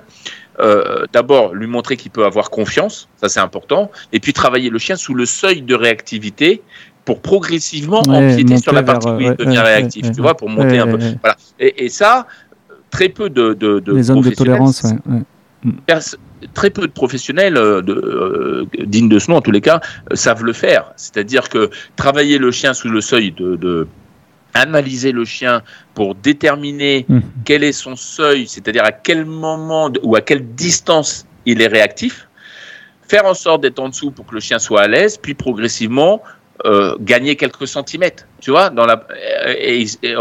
Euh, D'abord, lui montrer qu'il peut avoir confiance, ça c'est important, et puis travailler le chien sous le seuil de réactivité pour progressivement Ouais, empiéter sur la partie vers, où il ouais, devient ouais, réactif, tu vois, pour monter un peu. Voilà. Et, et ça, très peu de, de, de Les zones de tolérance, très peu de professionnels euh, de, euh, dignes de ce nom en tous les cas euh, savent le faire. C'est-à-dire que travailler le chien sous le seuil de, de analyser le chien pour déterminer Mhm. quel est son seuil, c'est-à-dire à quel moment de- ou à quelle distance il est réactif, faire en sorte d'être en dessous pour que le chien soit à l'aise, puis progressivement euh, gagner quelques centimètres, tu vois, dans la et, et- et-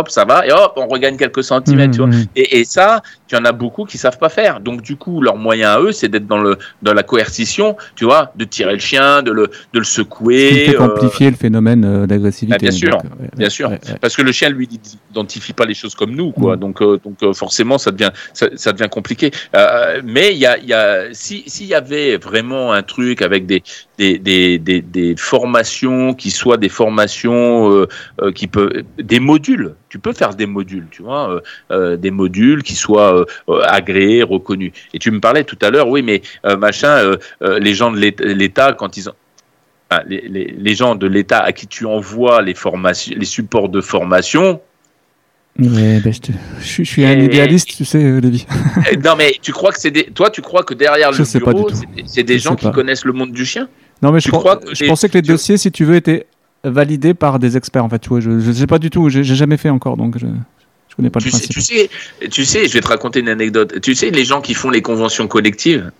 hop ça va et hop on regagne quelques centimètres, tu vois. Mhm, mhm. Et, et ça, tu en as beaucoup qui savent pas faire. Donc du coup, leur moyen à eux, c'est d'être dans le dans la coercition, tu vois, de tirer le chien, de le de le secouer. euh, qu'amplifier le phénomène euh, d'agressivité. Ah, bien sûr, donc, euh, ouais, bien ouais, sûr. ouais, parce que le chien lui identifie pas les choses comme nous, quoi. Donc euh, donc euh, forcément, ça devient ça, ça devient compliqué. Euh, mais il y a il y a si s'il y avait vraiment un truc avec des des des des, des formations qui soient des formations euh, euh, qui peut des modules. Tu peux faire des modules, tu vois, euh, des modules qui soient agréés, reconnus. Et tu me parlais tout à l'heure, oui, mais machin, les gens de l'État- quand ils ont Enfin, les, les, les gens de l'État à qui tu envoies les formations, les supports de formation. Ouais, ben, je, te- je suis- un Et- idéaliste, tu sais, Lévi. Non, mais tu crois que c'est des, toi, tu crois que derrière Je le bureau, c'est des- gens qui connaissent le monde du chien? Non, mais je, Tu crois que je pensais que les tu- dossiers, si tu veux, étaient validés par des experts. En fait, tu vois, je ne sais pas du tout. J'ai j'ai jamais fait encore, donc je, je connais pas tu le sais, principe. tu sais, tu sais, je vais te raconter une anecdote. Tu sais, les gens qui font les conventions collectives,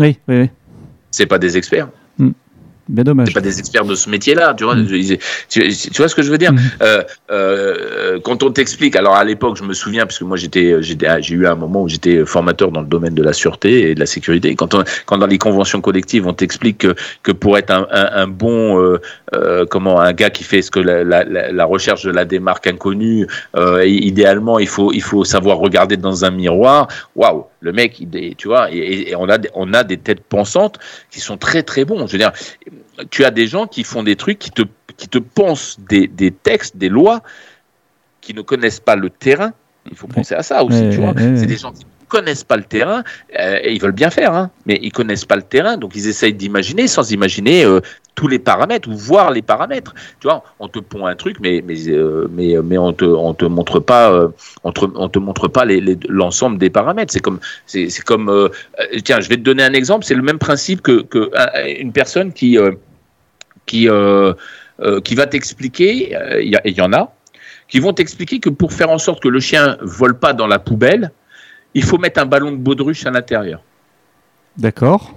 Oui, oui, oui. c'est pas des experts. Bien dommage. C'est pas des experts de ce métier-là, tu vois. Mm. Tu, tu vois ce que je veux dire Mhm. Euh, euh, Quand on t'explique, alors à l'époque, je me souviens, parce que moi j'étais, j'ai eu un moment où j'étais formateur dans le domaine de la sûreté et de la sécurité. Quand, on, quand dans les conventions collectives, on t'explique que, que pour être un, un, un bon, euh, comment, un gars qui fait ce que la, la, la, la recherche de la démarque inconnue, idéalement, il faut, il faut savoir regarder dans un miroir. Waouh, le mec, il, tu vois, et, et on a, des- on a des têtes pensantes qui sont très très bons. Je veux dire, tu as des gens qui font des trucs qui te, qui te pensent des, des textes, des lois, qui ne connaissent pas le terrain. Il faut penser à ça aussi, tu vois. C'est des gens qui connaissent pas le terrain, euh, et ils veulent bien faire, hein, mais ils connaissent pas le terrain, donc ils essayent d'imaginer sans imaginer euh, tous les paramètres ou voir les paramètres. Tu vois, on te pond un truc, mais mais euh, mais mais on te on te montre pas on on te montre pas l'ensemble des paramètres. C'est comme c'est comme tiens, je vais te donner un exemple. C'est le même principe que que un- une personne qui qui qui va t'expliquer. Il y, y en a qui vont t'expliquer que pour faire en sorte que le chien vole pas dans la poubelle, il faut mettre un ballon de baudruche à l'intérieur. D'accord.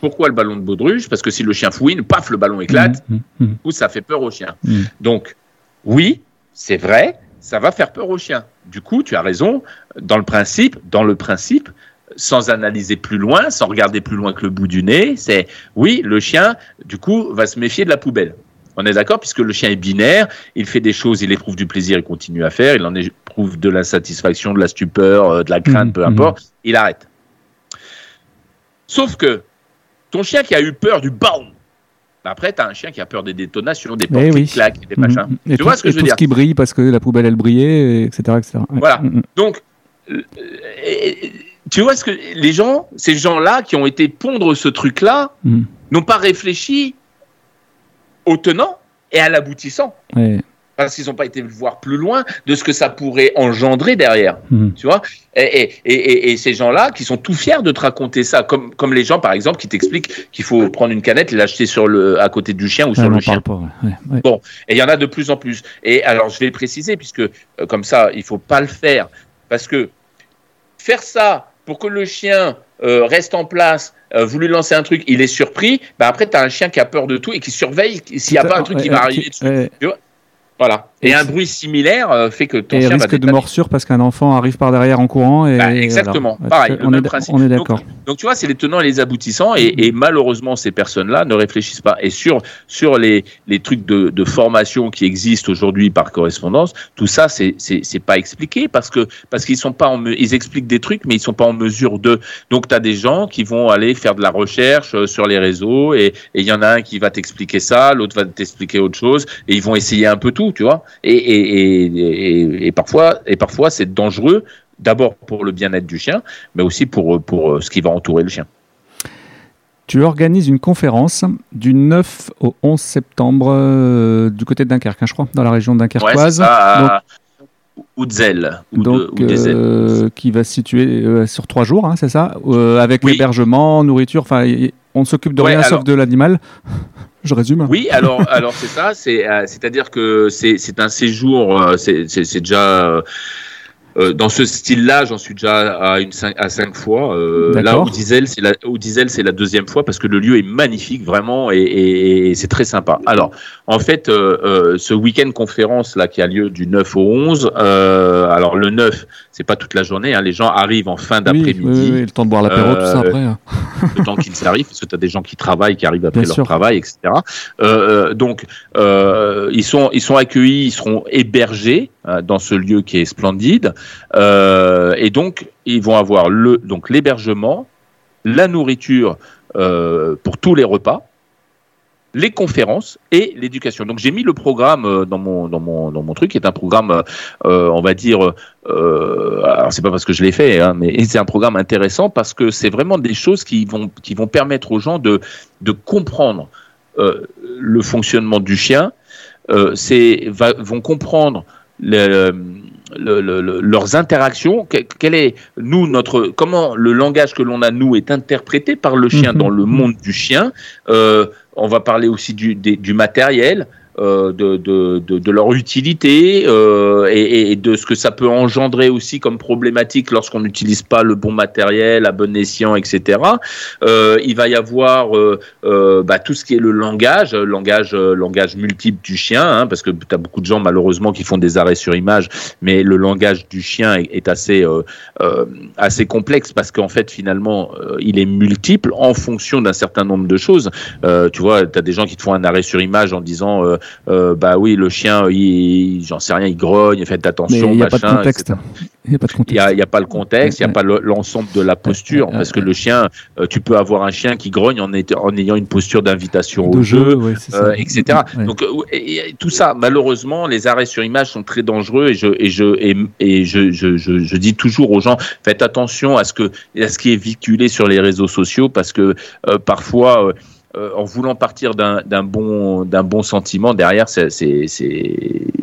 Pourquoi le ballon de baudruche? Parce que si le chien fouine, paf, le ballon éclate, mhm, du coup, ça fait peur au chien. mhm. Donc, oui, c'est vrai, ça va faire peur au chien. Du coup, tu as raison, dans le principe, dans le principe, sans analyser plus loin, sans regarder plus loin que le bout du nez, c'est oui, le chien, du coup, va se méfier de la poubelle. On est d'accord? Puisque le chien est binaire, il fait des choses, il éprouve du plaisir, il continue à faire, il en éprouve de l'insatisfaction, de la stupeur, euh, de la crainte, Mhm, peu importe, il arrête. Sauf que ton chien qui a eu peur du baum, bah après tu as un chien qui a peur des détonations, des portes Eh qui oui. claquent, des Mhm. machins. Et Tu vois ce que je veux tout dire ce qui brille parce que la poubelle elle brillait, et etc. etc. Ouais. Voilà. Donc, euh, tu vois ce que les gens, ces gens-là qui ont été pondre ce truc-là, n'ont pas réfléchi au tenant et à l'aboutissant. Ouais. Parce qu'ils n'ont pas été voir plus loin de ce que ça pourrait engendrer derrière. Mhm. Tu vois et, et, et, et ces gens-là qui sont tout fiers de te raconter ça, comme, comme les gens, par exemple, qui t'expliquent qu'il faut prendre une canette et l'acheter sur le, à côté du chien ou sur le en chien. pas. ouais. Ouais, ouais. Et il y en a de plus en plus. Et alors, je vais préciser, puisque euh, comme ça, il faut pas le faire. Parce que faire ça pour que le chien euh, reste en place, euh, vous lui lancez un truc, il est surpris, bah après, tu as un chien qui a peur de tout et qui surveille s'il n'y a pas un truc qui va arriver dessus. Voilà. Et un bruit similaire euh, fait que ton Et chien va risque de morsure parce qu'un enfant arrive par derrière en courant. Et, Bah, exactement. Pareil, le on, même est, on d'accord. Donc tu vois, c'est les tenants et les aboutissants, et, et malheureusement ces personnes-là ne réfléchissent pas. Et sur sur les les trucs de, de formation qui existent aujourd'hui par correspondance, tout ça c'est c'est pas expliqué parce que parce qu'ils sont pas en ils expliquent des trucs mais ils sont pas en mesure de. Donc tu as des gens qui vont aller faire de la recherche euh, sur les réseaux et il y en a un qui va t'expliquer ça, l'autre va t'expliquer autre chose et ils vont essayer un peu tout, tu vois. Et et et, et, et parfois et parfois c'est dangereux. D'abord pour le bien-être du chien, mais aussi pour, pour euh, ce qui va entourer le chien. Tu organises une conférence du 9 au 11 septembre euh, du côté de Dunkerque, hein, je crois, dans la région Ouais, dunkerquoise. ça, à Oudzel. Ou de- donc, ou des ailes. euh, qui va se situer euh, sur trois jours, hein, c'est ça Avec Oui. hébergement, nourriture, enfin, on ne s'occupe de Ouais, rien alors- sauf de l'animal. Je résume. Oui, alors, alors c'est ça, euh, c'est-à-dire que c'est, un séjour, euh, c'est, déjà euh, dans ce style-là, j'en suis déjà à une cinq, à cinq fois. Euh, là, au Diesel, c'est la, Diesel, c'est la deuxième fois parce que le lieu est magnifique vraiment et, et- et c'est très sympa. Alors, en fait, euh, ce week-end conférence là qui a lieu du 9 au 11, euh, alors le 9, c'est pas toute la journée, hein, les gens arrivent en fin d'après-midi. oui, oui, oui, le temps de boire l'apéro, tout ça Euh, après. hein. le temps qu'ils arrivent, parce que tu as des gens qui travaillent, qui arrivent après Bien leur sûr. travail, etc. Euh, euh, donc, euh, ils, sont, ils sont accueillis, ils seront hébergés euh, dans ce lieu qui est splendide. Euh, et donc, ils vont avoir le donc l'hébergement, la nourriture euh, pour tous les repas les conférences et l'éducation. Donc j'ai mis le programme euh, dans mon dans mon dans mon truc qui est un programme euh, on va dire euh, alors c'est pas parce que je l'ai fait hein, mais c'est un programme intéressant parce que c'est vraiment des choses qui vont qui vont permettre aux gens de de comprendre le fonctionnement du chien c'est vont comprendre le, le, le, le, leurs interactions, que- quel est nous notre comment le langage que l'on a nous est interprété par le chien Mhm. dans le monde du chien. Euh, on va parler aussi du, des- du matériel. Euh, de, de, de, leur utilité euh, et, de ce que ça peut engendrer aussi comme problématique lorsqu'on n'utilise pas le bon matériel à bon escient, etc. Euh, il va y avoir bah, tout ce qui est le langage, langage, langage multiple du chien, hein, parce que tu as beaucoup de gens malheureusement qui font des arrêts sur image, mais le langage du chien est, assez, assez complexe parce qu'en fait finalement il est multiple en fonction d'un certain nombre de choses. Tu vois, tu as des gens qui te font un arrêt sur image en disant euh, bah oui le chien, il, j'en sais rien, il grogne, faites attention, il n'y a pas de machin, contexte. Il n'y a pas de Il contexte. n'y a, il y a pas le contexte, il n'y a pas le- l'ensemble de la posture, parce que le chien, euh, tu peux avoir un chien qui grogne en, ayant une posture d'invitation au jeu, jeu, ouais, c'est euh, etc. Ouais. Donc euh, et- et tout ça, malheureusement, les arrêts sur image sont très dangereux et je et je et, et je, je, je, je dis toujours aux gens faites attention à ce que à ce qui est véhiculé sur les réseaux sociaux parce que euh, parfois euh, en voulant partir d'un bon d'un bon sentiment derrière c'est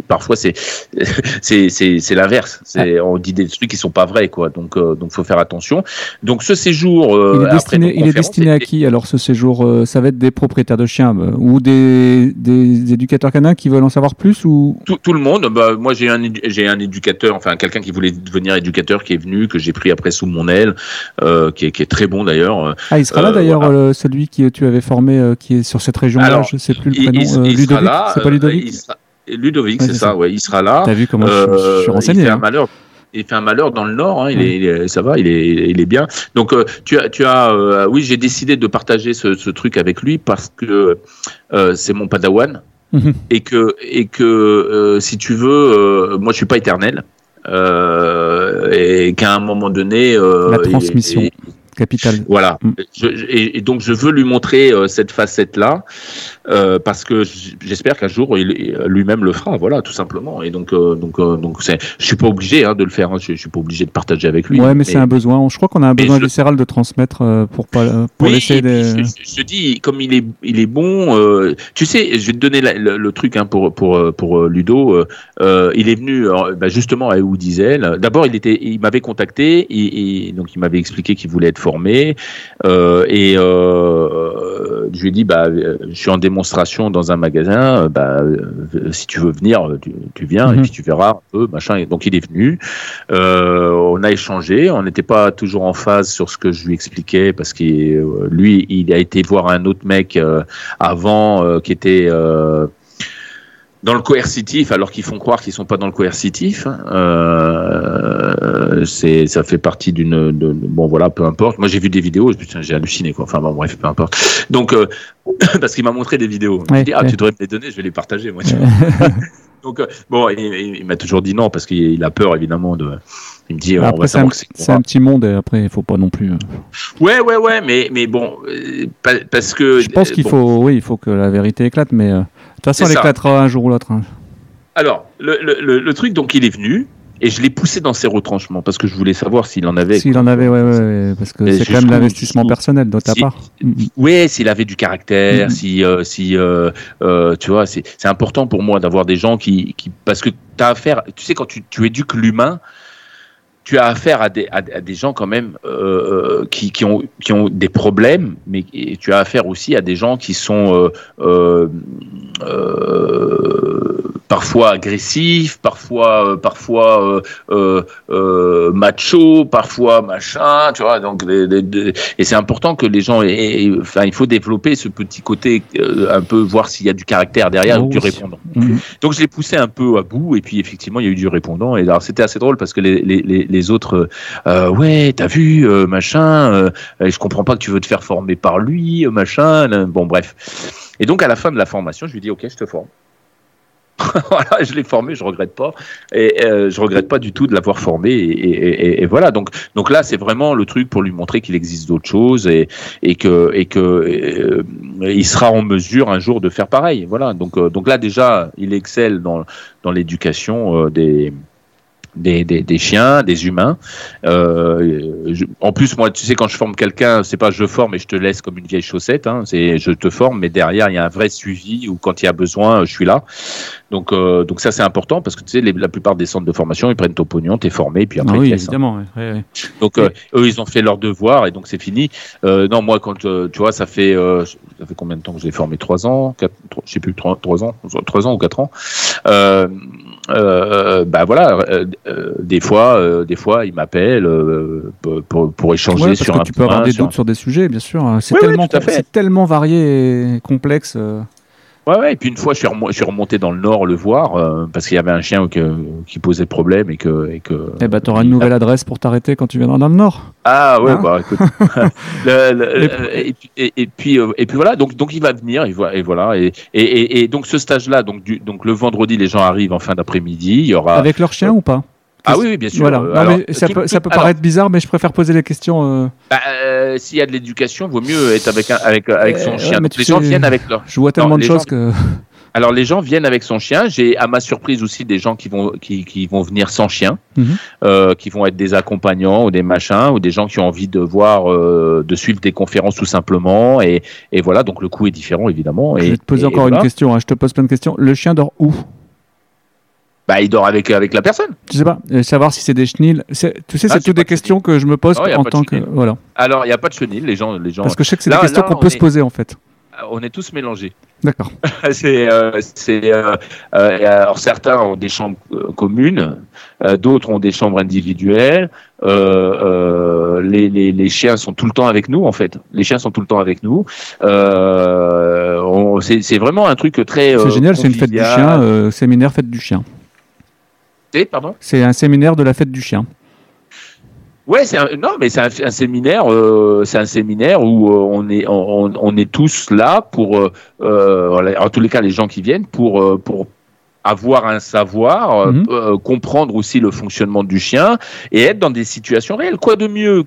parfois c'est l'inverse on dit des trucs qui sont pas vrais quoi donc euh, donc faut faire attention donc ce séjour euh, il est destiné, nos il est conférences, destiné à qui alors ce séjour euh, Ça va être des propriétaires de chiens ou des, des éducateurs canins qui veulent en savoir plus ou? Tout, tout le monde. Bah, moi, j'ai un, édu- j'ai un éducateur, enfin quelqu'un qui voulait devenir éducateur, qui est venu, que j'ai pris après sous mon aile, qui, est, qui est très bon d'ailleurs. Ah, il sera là d'ailleurs, voilà. celui que tu avais formé, euh, qui est sur cette région-là, Alors, je sais plus le prénom. il- euh, il sera Ludovic là, C'est pas euh, Ludovic sera- Ludovic, Ouais, c'est ça, ça. ouais, il sera là. T'as vu comment je, je suis renseigné Il fait un hein. malheur. Il fait un malheur dans le Nord, hein, il, est, il est- ça va, il est, il est bien. Donc tu as, tu as, euh, oui, j'ai décidé de partager ce, ce truc avec lui parce que euh, c'est mon padawan. mhm. et que et que si tu veux, moi je suis pas éternel. et qu'à un moment donné, la transmission. Capital. Voilà. Mm. et, donc je veux lui montrer euh, cette facette-là euh, parce que j'espère qu'un jour il lui-même le fera. Voilà, tout simplement. Et donc euh, donc donc c'est, je suis pas obligé hein, de le faire. Hein. je, suis pas obligé de partager avec lui. Ouais, mais, c'est un besoin. Je crois qu'on a un besoin viscéral de transmettre pour pas pour laisser des. Je, te dis, comme il est il est bon. tu sais, je vais te donner le, truc hein, pour pour pour Ludo. il est venu bah, justement à où Diesel. D'abord, il était, il m'avait contacté et donc il m'avait expliqué qu'il voulait être formé. Euh, et euh, je lui ai dit, bah, je suis en démonstration dans un magasin, bah, si tu veux venir, tu, viens et mhm. puis tu verras un peu, machin. donc il est venu. Euh, on a échangé. On n'était pas toujours en phase sur ce que je lui expliquais parce que lui, il a été voir un autre mec avant qui était dans le coercitif, alors qu'ils font croire qu'ils sont pas dans le coercitif. Hein. Euh, c'est, ça fait partie d'une, bon voilà, peu importe. Moi j'ai vu des vidéos, j'ai halluciné quoi. Enfin bon bref, peu importe. Donc euh, parce qu'il m'a montré des vidéos. je dis ah tu devrais me les donner, je vais les partager moi. Donc euh, bon, il, m'a toujours dit non parce qu'il a peur évidemment de. Il me dit après, on va savoir c'est, c'est un petit monde et après il faut pas non plus. Ouais ouais ouais, mais mais bon parce que. Je pense qu'il faut oui il faut que la vérité éclate, mais toute façon, elle éclatera un jour ou l'autre. Hein. Alors, le, le, le, truc, donc, il est venu. Et je l'ai poussé dans ses retranchements parce que je voulais savoir s'il en avait. S'il en avait, ouais, ouais, parce que c'est quand même l'investissement personnel de ta part. Oui, s'il avait du caractère, mm-hmm. si, euh, si euh, euh, tu vois, c'est important pour moi d'avoir des gens qui, qui parce que tu as affaire, tu sais, quand tu, tu éduques l'humain, tu as affaire à des, à, des gens quand même euh, qui, qui, ont, qui ont des problèmes, mais tu as affaire aussi à des gens qui sont euh, euh, parfois agressif, parfois euh, parfois euh, euh, macho, parfois machin, tu vois. Donc et c'est important que les gens aient, enfin il faut développer ce petit côté un peu voir s'il y a du caractère derrière ou du répondant. Donc je l'ai poussé un peu à bout et puis effectivement il y a eu du répondant et alors c'était assez drôle parce que les, les, les autres ouais t'as vu machin je comprends pas que tu veux te faire former par lui machin bon bref et donc à la fin de la formation je lui dis ok je te forme voilà, je l'ai formé, je regrette pas, et euh, je regrette pas du tout de l'avoir formé. Et, voilà, donc donc là, c'est vraiment le truc pour lui montrer qu'il existe d'autres choses et et que et que euh, il sera en mesure un jour de faire pareil. Voilà, donc euh, donc là déjà, il excelle dans dans l'éducation des des, des, des, chiens, des humains. Euh, en plus, moi, tu sais, quand je forme quelqu'un, c'est pas je forme et je te laisse comme une vieille chaussette. Hein, c'est je te forme, mais derrière, il y a un vrai suivi où quand il y a besoin, je suis là. Donc, euh, donc ça, c'est important parce que tu sais, la plupart des centres de formation, ils prennent ton pognon, t'es formé, puis après, ah oui, hein. évidemment. Donc, euh, eux, ils ont fait leur devoir et donc c'est fini. Non, moi, quand tu vois, ça fait ça fait combien de temps que je l'ai formé? Trois ans, quatre, je sais plus, trois, trois ans, trois ans ou quatre ans. Euh, euh, bah voilà, euh, euh, des fois, des fois, il m'appelle pour, pour, échanger sur que tu peux avoir des doutes sur des sujets, bien sûr. Hein. C'est tellement, tellement varié et complexe. Ouais, ouais, et puis une fois, je suis, remonté, je suis remonté dans le nord le voir euh, parce qu'il y avait un chien qui posait problème et que. Et que eh ben, t'auras une nouvelle adresse pour t'arrêter quand tu viendras dans le nord. Ah ouais, hein bah écoute. et, puis euh, et puis voilà, donc donc il va venir et voilà et voilà et, et, donc ce stage-là, donc du, donc le vendredi, les gens arrivent en fin d'après-midi, il y aura. Avec leur chien ou pas? Ah oui, bien sûr. Voilà. ça, peut, ça peut paraître bizarre, mais je préfère poser les questions. Euh. Bah, euh, S'il y a de l'éducation, vaut mieux être avec, avec, avec son chien. les gens viennent avec leur. Je vois tellement de choses que. Alors les gens viennent avec son chien. J'ai à ma surprise aussi des gens qui vont qui, qui vont venir sans chien, mhm. euh, qui vont être des accompagnants ou des machins ou des gens qui ont envie de voir euh, de suivre des conférences tout simplement et, et voilà donc le coût est différent évidemment. Je vais te poser encore une question. Hein. Je te pose plein de questions. Le chien dort où? Bah, il dort avec, avec la personne. Je sais pas, euh, savoir si c'est des chenilles. Tu sais, c'est ah, toutes des questions que je me pose en tant que. Voilà. Alors, il n'y a pas de chenilles, les gens, les gens. Parce que je sais que c'est des questions qu'on peut se poser en fait. Euh, on est tous mélangés. D'accord. c'est, euh, c'est, alors certains ont des chambres communes, d'autres ont des chambres individuelles. Les, les, les, chiens sont tout le temps avec nous en fait. Les chiens sont tout le temps avec nous. c'est, c'est vraiment un truc très. c'est génial, c'est une fête du chien, séminaire fête du chien. Pardon? C'est un séminaire de la fête du chien. Ouais, c'est un, non, mais c'est un, un, séminaire, euh, c'est un séminaire où euh, on est, on, on, est tous là pour, euh, en tous les cas, les gens qui viennent pour, pour avoir un savoir, mmh. comprendre aussi le fonctionnement du chien et être dans des situations réelles. Quoi de mieux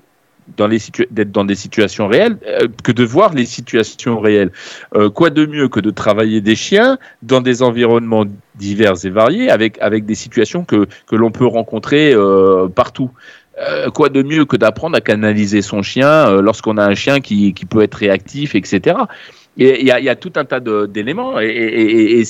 dans d'être dans des situations réelles euh, que de voir les situations réelles. Euh, quoi de mieux que de travailler des chiens dans des environnements divers et variés avec des situations que l'on peut rencontrer euh, partout? Quoi de mieux que d'apprendre à canaliser son chien lorsqu'on a un chien qui peut être réactif, etc. Il y, a, y a tout un tas d'éléments et, et, et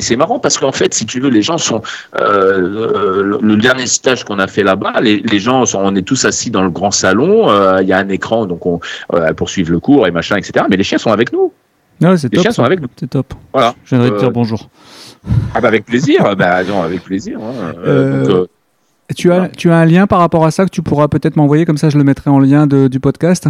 c'est marrant parce qu'en fait, si tu veux, les gens sont euh, le, dernier stage qu'on a fait là-bas, les, les, gens sont, on est tous assis dans le grand salon, euh, il y a un écran donc on euh, poursuivre le cours et machin, etc. Mais les chiens sont avec nous. Les chiens sont avec nous. C'est top. Voilà. Je viendrai te dire bonjour. Ah bah avec plaisir. bah non, avec plaisir. Hein. Donc, tu as, tu as un lien par rapport à ça que tu pourras peut-être m'envoyer, comme ça je le mettrai en lien de, du podcast?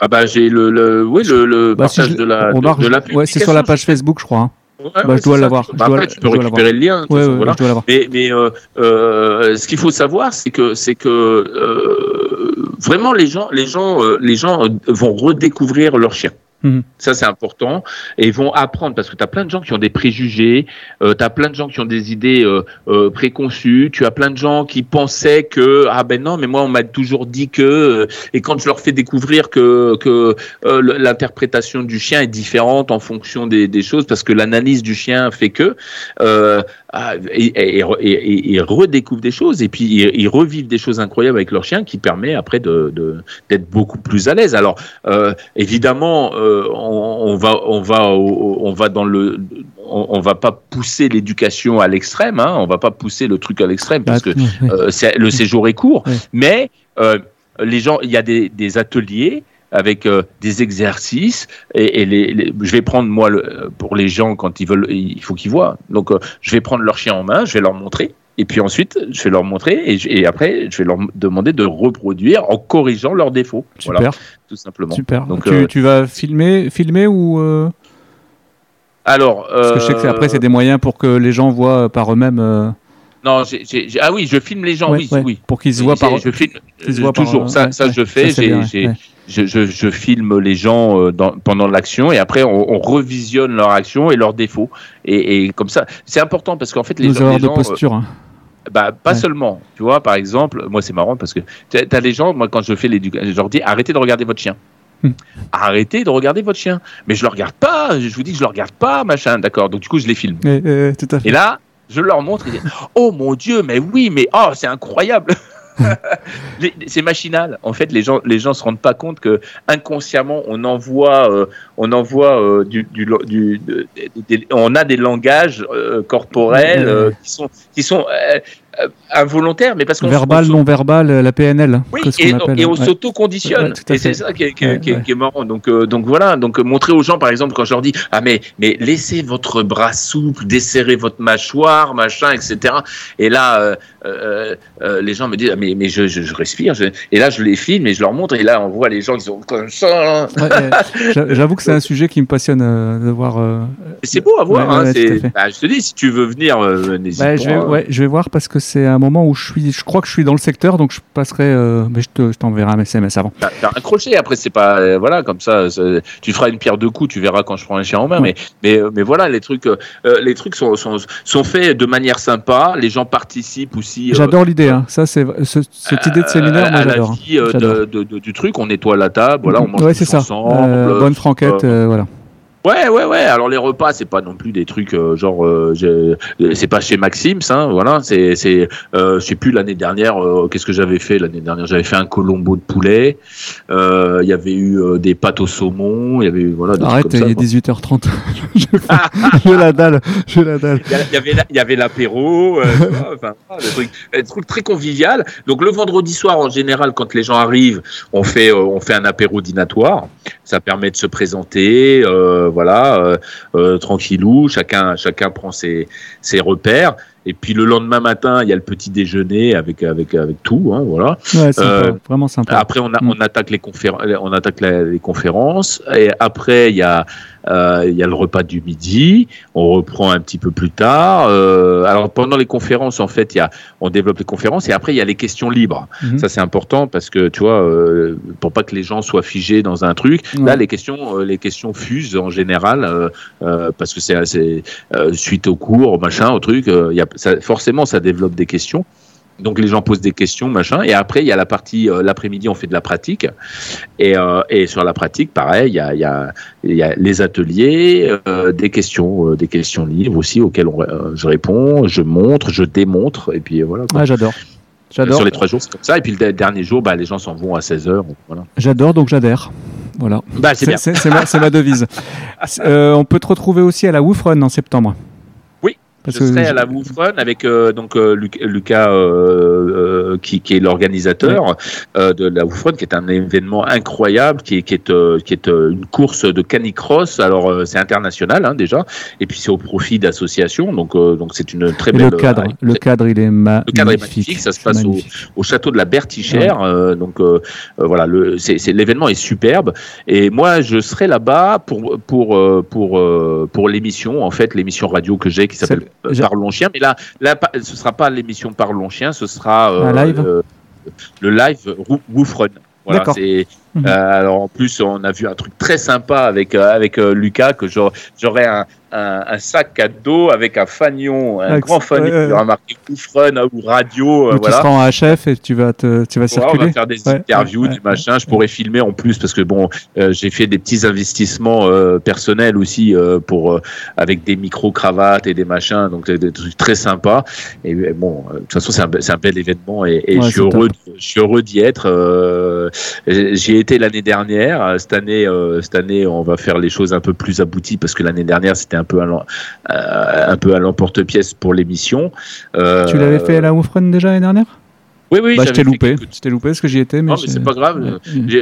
Ah bah j'ai le, le, oui, le, le bah, partage si je, de la, de, la Ouais, c'est sur la page Facebook, je crois. Hein. Ouais, bah, ouais, je dois l'avoir. Bah, après, tu peux récupérer le lien. Ouais, façon, voilà. l'avoir. Mais, mais euh, euh, ce qu'il faut savoir, c'est que, c'est que euh, vraiment les gens, les gens, euh, les gens vont redécouvrir leur chien. Mhm. Ça, c'est important. Et ils vont apprendre parce que tu as plein de gens qui ont des préjugés, euh, tu as plein de gens qui ont des idées euh, euh, préconçues, tu as plein de gens qui pensaient que, ah ben non, mais moi, on m'a toujours dit que, euh, et quand je leur fais découvrir que, que l'interprétation du chien est différente en fonction des, choses, parce que l'analyse du chien fait que, ah, et, et, redécouvrent des choses, et puis ils, revivent des choses incroyables avec leur chien qui permet après d'être beaucoup plus à l'aise. Alors, évidemment, on, on, va, on, va, on va dans le. On, on va pas pousser l'éducation à l'extrême, hein, on va pas pousser le truc à l'extrême parce que euh, le séjour est court, mais euh, les gens, il y a des, des ateliers avec euh, des exercices et, et les, les, je vais prendre moi le, pour les gens quand ils veulent il faut qu'ils voient. Donc euh, je vais prendre leur chien en main je vais leur montrer et puis ensuite, je vais leur montrer et, je, et, après, je vais leur demander de reproduire en corrigeant leurs défauts. Super. Voilà, tout simplement. Super. Donc, tu, euh, tu vas filmer, filmer ou euh... Alors, parce que je sais que après, c'est des moyens pour que les gens voient par eux-mêmes. Euh... Non, j ai, j ai, ah oui, je filme les gens, ouais, oui, ouais. oui. Pour qu'ils se voient par. Je filme je, toujours. Par... Ça, ça, je fais. J'ai je, je, je, filme les gens euh, dans, pendant l'action et après on, on, revisionne leur action et leurs défauts et, et comme ça c'est important parce qu'en fait les, les, gens, les gens, de posture. Hein. Bah, pas ouais. seulement. Tu vois, par exemple, moi, c'est marrant parce que tu as les gens, moi, quand je fais l'éducation, je leur dis arrêtez de regarder votre chien. Hmm. Arrêtez de regarder votre chien. Mais je le regarde pas. Je vous dis que je le regarde pas, machin. D'accord. Donc, du coup, je les filme. Et, et, tout à fait. et là, je leur montre. Ils disent, oh mon Dieu, mais oui, mais oh, c'est incroyable. c'est machinal. En fait, les gens, les gens se rendent pas compte que inconsciemment, on envoie, euh, on envoie euh, du, du, du de, de, de, on a des langages euh, corporels qui sont, qui sont euh, euh, involontaire, mais parce qu'on verbal, non verbal, la PNL. Oui, et, appelle, et, on ouais. s'auto-conditionne. Ouais, et c'est ça qui est, qui, ouais, qui, qui est, marrant. Donc, donc voilà. Donc montrer aux gens, par exemple, quand je leur dis ah mais mais laissez votre bras souple, desserrez votre mâchoire, machin, etc. Et là, euh, euh, euh les gens me disent ah, mais mais je, je, je respire. Je... Et là, je les filme et je leur montre. Et là, on voit les gens qui sont comme ça. J'avoue que c'est un sujet qui me passionne de voir. C'est beau à voir. Hein, bah, je te dis, si tu veux venir, n'hésite bah, pas. Je vais, ouais, je vais voir parce que c'est un moment où je suis, je crois que je suis dans le secteur, donc je passerai, mais je, te, je t'enverrai un SMS avant. T'as, un crochet, après c'est pas, voilà, comme ça, tu feras une pierre deux coups, tu verras quand je prends un chien en main, mais, mais, mais voilà, les trucs, les trucs sont, sont, sont faits de manière sympa, les gens participent aussi. Euh, j'adore l'idée, hein. ça c'est, ce, cette idée de séminaire, moi j'adore. De, du truc, on nettoie la table, voilà, on mange ouais, c'est ça. ensemble. bonne franquette, voilà. Ouais, ouais, ouais. Alors les repas, c'est pas non plus des trucs euh, genre, euh, c'est pas chez Maxims, hein. Voilà, c'est, c'est, euh, je sais plus l'année dernière. Euh, qu'est-ce que j'avais fait l'année dernière? J'avais fait un colombo de poulet. Euh, il y avait eu euh, des pâtes au saumon. Il y avait eu voilà. Des Arrête, il est 18h30. j'ai la dalle. J'ai la dalle. Il y avait, il y avait l'apéro. enfin, des trucs, des trucs très convivial. Donc le vendredi soir, en général, quand les gens arrivent, on fait, on fait un apéro dînatoire. Ça permet de se présenter. Euh, voilà, euh, euh, tranquillou, chacun, chacun prend ses, ses repères. Et puis le lendemain matin, il y a le petit déjeuner avec avec avec tout, hein, voilà. Ouais, sympa, euh, vraiment sympa. Après, on, a, mm. on attaque les conférences, on attaque les conférences. Et après, il y a euh, il y a le repas du midi. On reprend un petit peu plus tard. Euh, alors pendant les conférences, en fait, il y a, on développe les conférences et après il y a les questions libres. Mm-hmm. Ça c'est important parce que tu vois, euh, pour pas que les gens soient figés dans un truc. Là, les questions, les questions fusent en général parce que c'est suite au cours, machin, au truc. Il y a, ça, forcément, ça développe des questions. Donc les gens posent des questions, machin, et après il y a la partie euh, l'après-midi on fait de la pratique, et, euh, et sur la pratique pareil il y a, y, a, y a, les ateliers, euh, des questions, des questions libres aussi auxquelles on, je réponds, je montre, je démontre, et puis voilà. Quoi. j'adore. J'adore. Sur les trois jours c'est comme ça, et puis le dernier jour bah, les gens s'en vont à 16 h voilà. J'adore donc j'adhère. Voilà. Bah, c'est, c'est, ma, ma, devise. on peut te retrouver aussi à la Woofrun en septembre je serai à la Woofrun avec euh, donc euh, Lucas euh, qui, qui, est l'organisateur de la Woofrun, qui est un événement incroyable, qui est, qui est, qui est une course de canicross. Alors c'est international hein, déjà, et puis c'est au profit d'associations. Donc donc c'est une très belle. Le cadre, le cadre il est, le cadre est magnifique. Ça se passe au, au, château de la Bertichère. donc voilà, l'événement est superbe. Et moi je serai là-bas pour pour pour pour l'émission en fait l'émission radio que j'ai qui s'appelle euh, Parlons Chien, mais là, là, ce sera pas l'émission Parlons Chien, ce sera euh, live euh, le live Woof Run. Voilà, c'est mhm. alors en plus on a vu un truc très sympa avec avec Lucas que j'aurais un, un, sac à dos avec un fanion, un grand fanion qui aura marqué Run ou radio. Euh, voilà. Tu seras en HF et tu vas, te, tu vas circuler. on va faire des interviews, des machins. Je pourrais filmer en plus parce que bon, euh, j'ai fait des petits investissements euh, personnels aussi pour avec des micro cravates et des machins, donc des trucs très sympas. Et bon, de toute façon, c'est un, un, bel événement et, et je suis heureux, je suis heureux d'y être. J'y ai été l'année dernière. Cette année, cette année, on va faire les choses un peu plus abouties parce que l'année dernière, c'était un un peu à, euh, un peu à l'emporte-pièce pour l'émission. Euh, tu l'avais fait à la Woofrun déjà l'année dernière? Oui, oui, bah, je t'ai loupé. Je loupé parce que j'y étais. Mais non, mais c'est pas grave.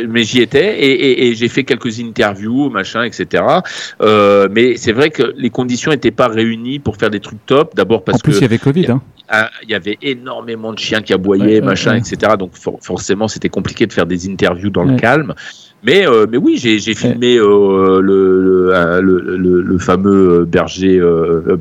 Mais j'y étais et, et, j'ai fait quelques interviews, machin, etc. Euh, mais c'est vrai que les conditions n'étaient pas réunies pour faire des trucs top. D'abord parce que. En plus, il y avait Covid. Hein. Il y avait énormément de chiens qui aboyaient, machin, etc. Donc forcément, c'était compliqué de faire des interviews dans le calme. Mais, euh, mais oui, j'ai filmé euh, le, le, le, fameux berger, euh,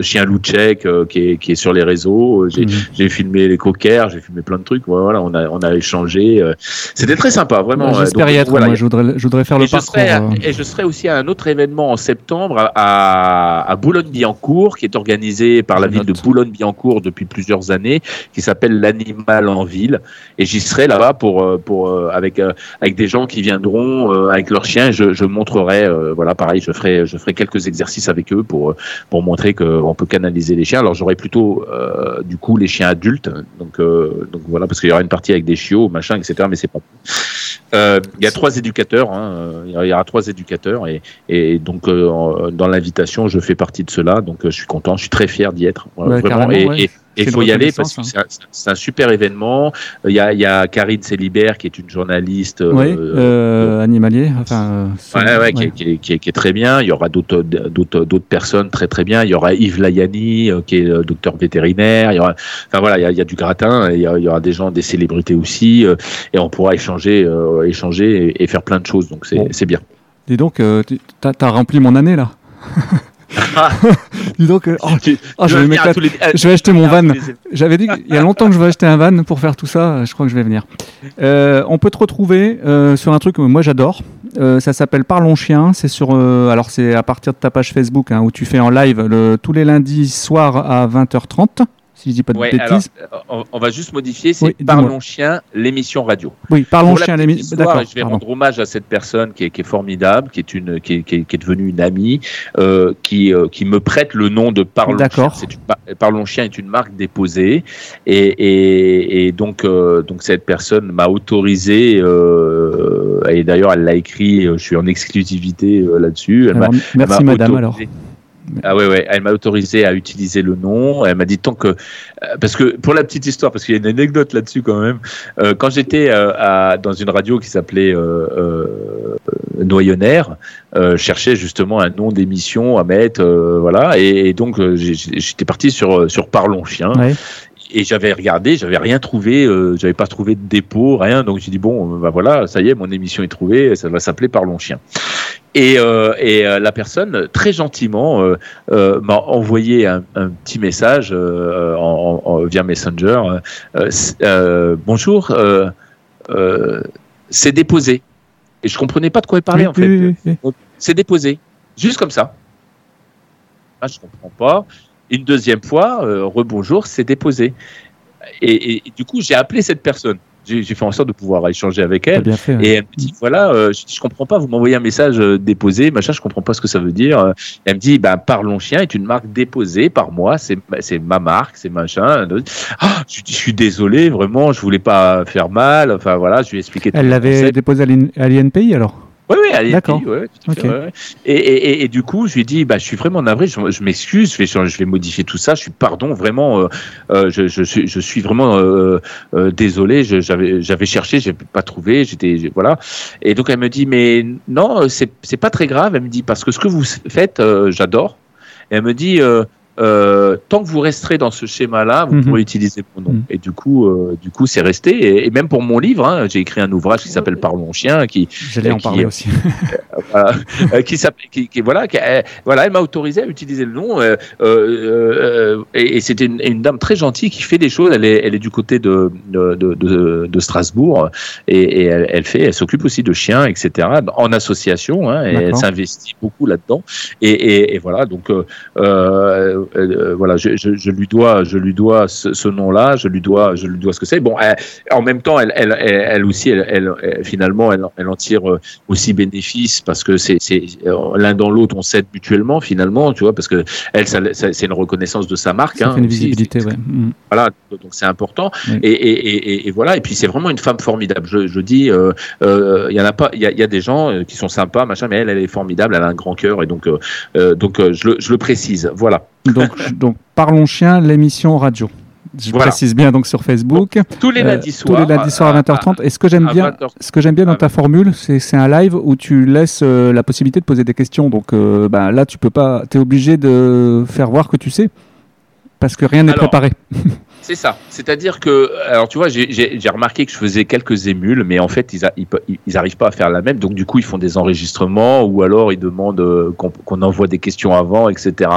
chien loup tchèque euh, qui, est, qui est sur les réseaux. J'ai mhm. filmé les coquers, j'ai filmé plein de trucs. Voilà, on a, on a échangé. Euh. C'était très sympa, vraiment. J'espère y être. Voilà, moi, je voudrais, je voudrais faire le parcours. Serai, euh. et je serai aussi à un autre événement en septembre à, à Boulogne-Billancourt, qui est organisé par la ville de Boulogne-Billancourt depuis plusieurs années, qui s'appelle l'animal en ville. Et j'y serai là-bas pour, pour avec avec des gens qui viendront avec leurs chiens. Je, je montrerai, voilà, pareil, je ferai je ferai quelques exercices avec eux pour pour montrer que on peut canaliser les chiens. Alors j'aurais plutôt euh, du coup les chiens adultes, donc euh, donc voilà parce qu'il y aura une partie avec des chiots, machin, etc. Mais c'est pas. Euh, il y a trois éducateurs, hein, il y aura trois éducateurs et, et donc dans l'invitation je fais partie de cela, donc je suis content, je suis très fier d'y être. vraiment, et, il faut y aller parce que hein. c'est un, super événement. Il y a, il y a Karine Célibert qui est une journaliste oui, euh, euh, animalier, enfin, ouais, ouais, qui, qui, qui, qui, est très bien. Il y aura d'autres d'autres personnes très très bien. Il y aura Yves Layani qui est docteur vétérinaire. Il y aura, enfin voilà, il y a, il y a du gratin. Il y, il y, aura des gens, des célébrités aussi, et on pourra échanger, échanger et, faire plein de choses. Donc c'est bien. Dis donc, tu as rempli mon année là. Dis donc, euh, oh, oh, je, vais je, vais acheter mon van. J'avais dit qu'il y a longtemps que je veux acheter un van pour faire tout ça. Je crois que je vais venir. Euh, on peut te retrouver euh, sur un truc que moi j'adore. ça s'appelle Parlons Chien. C'est sur, alors c'est à partir de ta page Facebook hein, où tu fais en live le, tous les lundis soirs à 20h30 si je dis pas de bêtises. Euh, on va juste modifier, c'est Parlons Chien, l'émission radio. Oui, Parlons Chien, l'émission. D'accord. Je vais rendre hommage à cette personne qui est, qui est formidable, qui est une, qui est, qui est, devenue une amie, euh, qui, euh, qui me prête le nom de Parlons Chien. Une, Parlons Chien est une marque déposée, et, et, et donc, euh, donc cette personne m'a autorisé, et d'ailleurs elle l'a écrit, je suis en exclusivité là-dessus. Merci Madame alors. Ah ouais, ouais, elle m'a autorisé à utiliser le nom. Elle m'a dit tant que, euh, parce que pour la petite histoire, parce qu'il y a une anecdote là-dessus quand même. Euh, quand j'étais euh, dans une radio qui s'appelait noyonnaire cherchait justement un nom d'émission à mettre, voilà, et, donc j'étais parti sur sur Parlons Chien. Et j'avais regardé, j'avais rien trouvé, j'avais pas trouvé de dépôt, rien. Donc j'ai dit bon, bah voilà, ça y est, mon émission est trouvée, ça va s'appeler Parlons Chien. Et, euh, et euh, la personne, très gentiment, euh, euh m'a envoyé un, un, petit message euh, en, en, via Messenger. bonjour, c'est déposé. Et je comprenais pas de quoi il parlait en fait. c'est déposé, juste comme ça. Ah, je comprends pas. Une deuxième fois, rebonjour, c'est déposé. Et, et, du coup, j'ai appelé cette personne j'ai fait en sorte de pouvoir échanger avec elle. Et elle me dit voilà, euh, je, je comprends pas, vous m'envoyez un message euh, déposé, machin, je comprends pas ce que ça veut dire. elle me dit bah, Parlons Chien est une marque déposée par moi, c'est ma marque, c'est machin. Ah, je, je, suis désolé, vraiment, je voulais pas faire mal. Enfin voilà, je lui ai expliqué. Elle l'avait déposé à l'INPI alors? Oui, oui, D'accord. Ouais, et, et, et, du coup, je lui ai dit, bah, je suis vraiment navré, je, je m'excuse, je vais, je vais modifier tout ça, je suis pardon, vraiment, euh, euh je, je, suis, je suis vraiment euh, euh, désolé, j'avais, j'avais cherché, j'ai pas trouvé, j'étais, voilà. Et donc elle me dit, mais non, c'est, c'est pas très grave. Elle me dit parce que ce que vous faites, j'adore. Et elle me dit, euh, tant que vous resterez dans ce schéma-là, vous mhm. pourrez utiliser mon nom. Mhm. Et du coup, euh, du coup, c'est resté. Et, même pour mon livre, hein, j'ai écrit un ouvrage qui s'appelle Parlons chien, qui j'allais en parler aussi, euh, qui s'appelle, qui, qui, voilà, qui, voilà, elle m'a autorisé à utiliser le nom. et, et c'était une, dame très gentille qui fait des choses. Elle est, elle est du côté de de, de, de Strasbourg et, elle, elle, fait, elle s'occupe aussi de chiens, etc. En association, hein, et elle s'investit beaucoup là-dedans. Et, et, voilà, donc. Euh, euh, voilà, je, je, je, lui dois, je lui dois ce, ce nom-là, je lui dois, je lui dois ce que c'est. Bon, en même temps, elle, elle, elle aussi, elle, elle, finalement, elle, elle en tire euh, aussi bénéfice parce que c'est, c'est euh, l'un dans l'autre, on s'aide mutuellement finalement, tu vois, parce que elle, c'est une reconnaissance de sa marque. Ça hein, fait une visibilité, ouais. Mm. Voilà, donc c'est important. Et, et, et, et, voilà, et puis c'est vraiment une femme formidable. Je, je dis, il euh, y en a pas, il y a, y a, des gens qui sont sympas, machin, mais elle, elle est formidable, elle a un grand cœur et donc, donc je le, je le précise. Voilà. Donc, donc Parlons Chien, l'émission radio. Je précise bien donc sur Facebook. Tous les lundis soirs. tous les lundis soirs à 20h30. Et ce que j'aime bien, ce que j'aime bien dans ta formule, c'est un live où tu laisses euh, la possibilité de poser des questions. Donc euh, ben, là, tu peux pas, es obligé de faire voir que tu sais, parce que rien n'est préparé. C'est ça. C'est-à-dire que, alors tu vois, j'ai remarqué que je faisais quelques émules, mais en fait, ils, ils, arrivent pas à faire la même. Donc du coup, ils font des enregistrements ou alors ils demandent euh, qu'on envoie des questions avant, etc.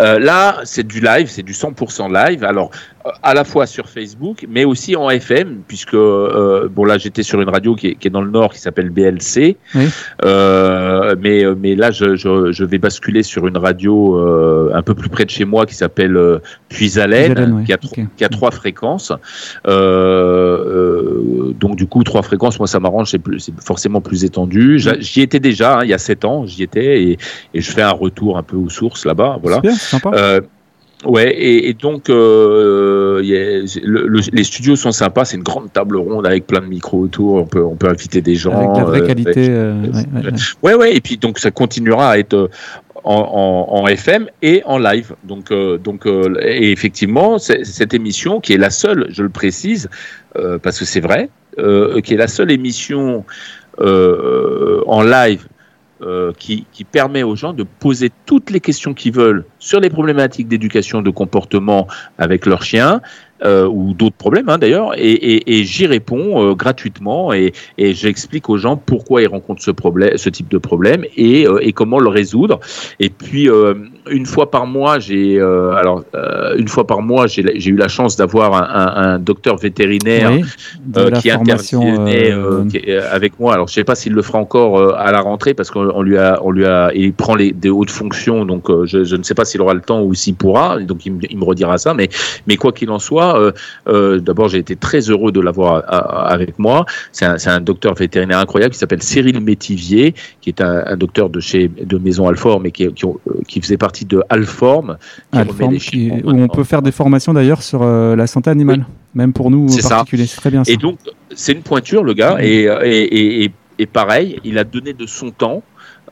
Euh, là, c'est du live, c'est du 100% live. Alors, à la fois sur Facebook, mais aussi en FM, puisque euh, bon là j'étais sur une radio qui est, qui est, dans le nord qui s'appelle BLC, oui. euh, mais mais là je, je, je, vais basculer sur une radio euh, un peu plus près de chez moi qui s'appelle euh, Puisalène, oui. qui, a okay. qui a trois fréquences. Euh, euh, donc du coup trois fréquences, moi ça m'arrange, c'est forcément plus étendu. J'y étais déjà hein, il y a sept ans, j'y étais et, et, je fais un retour un peu aux sources là-bas, voilà. Bien, sympa. Ouais, et, et donc euh, a, le, le, les studios sont sympas. C'est une grande table ronde avec plein de micros autour. On peut on peut inviter des gens. Avec la vraie euh, qualité. Euh, ouais, ouais, ouais, ouais, Et puis donc ça continuera à être en, en, en, FM et en live. Donc, euh, donc euh, et effectivement, cette émission qui est la seule, je le précise, euh, parce que c'est vrai, qui est la seule émission en live euh, qui, qui, permet aux gens de poser toutes les questions qu'ils veulent sur les problématiques d'éducation de comportement avec leurs chiens euh, ou d'autres problèmes hein, d'ailleurs, et, et, et j'y réponds euh, gratuitement et, et j'explique aux gens pourquoi ils rencontrent ce problème, ce type de problème et, euh, et comment le résoudre. Et puis une fois par mois, j'ai alors une fois par mois, j'ai eu la chance d'avoir un, un, un, docteur vétérinaire oui, qui intervenait avec moi. Alors je sais pas s'il le fera encore à la rentrée parce qu'on lui a, on lui a, il prend les des hautes fonctions, donc je, je ne sais pas s'il aura le temps ou s'il pourra. Donc il, il me redira ça, mais mais quoi qu'il en soit euh, euh, D'abord, j'ai été très heureux de l'avoir avec moi. C'est un, un, docteur vétérinaire incroyable qui s'appelle Cyril Métivier, qui est un, un, docteur de chez de Maison Alforme mais qui, qui, qui faisait partie de Alforme, qui où on peut faire des formations d'ailleurs sur euh, la santé animale, oui. même pour nous en particulier. C'est très bien. Ça. Et donc, c'est une pointure, le gars, et, et, et, et pareil, il a donné de son temps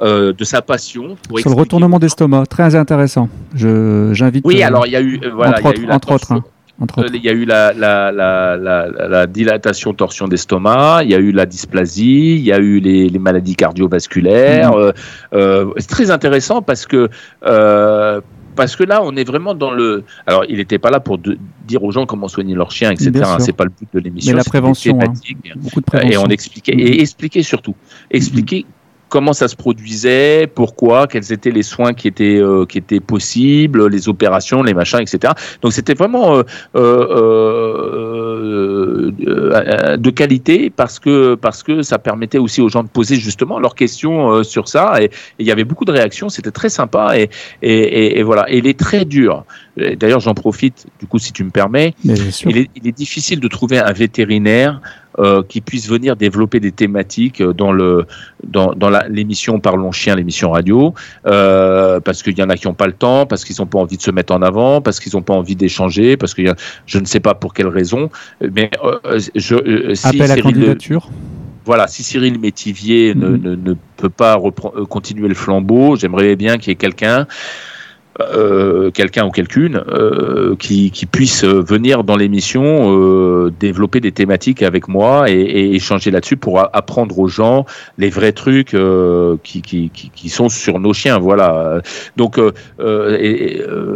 euh, de sa passion. Pour Sur le retournement d'estomac, très intéressant. J'invite. Oui, euh, alors il y a eu, euh, voilà, entre, y a eu autres, entre autres. Hein. Entre Il y a eu la, la, la, la dilatation torsion d'estomac, il y a eu la dysplasie, il y a eu les, les maladies cardiovasculaires. Mm. c'est très intéressant parce que parce que là, on est vraiment dans le. Alors, il n'était pas là pour dire aux gens comment soigner leur chien, etc. C'est pas le but de l'émission. Mais la prévention, hein. beaucoup de prévention. Et on expliquait et expliquer surtout, expliquer comment ça se produisait, pourquoi, quels étaient les soins qui étaient euh, qui étaient possibles, les opérations, les machins, etc. Donc c'était vraiment euh, euh, de qualité parce que parce que ça permettait aussi aux gens de poser justement leurs questions sur ça et, il y avait beaucoup de réactions. C'était très sympa et, et, et, voilà. Et il est très dur. D'ailleurs, j'en profite, du coup, si tu me permets. il, est, il, est, difficile de trouver un vétérinaire euh, qui puisse venir développer des thématiques dans le dans, dans l'émission Parlons chien, l'émission radio, euh, parce qu'il y en a qui n'ont pas le temps, parce qu'ils n'ont pas envie de se mettre en avant, parce qu'ils n'ont pas envie d'échanger, parce que je ne sais pas pour quelle raison. Mais euh, je, euh, si Appel à candidature. voilà, si Cyril Métivier ne, mm. ne, ne, peut pas euh, continuer le flambeau, j'aimerais bien qu'il y ait quelqu'un euh, quelqu'un ou quelqu'une euh, qui, puisse venir dans l'émission euh, développer des thématiques avec moi et, échanger là-dessus pour apprendre aux gens les vrais trucs qui, sont sur nos chiens. Voilà. Donc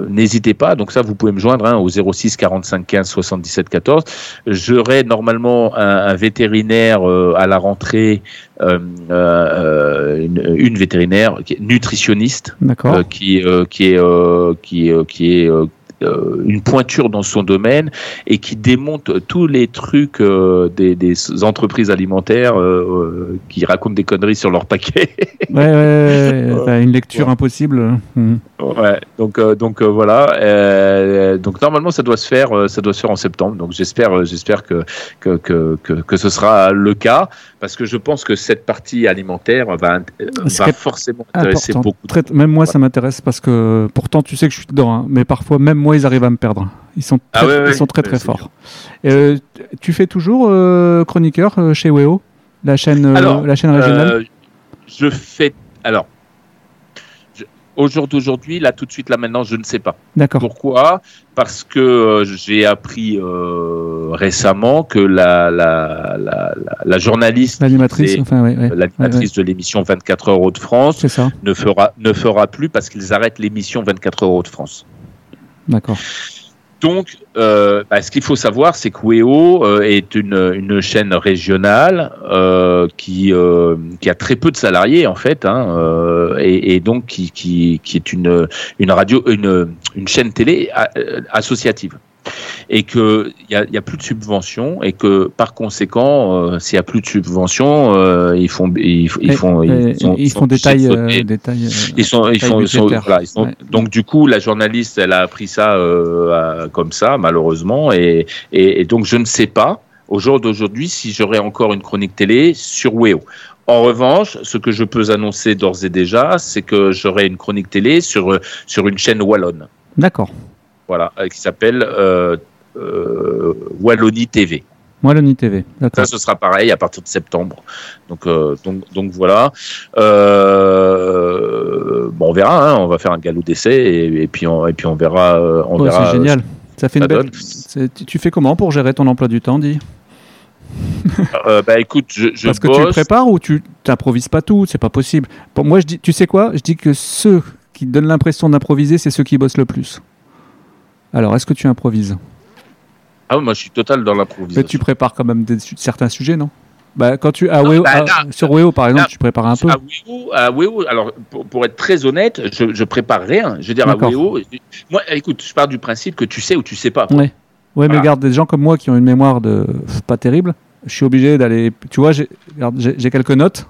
n'hésitez pas. Donc ça, vous pouvez me joindre hein, au 06 45 15 77 14. J'aurai normalement un, vétérinaire à la rentrée une, une, vétérinaire nutritionniste euh, qui, qui est qui, qui est euh, une pointure dans son domaine et qui démonte tous les trucs euh, des, des, entreprises alimentaires euh, qui racontent des conneries sur leur paquet. ouais, ouais, ouais une lecture impossible. Mmh. Ouais, donc donc voilà. donc normalement ça doit se faire ça doit se faire en septembre. Donc j'espère j'espère que que, que que, que ce sera le cas parce que je pense que cette partie alimentaire va, va forcément intéresser beaucoup. Même moi, ça m'intéresse parce que pourtant, tu sais que je suis dedans, hein, mais parfois, même moi, ils arrivent à me perdre. Ils sont ah très, ils sont très, très forts. Euh, tu fais toujours euh, chroniqueur euh, chez WEO, la chaîne, la chaîne régionale Je fais. Alors, au jour d'aujourd'hui, là, tout de suite, là, maintenant, je ne sais pas. D'accord. Pourquoi? Parce que j'ai appris récemment que la, la, la, la journaliste, l'animatrice, enfin, l'animatrice de l'émission 24 heures de France, ne fera, ne fera plus parce qu'ils arrêtent l'émission 24 heures de France. D'accord. Donc, euh, bah, ce qu'il faut savoir, c'est que WEO euh, est une, chaîne régionale euh, qui, a très peu de salariés en fait, hein, et, et, donc qui, qui, qui, est une, une radio, une, une chaîne télé associative et qu'il n'y a, y a plus de subventions et que par conséquent, euh, s'il n'y a plus de subventions, euh, ils font ils, ils font ils, sont, ils font des tailles, euh, des tailles, ils sont ils sont, voilà, ils sont donc du coup la journaliste elle a appris ça comme ça malheureusement et, et, et donc je ne sais pas au jour d'aujourd'hui si j'aurai encore une chronique télé sur WEO. En revanche, ce que je peux annoncer d'ores et déjà, c'est que j'aurai une chronique télé sur, sur une chaîne wallonne. D'accord. Voilà, qui s'appelle euh, euh, Wallonie TV. Wallonie TV, d'accord. Ça, ce sera pareil à partir de septembre. Donc, euh, donc, donc voilà. Euh, bon, on verra. Hein, on va faire un galop d'essai et, et, puis on, et puis on verra. Euh, on oh, verra c'est génial. Ça fait une belle... Tu fais comment pour gérer ton emploi du temps, dit euh, bah écoute, je, je Parce que tu le prépares ou tu t'improvises pas tout, c'est pas possible. Pour moi, je dis, tu sais quoi? Je dis que ceux qui donnent l'impression d'improviser, c'est ceux qui bossent le plus. Alors, est-ce que tu improvises Ah, moi, je suis total dans l'improvisation. Mais tu prépares quand même des, certains sujets, non? Bah, quand tu, à non, Weo, bah, à, sur Weo, par exemple, tu prépares un peu à Weo, à Weo, alors, pour, pour, être très honnête, je, je prépare rien. Je veux dire, à Weo, moi, écoute, je pars du principe que tu sais ou tu sais pas. Ouais voilà. mais regarde, des gens comme moi qui ont une mémoire de pas terrible, je suis obligé d'aller. Tu vois, j'ai quelques notes.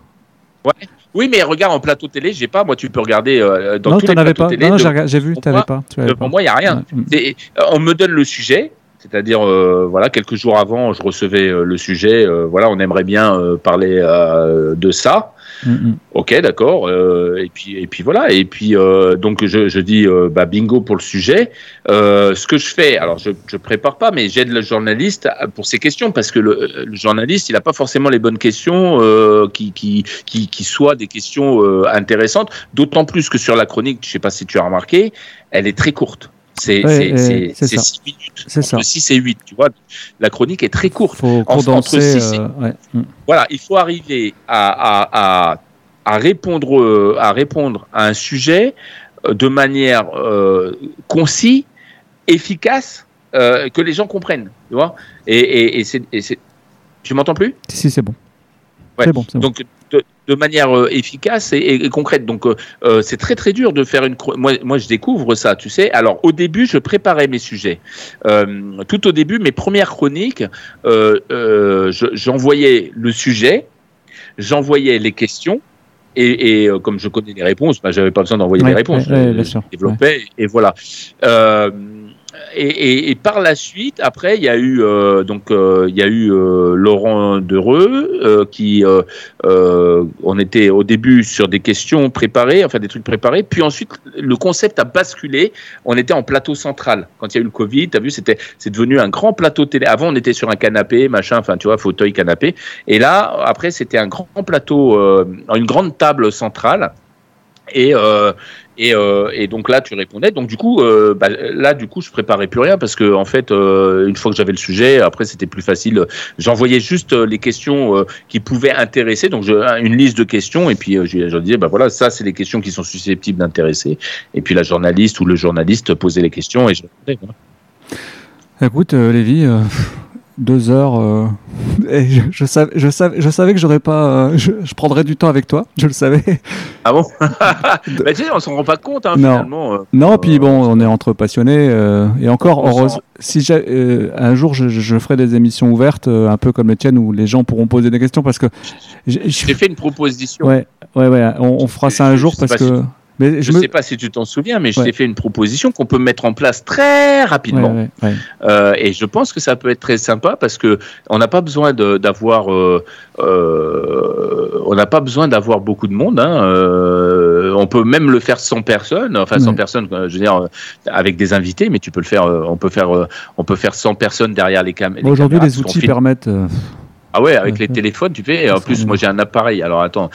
Ouais. Oui, mais regarde en plateau télé, j'ai pas. Moi, tu peux regarder euh, dans non, tous les plateaux pas. télé. Non, j'ai vu, tu n'avais pas. Avais pour pas. moi, il y a rien. Ouais. on me donne le sujet. C'est-à-dire, euh, voilà, quelques jours avant, je recevais euh, le sujet. Euh, voilà, on aimerait bien euh, parler de ça. Mm -hmm. Ok, d'accord. et puis, et puis voilà. Et puis, donc, je, dis, bah, bingo pour le sujet. ce que je fais, alors, je, je prépare pas, mais j'aide le journaliste pour ses questions parce que le, journaliste, il n'a pas forcément les bonnes questions qui, qui, soient des questions intéressantes. D'autant plus que sur la chronique, je sais pas si tu as remarqué, elle est très courte. C'est Ouais, ouais, c'est- c'est c'est ça. 6 minutes. C'est ça. Entre 6 et 8, tu vois. La chronique est très courte. Faut entre condenser. six et- euh, ouais. Voilà, il faut arriver à, à, à, à répondre, euh, à répondre à un sujet euh, de manière euh, concise, efficace, euh, que les gens comprennent. Tu vois et, et, et c'est, et c'est- Tu m'entends plus? Si, c'est bon. Ouais. C'est bon, c'est bon. Donc, de, de manière euh, efficace et, et- et concrète. Donc, euh, euh, c'est très très dur de faire une. Moi, moi, je découvre ça, tu sais. Alors, au début, je préparais mes sujets. Euh, tout au début, mes premières chroniques, je- j'envoyais le sujet, j'envoyais les questions. Et, et, comme je connais les réponses, bah, j'avais pas besoin d'envoyer Ouais, les réponses. ouais, ouais, Je- développais et voilà. Euh, et, par la suite, après, il y a eu euh, donc euh, il y a eu euh, Laurent Dereux qui on était au début sur des questions préparées, enfin des trucs préparés, puis ensuite le concept a basculé. On était en plateau central quand il y a eu le Covid. T'as vu, c'était c'est devenu un grand plateau télé. Avant, on était sur un canapé, machin, enfin tu vois, fauteuil, canapé. Et là, après, c'était un grand plateau, une grande table centrale. Et, euh, et, euh, et donc là, tu répondais. Donc du coup, euh, bah, là, du coup, je préparais plus rien parce que en fait, euh, une fois que j'avais le sujet, après, c'était plus facile. J'envoyais juste les questions qui pouvaient intéresser. Donc je, une liste de questions et puis je, disais, bah voilà, ça, c'est les questions qui sont susceptibles d'intéresser. Et puis la journaliste ou le journaliste posait les questions et je répondais. Écoute, Lévi, deux heures. Euh, et je, je, savais, je, savais, je savais que j'aurais pas. euh, je, je prendrais du temps avec toi, je le savais. Ah bon bah, tu sais, on s'en rend pas compte hein, Non. finalement. euh. Non, puis bon, on est entre passionnés. euh, et encore, On heureuse, si j'ai- euh, un jour je, je ferai des émissions ouvertes, euh, un peu comme les tiennes, où les gens pourront poser des questions parce que. j'ai- fait une proposition. Ouais, ouais, ouais, on, on fera ça un jour parce que. Mais Je ne me. sais pas si tu t'en souviens, mais je Ouais. t'ai fait une proposition qu'on peut mettre en place très rapidement. ouais, ouais. Euh, et je pense que ça peut être très sympa parce que on n'a pas besoin d'avoir, euh, euh, on n'a pas besoin d'avoir beaucoup de monde. Hein. On peut même le faire sans personne, enfin sans personne, je veux dire, avec des invités, mais tu peux le faire. on peut faire, on peut faire sans personne derrière les, cam les Bon, Aujourd'hui, caméras, les parce qu'on outils filme permettent. Ah ouais, avec les ouais. téléphones, tu fais. Et en plus, moi, j'ai un appareil. Alors attends,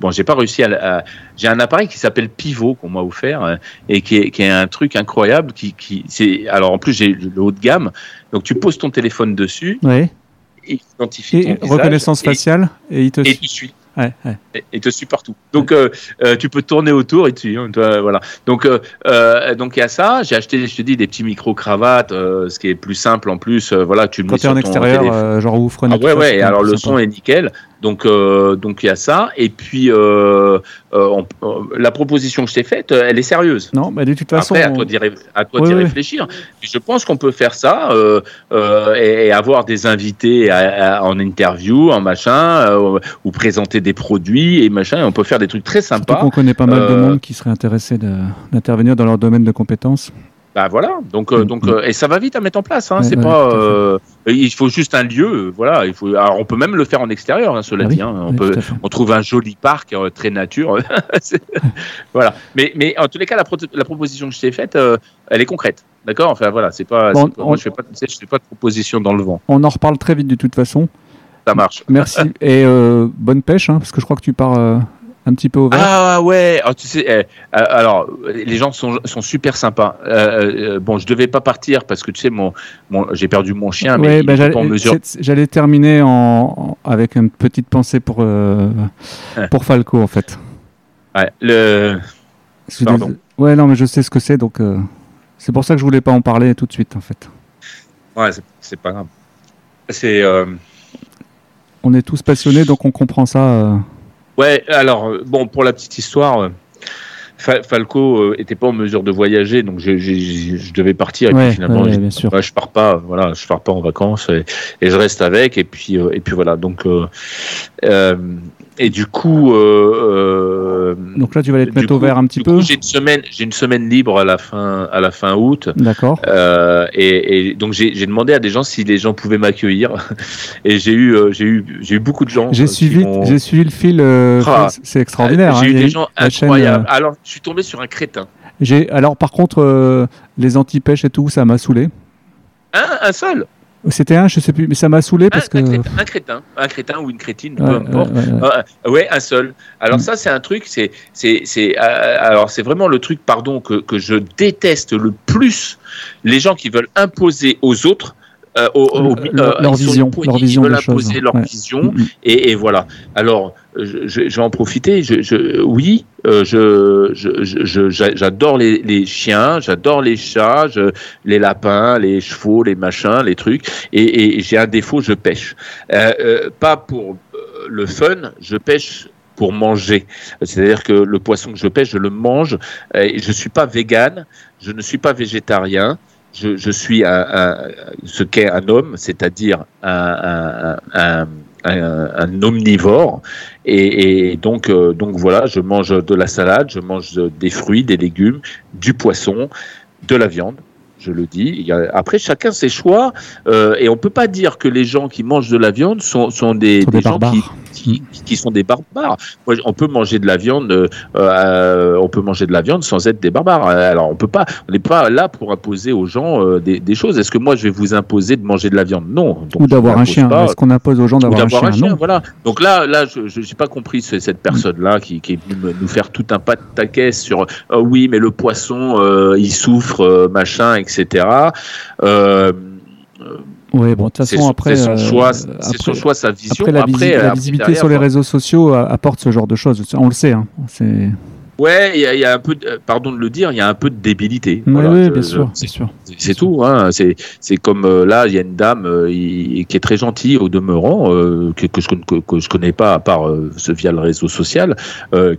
bon, j'ai pas réussi à. à- j'ai un appareil qui s'appelle Pivot qu'on m'a offert euh, et qui est, qui est un truc incroyable. Qui, qui, c'est. Alors en plus, j'ai le haut de gamme. Donc tu poses ton téléphone dessus ouais. et il identifie Et ton reconnaissance visage, faciale, et il te. Et tu suis. Ouais, ouais. Et, et te suit partout. Donc euh, euh, tu peux tourner autour et tu hein, toi, voilà. Donc euh, donc il y a ça. J'ai acheté, je te dis, des petits micro cravates, ce qui est plus simple en plus. voilà, tu le Quand mets es en sur ton extérieur, genre ouf, Ah ouais, ouais, et alors le son est nickel. Donc, euh, donc il y a ça. Et puis, euh, euh, on- la proposition que je t'ai faite, elle est sérieuse. Non, mais de toute façon. Après, à toi d'y ré- Oui, réfléchir. Je pense qu'on peut faire ça et, et avoir des invités à- à- en interview, en machin, ou présenter des produits et machin. Et on peut faire des trucs très sympas. qu'on connaît pas mal de monde qui serait intéressé d'intervenir dans leur domaine de compétences. Bah voilà. Donc, euh, donc, mm. euh, et ça va vite à mettre en place. Hein. C'est ouais, pas. euh, il faut juste un lieu. Voilà. Il faut. Alors, on peut même le faire en extérieur. Hein, cela Ah oui, dit. hein. On oui, peut. on trouve un joli parc très nature. Voilà. Mais, mais en tous les cas, la, pro- la proposition que je t'ai faite, elle est concrète. D'accord? Enfin voilà, c'est pas. Bon, c'est pas- on- moi, je fais pas, je fais pas de proposition dans le vent. On en reparle très vite de toute façon. Ça marche. Merci. Et bonne pêche, hein, parce que je crois que tu pars un petit peu au vert. Ah ouais. Ah, tu sais. eh, euh, alors, les gens sont, sont super sympas. Euh, euh, bon, je devais pas partir parce que tu sais, mon, mon j'ai perdu mon chien, mais Ouais, bah, j'allais mesure. j'allais terminer en, en- avec une petite pensée pour, Ouais. pour Falco, en fait. Ouais, le. Pardon. des- Ouais, non, mais je sais ce que c'est, donc c'est pour ça que je voulais pas en parler tout de suite, en fait. Ouais, c'est- pas grave. C'est. On est tous passionnés, donc on comprend ça. Ouais, alors, euh, bon, pour la petite histoire, euh, Fa- Falco euh, était pas en mesure de voyager, donc je, je- je devais partir. Et Ouais, puis finalement, ouais, j'ai dit, bien sûr. bah, je pars pas, voilà, je pars pas en vacances et, et je reste avec. Et puis, et puis voilà. Donc, euh, euh, et du coup, euh, euh, Donc là, tu vas aller te mettre au coup- vert un petit du peu. J'ai une semaine, j'ai une semaine libre à la fin, à la fin août. D'accord. Euh, et, et donc j'ai demandé à des gens si les gens pouvaient m'accueillir et j'ai eu j'ai eu j'ai eu beaucoup de gens. J'ai suivi, m'ont- j'ai suivi le fil. Ah. c'est- extraordinaire. J'ai hein, eu des gens chaîne, incroyables. Alors je suis tombé sur un crétin. J'ai alors par contre les anti-pêches et tout, ça m'a saoulé. Un, un seul? C'était un, je sais plus, mais ça m'a saoulé parce un, que. Un crétin, un crétin, un crétin ou une crétine, Ouais, peu importe. ouais, ouais, ouais. Euh, ouais, un seul. Alors Mm. ça, c'est un truc, c'est, c'est, c'est, euh, alors c'est vraiment le truc, pardon, que, que je déteste le plus. Les gens qui veulent imposer aux autres. euh, au- au- Le- leur- leur vision, leur vision choses. imposer leur vision mm. et, et voilà. Alors, je, je- vais en profiter. Oui, euh, j'adore les, chiens, j'adore les chats, les lapins, les chevaux, les machins, les trucs. Et, j'ai un défaut, je pêche. Euh, euh, pas pour le fun, je pêche pour manger. C'est-à-dire que le poisson que je pêche, je le mange. Et je suis pas vegan, je ne suis pas végétarien. Je, suis ce qu'est un homme, c'est-à-dire un- un- omnivore. Et, et donc, euh, donc voilà, je mange de la salade, je mange des fruits, des légumes, du poisson, de la viande. Je le dis. Après, chacun ses choix, euh, et on peut pas dire que les gens qui mangent de la viande sont, sont des, Sont des gens qui. Qui, qui sont des barbares. Moi, on peut manger de la viande, euh, euh, on peut manger de la viande sans être des barbares. Euh, Alors, on peut pas, on n'est pas là pour imposer aux gens euh, des, des choses. Est-ce que moi, je vais vous imposer de manger de la viande? Non. Donc, Ou d'avoir un chien. Est-ce qu'on impose aux gens d'avoir un d'avoir chien, Non. voilà. Donc là, là, je n'ai pas compris ce- cette personne-là qui, qui est venue nous faire tout un pas de taquet sur oui, mais le poisson, il souffre, machin, etc. Euh, Ouais, bon, de toute façon, après. c'est son euh, choix, c'est son après- choix, sa vision. Après, la, visi- la après, visibilité derrière, sur les réseaux sociaux euh, apporte ce genre de choses. On le sait. Hein. C'est... Ouais, il y, a- il y a un peu, de- pardon de le dire, il y a un peu de débilité. Voilà, je- bien sûr, c'est- sûr. C'est tout. Hein. C'est comme euh, là, il y a une dame euh, qui est très gentille au demeurant, euh, que, que je que, que je connais pas à part ce via le réseau social,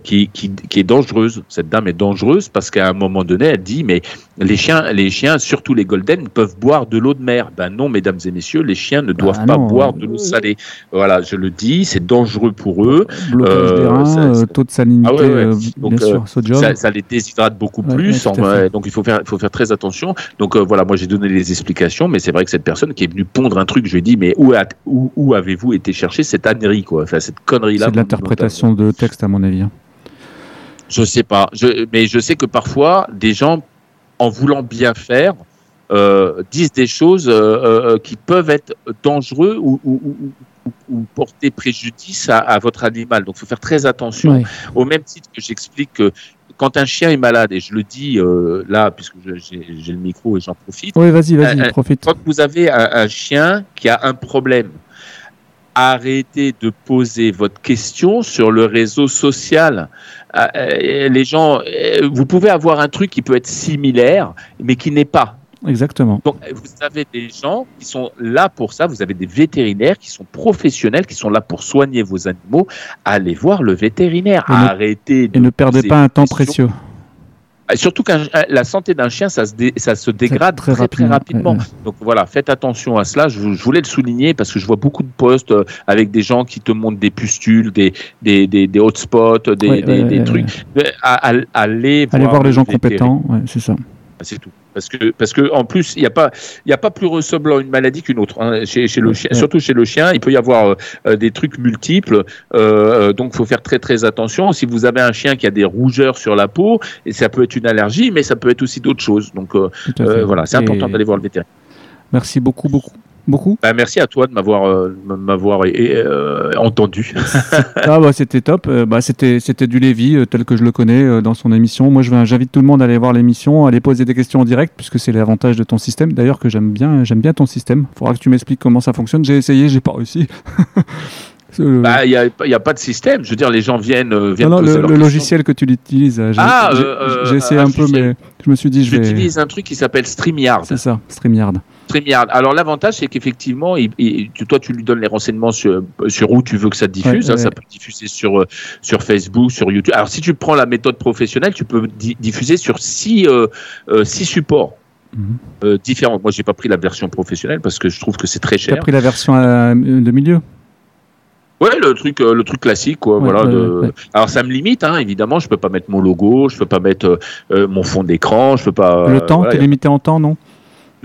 qui, qui, qui est dangereuse. Cette dame est dangereuse parce qu'à un moment donné, elle dit mais les chiens, les chiens, surtout les golden, peuvent boire de l'eau de mer. Ben non, mesdames et messieurs, les chiens ne doivent Bah pas non, boire de l'eau salée. Voilà, je le dis, c'est dangereux pour eux. Blocage des reins, taux de salinité, Ah ouais, ouais. Donc, sûr, sodium. Ça, ça les déshydrate beaucoup Ouais, plus. ouais, en- donc il faut faire, il faut faire très attention. Donc euh, voilà, moi j'ai donné les explications, mais c'est vrai que cette personne qui est venue pondre un truc, je lui ai dit, mais où, a- où, où avez-vous été chercher cette ânerie, quoi? Enfin, cette connerie-là. C'est de l'interprétation de texte, à mon avis. hein. Je sais pas. Je, mais je sais que parfois, des gens, en voulant bien faire, euh, disent des choses euh, euh, qui peuvent être ou, ou, ou- ou- ou porter préjudice à, à votre animal. Donc, il faut faire très attention. Au même titre que j'explique que quand un chien est malade, et je le dis euh, là, puisque j'ai le micro et j'en profite, Oui, vas-y, vas-y, Euh, euh, profite. quand vous avez un, un chien qui a un problème, arrêtez de poser votre question sur le réseau social. Euh, les gens, vous pouvez avoir un truc qui peut être similaire, mais qui n'est pas. Exactement. Donc, vous avez des gens qui sont là pour ça. Vous avez des vétérinaires qui sont professionnels, qui sont là pour soigner vos animaux. Allez voir le vétérinaire. Et ne- Arrêtez. de Et ne perdez pas un temps précieux. Et Surtout que la santé d'un chien, ça se, dé- ça se dégrade très très, très rapidement, rapidement. ouais, ouais. Donc voilà, faites attention à cela. Je, je voulais le souligner parce que je vois beaucoup de posts euh, avec des gens qui te montrent des pustules, des, des, des, des hotspots, des, Ouais, trucs. Allez, voir le les gens compétents, c'est ça. C'est tout. Parce que, parce que en plus, il n'y a pas, il y a pas plus ressemblant une maladie qu'une autre. hein. Chez, chez le chien, surtout chez le chien, il peut y avoir euh, euh, des trucs multiples. Euh, donc, faut faire très très attention. Si vous avez un chien qui a des rougeurs sur la peau, et ça peut être une allergie, mais ça peut être aussi d'autres choses. Donc, euh, voilà, c'est important d'aller voir le vétérinaire. Merci beaucoup, beaucoup. Beaucoup Bah, merci à toi de m'avoir euh, m'avoir euh, entendu. Ah bah c'était top, Euh, bah, c'était c'était du Lévy euh, tel que je le connais euh, dans son émission. Moi je j'invite tout le monde à aller voir l'émission, à aller poser des questions en direct puisque c'est l'avantage de ton système. D'ailleurs que j'aime bien j'aime bien ton système. Faudra que tu m'expliques comment ça fonctionne. J'ai essayé, j'ai pas réussi. Euh, Bah, il n'y a, a pas de système. Je veux dire, les gens viennent, euh, viennent non, non, poser le, le logiciel que tu utilises, euh, j'ai Ah, euh, euh, essayé un un peu, mais je me suis dit, je vais. J'utilise un truc qui s'appelle StreamYard. C'est ça, StreamYard. StreamYard. Alors l'avantage, c'est qu'effectivement, toi, tu lui donnes les renseignements sur, sur où tu veux que ça diffuse. Ouais, hein, ouais. Ça peut diffuser sur euh, sur Facebook, sur YouTube. Alors si tu prends la méthode professionnelle, tu peux di- diffuser sur six euh, euh, six supports. Mhm. euh, différents. Moi, j'ai pas pris la version professionnelle parce que je trouve que c'est très Tu as cher. pris la version de milieu? Ouais, le truc, le truc classique, quoi. Ouais, voilà. de- ouais. Alors, ça me limite, hein, évidemment. Je peux pas mettre mon logo, je peux pas mettre euh, mon fond d'écran, je peux pas. Le temps, voilà, t'es a- limité en temps, non?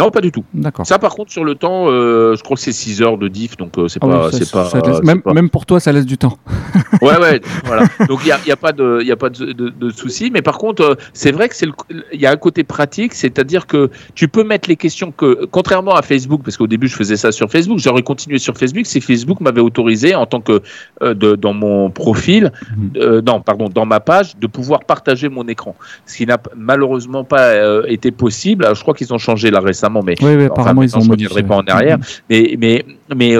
Non, pas du tout. D'accord. Ça, par contre, sur le temps, euh, je crois que c'est 6 heures de diff, donc euh, c'est Ah oui, pas, ça- c'est pas, ça laisse- même, pas- même pour toi, ça laisse du temps. ouais, ouais, voilà. Donc il n'y a, y a, pas de, y a pas de, de, de souci. Mais par contre, euh, c'est vrai que c'est il y a un côté pratique, c'est-à-dire que tu peux mettre les questions que, contrairement à Facebook, parce qu'au début je faisais ça sur Facebook, j'aurais continué sur Facebook si Facebook m'avait autorisé en tant que euh, de, dans mon profil, mhm. non, pardon, dans ma page, de pouvoir partager mon écran. Ce qui n'a malheureusement pas été possible. Alors, je crois qu'ils ont changé là récemment, mais oui, oui, apparemment ils ont je pas en arrière. Mhm. Mais, mais, mais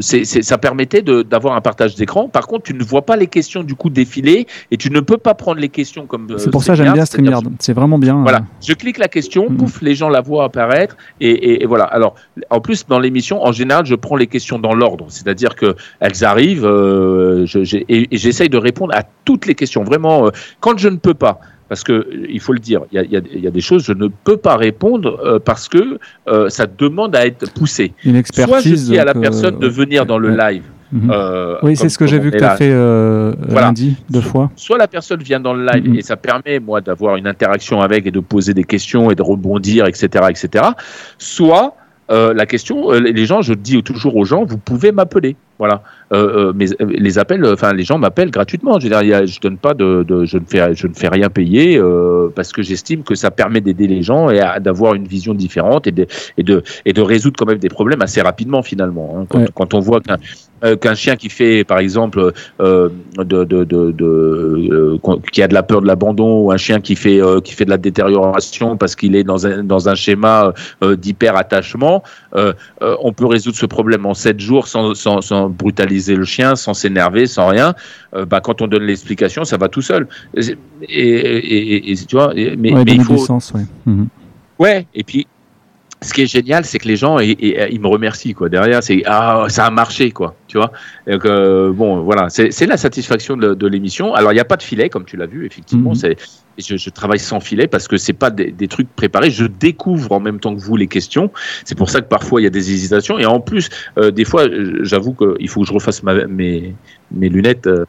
c'est, ça permettait d'avoir un partage d'écran. Par contre, tu ne vois pas les questions du coup défiler et tu ne peux pas prendre les questions comme. c'est pour ça j'aime bien StreamYard. C'est vraiment bien. Voilà, je clique la question, pouf, les gens la voient apparaître et, et, voilà. Alors, en plus dans l'émission, en général, je prends les questions dans l'ordre, c'est-à-dire que elles arrivent, euh, et, j'essaye de répondre à toutes les questions. Vraiment, euh, quand je ne peux pas, parce que il faut le dire, il y, y a, des choses je ne peux pas répondre euh, parce que ça demande à être poussé. Une expertise. Soit je dis à la personne de venir dans le live. Mhm. oui, c'est ce que j'ai vu que tu as fait lundi deux fois. Soit la personne vient dans le live mhm. et ça permet moi d'avoir une interaction avec et de poser des questions et de rebondir, etc., etc. Soit la question, les gens, je dis toujours aux gens, vous pouvez m'appeler. Voilà. Euh, euh, mais euh, les appels, enfin les gens m'appellent gratuitement. Je veux dire, je donne pas de, je ne fais, je ne fais rien payer parce que j'estime que ça permet d'aider les gens et d'avoir une vision différente et de, et de, et de résoudre quand même des problèmes assez rapidement finalement. Hein. Quand, quand, on voit qu'un qu'un chien qui fait, par exemple, de, de, de, de qui a de la peur de l'abandon, ou un chien qui fait qui fait de la détérioration parce qu'il est dans un dans un schéma d'hyper attachement, on peut résoudre ce problème en sept jours sans, sans, sans brutaliser le chien, sans s'énerver, sans rien, euh, bah, quand on donne l'explication, ça va tout seul. Et, tu vois, mais, il faut. Sens, ouais. Mhm. ouais, et puis ce qui est génial, c'est que les gens, ils me remercient quoi. Derrière, c'est ah ça a marché quoi. Tu vois. Donc, euh, bon, voilà, c'est la satisfaction de, l'émission. Alors il n'y a pas de filet comme tu l'as vu, effectivement. Mhm. C'est je, travaille sans filet parce que c'est pas des, trucs préparés. Je découvre en même temps que vous les questions. C'est pour ça que parfois il y a des hésitations. Et en plus, euh, des fois, j'avoue qu'il faut que je refasse mes, mes lunettes. Euh,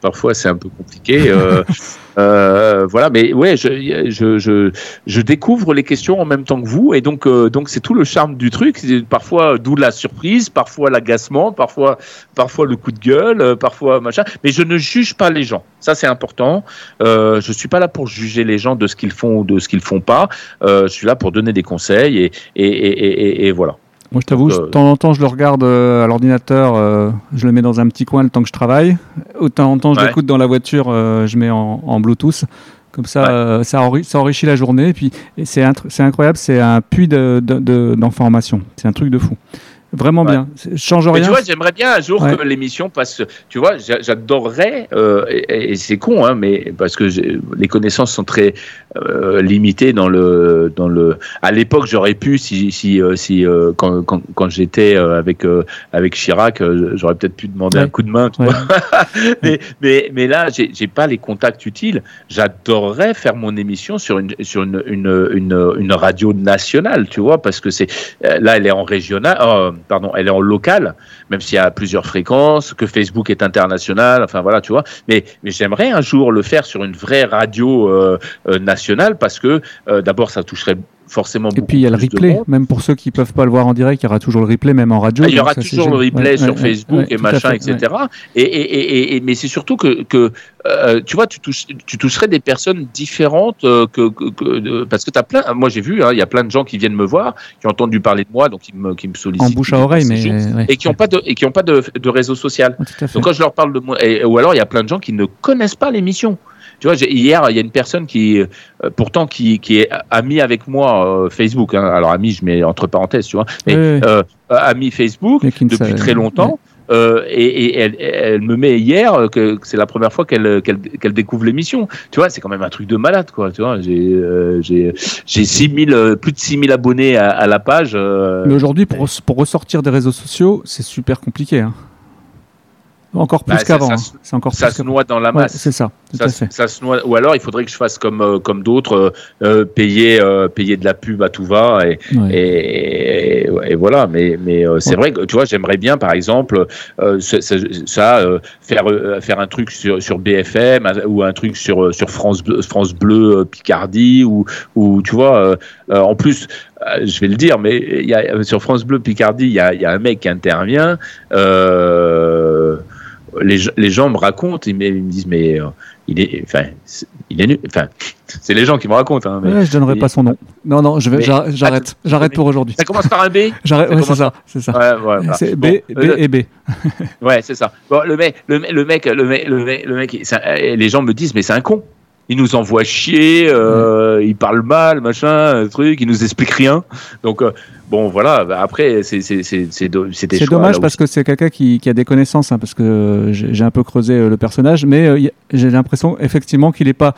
parfois c'est un peu compliqué. Euh, euh, voilà, mais ouais, je, je, je, découvre les questions en même temps que vous, et donc euh, donc c'est tout le charme du truc. Parfois d'où la surprise, parfois l'agacement, parfois parfois le coup de gueule, parfois machin. Mais je ne juge pas les gens. Ça c'est important. je suis pas là pour juger les gens de ce qu'ils font ou de ce qu'ils font pas. je suis là pour donner des conseils et, et, et, et voilà. Moi, je t'avoue, de temps en temps, je le regarde euh, à l'ordinateur, euh, je le mets dans un petit coin le temps que je travaille. De temps en temps, je l'écoute dans la voiture, euh, je mets en, Bluetooth. Comme ça, ça, enrichit la journée. Et puis, c'est incroyable, c'est un puits d'informations. De, c'est un truc de fou. Vraiment bien. Change rien. tu vois, j'aimerais bien un jour que l'émission passe. Tu vois, j'adorerais, euh, et, c'est con, hein, mais parce que les connaissances sont très euh, limitées dans le, dans le. À l'époque, j'aurais pu, si, si, euh, si quand, quand, quand j'étais avec avec Chirac, j'aurais peut-être pu demander un coup de main. Tu vois mais, mais, mais là, j'ai pas les contacts utiles. J'adorerais faire mon émission sur une sur une une, une, une radio nationale, tu vois, parce que c'est là, elle est en régional pardon, elle est en local, même s'il y a plusieurs fréquences, que Facebook est international, enfin voilà, tu vois. Mais, mais j'aimerais un jour le faire sur une vraie radio euh, euh, nationale parce que euh, d'abord ça toucherait forcément Et puis il y a le replay, même pour ceux qui peuvent pas le voir en direct, il y aura toujours le replay, même en radio. Ah, il y aura toujours le replay sur Facebook et machin, etc. Et, et, et, mais c'est surtout que, que euh, tu vois, tu, touches, tu toucherais des personnes différentes euh, que, que, parce que tu as plein. Moi j'ai vu, hein, il y a plein de gens qui viennent me voir, qui ont entendu parler de moi, donc qui me, qui me sollicitent. En bouche à oreille, mais et qui n'ont pas de et qui ont pas de, de réseau social. Donc quand je leur parle de moi, ou alors il y a plein de gens qui ne connaissent pas l'émission. Tu vois, hier, il y a une personne qui, euh, pourtant, qui, qui est amie avec moi euh, Facebook. Hein. Alors, amie, je mets entre parenthèses, tu vois. Mais euh, amie Facebook depuis très longtemps. Euh, et, et elle, elle, me met hier que, c'est la première fois qu'elle qu'elle découvre l'émission. Tu vois, c'est quand même un truc de malade, quoi. Tu vois, j'ai euh, j'ai j'ai 6000 plus de 6000 abonnés à, à la page. Mais aujourd'hui, pour, pour ressortir des réseaux sociaux, c'est super compliqué. Hein. Encore plus bah, qu'avant. Ça, hein. encore ça se noie dans la masse. c'est ça. Ça, ça, se noie. Ou alors, il faudrait que je fasse comme euh, comme d'autres, euh, euh, payer payer de la pub à tout va et et, et, voilà. Mais mais c'est vrai que tu vois, j'aimerais bien, par exemple, ça, faire faire un truc sur sur BFM ou un truc sur sur France Bleu, France Bleu Picardie ou ou tu vois. en plus, je vais le dire, mais il y a, sur France Bleu Picardie, il y a, y a un mec qui intervient. Euh, les, les gens me racontent, ils me, disent mais euh, il est, enfin, c'est- il est nul. Enfin, c'est les gens qui me racontent. Hein, mais Ouais, je donnerai pas son nom. Non, non, je vais, j'arrête, j'arrête pour aujourd'hui. Ça commence par un B? J'arrête, ça ouais, c'est ça, c'est ça. Ouais, voilà. C'est B, Bon, B euh, et B. Ouais, c'est ça. Bon, le mec, le, mec- le mec, le mec, le mec, le mec, c'est un- les gens me disent, mais c'est un con. Il nous envoie chier, euh, il parle mal, machin, truc, il nous explique rien. Donc, euh, bon, voilà. bah, après, c'est c'est dommage parce que c'est quelqu'un qui, qui a des connaissances, hein, parce que euh, j'ai un peu creusé le personnage, mais j'ai l'impression effectivement qu'il est pas.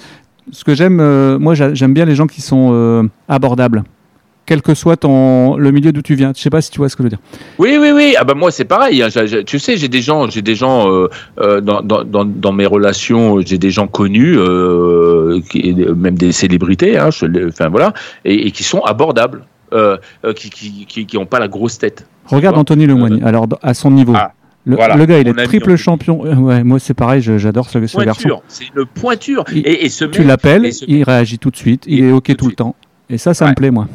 Ce que j'aime, moi j'a- j'aime bien les gens qui sont abordables, quel que soit ton, le milieu d'où tu viens. Je sais pas si tu vois ce que je veux dire. Oui, oui, oui. Ah bah moi c'est pareil. hein. Tu sais, j'ai des gens, j'ai des gens euh, euh, dans, dans, dans, dans mes relations, j'ai des gens connus, euh, qui, même des célébrités, hein, je enfin voilà, et, et qui sont abordables, qui qui qui qui ont pas la grosse tête. Regarde Anthony Lemoigne, alors à son niveau. Ah, le, voilà, le gars, il est triple champion. Ouais, moi c'est pareil, j'adore ce, ce garçon. C'est une pointure. Il- Et, et ce Tu l'appelles, il réagit tout de suite, il Il- est ok tout le temps. Et ça, ça Ouais. me plaît, moi.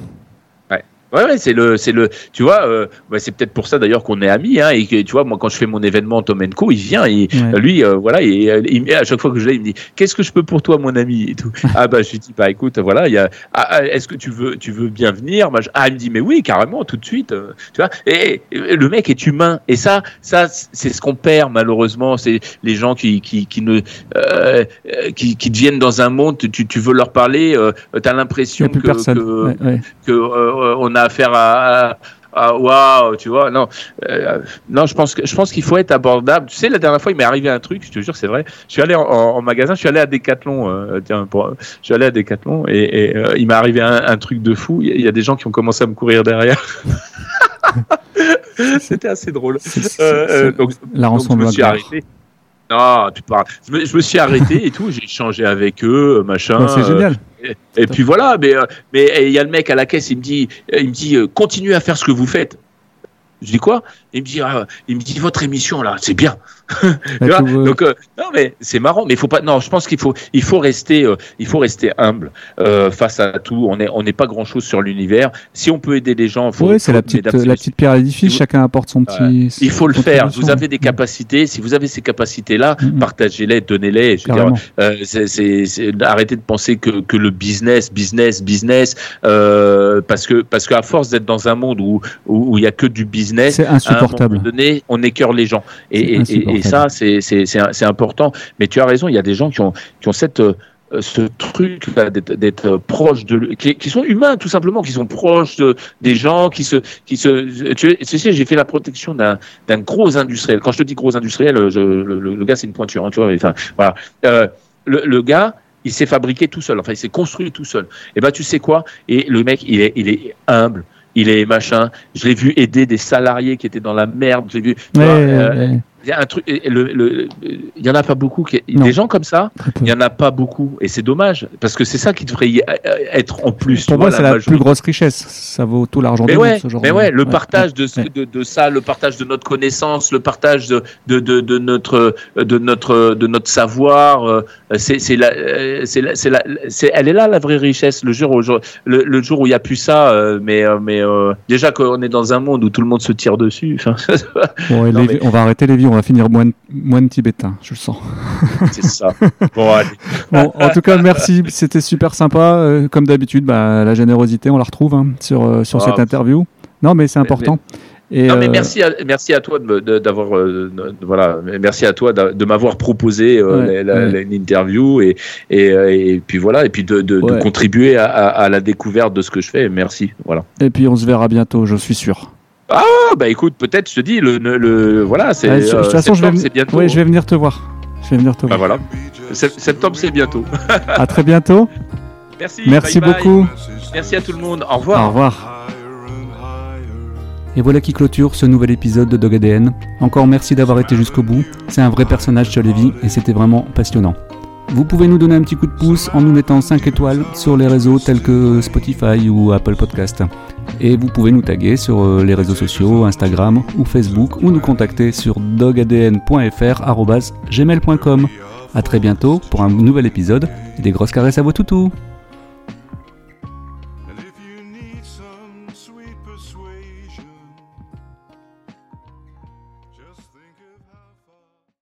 Ouais, ouais, c'est le, c'est le, tu vois, euh, bah, c'est peut-être pour ça d'ailleurs qu'on est amis, hein, et que tu vois, moi quand je fais mon événement Tom Co, il vient, et Ouais. lui, euh, voilà, et euh, à chaque fois que je l'ai, il me dit, qu'est-ce que je peux pour toi, mon ami, et tout. ah bah je lui dis, bah écoute, voilà, il y a, ah, ah, est-ce que tu veux, tu veux bien venir? Ah, il me dit, mais oui, carrément, tout de suite, euh, tu vois. Et, et le mec est humain, et ça, ça, c'est ce qu'on perd malheureusement, c'est les gens qui, qui, qui ne, euh, euh, qui, qui deviennent dans un monde, tu, tu veux leur parler, euh, t'as l'impression que, que- Ouais, que euh, on a affaire à, à- à- waouh, tu vois. Non, euh, non, je pense que je pense qu'il faut être abordable. Tu sais, la dernière fois, il m'est arrivé un truc. Je te jure, c'est vrai. Je suis allé en, en magasin. Je suis allé à Decathlon. euh, tiens, pour, je suis allé à Decathlon et, et, euh, il m'est arrivé un, un truc de fou. Il y, a- des gens qui ont commencé à me courir derrière. C'était assez drôle. Donc, la rançon donc, de je me suis arrêté. Non, tu parles. Je me, je me suis arrêté et tout. J'ai échangé avec eux, machin. Ouais, c'est génial. Et, puis voilà, mais euh, mais et il y a le mec à la caisse, il me dit, euh, il me dit, euh, continuez à faire ce que vous faites. Je dis quoi? Il me dit, ah, il me dit votre émission là, c'est bien. Tu vois Donc euh, non mais c'est marrant, mais il faut pas. Non, je pense qu'il faut, il faut rester, euh, il faut rester humble euh, face à tout. On est, on n'est pas grand chose sur l'univers. Si on peut aider les gens, faut. Oui, c'est la petite, la petite pierre à l'édifice. Chacun apporte son petit. il faut le faire. Vous avez des capacités. Si vous avez ces partagez-les, donnez-les. Dire, Carrément. euh, c'est- c'est- c'est- arrêtez de penser que, que le business, business, business, parce que parce qu'à force d'être dans un monde où où il y a que du business, C'est à un insupportable. moment donné, on écœure les gens. Et, et, ça, c'est important. Mais tu as raison. Il y a des gens qui ont qui ont cette euh, ce truc là d'être euh, proche de qui, qui sont humains tout simplement qui sont proches de, des gens qui se qui se tu, tu sais j'ai fait la protection d'un d'un gros industriel. Quand je te dis gros industriel je, le, gars c'est une pointure hein, tu vois enfin voilà. Euh, le, le gars il s'est fabriqué tout seul. Enfin il s'est construit tout seul. Et ben tu sais quoi? Et le mec il est il est humble. Il est machin. Je l'ai vu aider des salariés qui étaient dans la merde. J'ai vu Ouais, il y a un truc et le, le- il y en a pas beaucoup qui, des gens comme ça il y en a pas beaucoup et c'est dommage parce que c'est ça qui devrait y être en plus. Pour moi, c'est la plus grosse richesse. Ça vaut tout l'argent du monde, ouais, ce genre mais de- ouais, le ouais, partage de, ce- ouais. de, de ça, le partage de notre connaissance, le partage de, notre de notre de notre savoir, c'est c'est la c'est la- c'est la c'est elle est là la vraie richesse. Le jour où le, le jour où il y a plus ça, euh, mais euh, mais euh, déjà qu'on est dans un monde où tout le monde se tire dessus. enfin, Bon, et Non, Lévi- mais- On va arrêter les vies, on va finir moine, moine tibétain, je le sens. c'est ça. Bon allez. Bon, en tout cas, merci, c'était super sympa. Euh, comme d'habitude, bah, la générosité, on la retrouve hein, sur, euh, sur Ah. cette interview. Non, mais c'est important. Et, Non mais euh, merci à, merci à toi de me- de- d'avoir de- voilà merci à toi de m'avoir proposé euh, Ouais, la- la- ouais. une interview et et, et puis voilà et puis de, de, de Ouais. contribuer à, à, à la découverte de ce que je fais merci voilà Et puis, on se verra bientôt, je suis sûr. Ah bah écoute peut-être je te dis le, le, le- voilà c'est Ouais, de euh, toute façon, je vais, bientôt ouais, je vais venir te voir. Je vais venir te Bah, voir. voilà Sept- septembre c'est bientôt À très bientôt. merci Merci bye bye. beaucoup. merci à tout le monde au revoir Au revoir. Et voilà qui clôture ce nouvel épisode de Dog ADN. Encore merci d'avoir été jusqu'au bout. C'est un vrai personnage sur Lévi et c'était vraiment passionnant. Vous pouvez nous donner un petit coup de pouce en nous mettant 5 étoiles sur les réseaux tels que Spotify ou Apple Podcast. Et vous pouvez nous taguer sur euh, les réseaux sociaux, Instagram ou Facebook ou nous contacter sur dogadn.fr@gmail.com. À très bientôt pour un nouvel épisode des grosses caresses à vos toutous.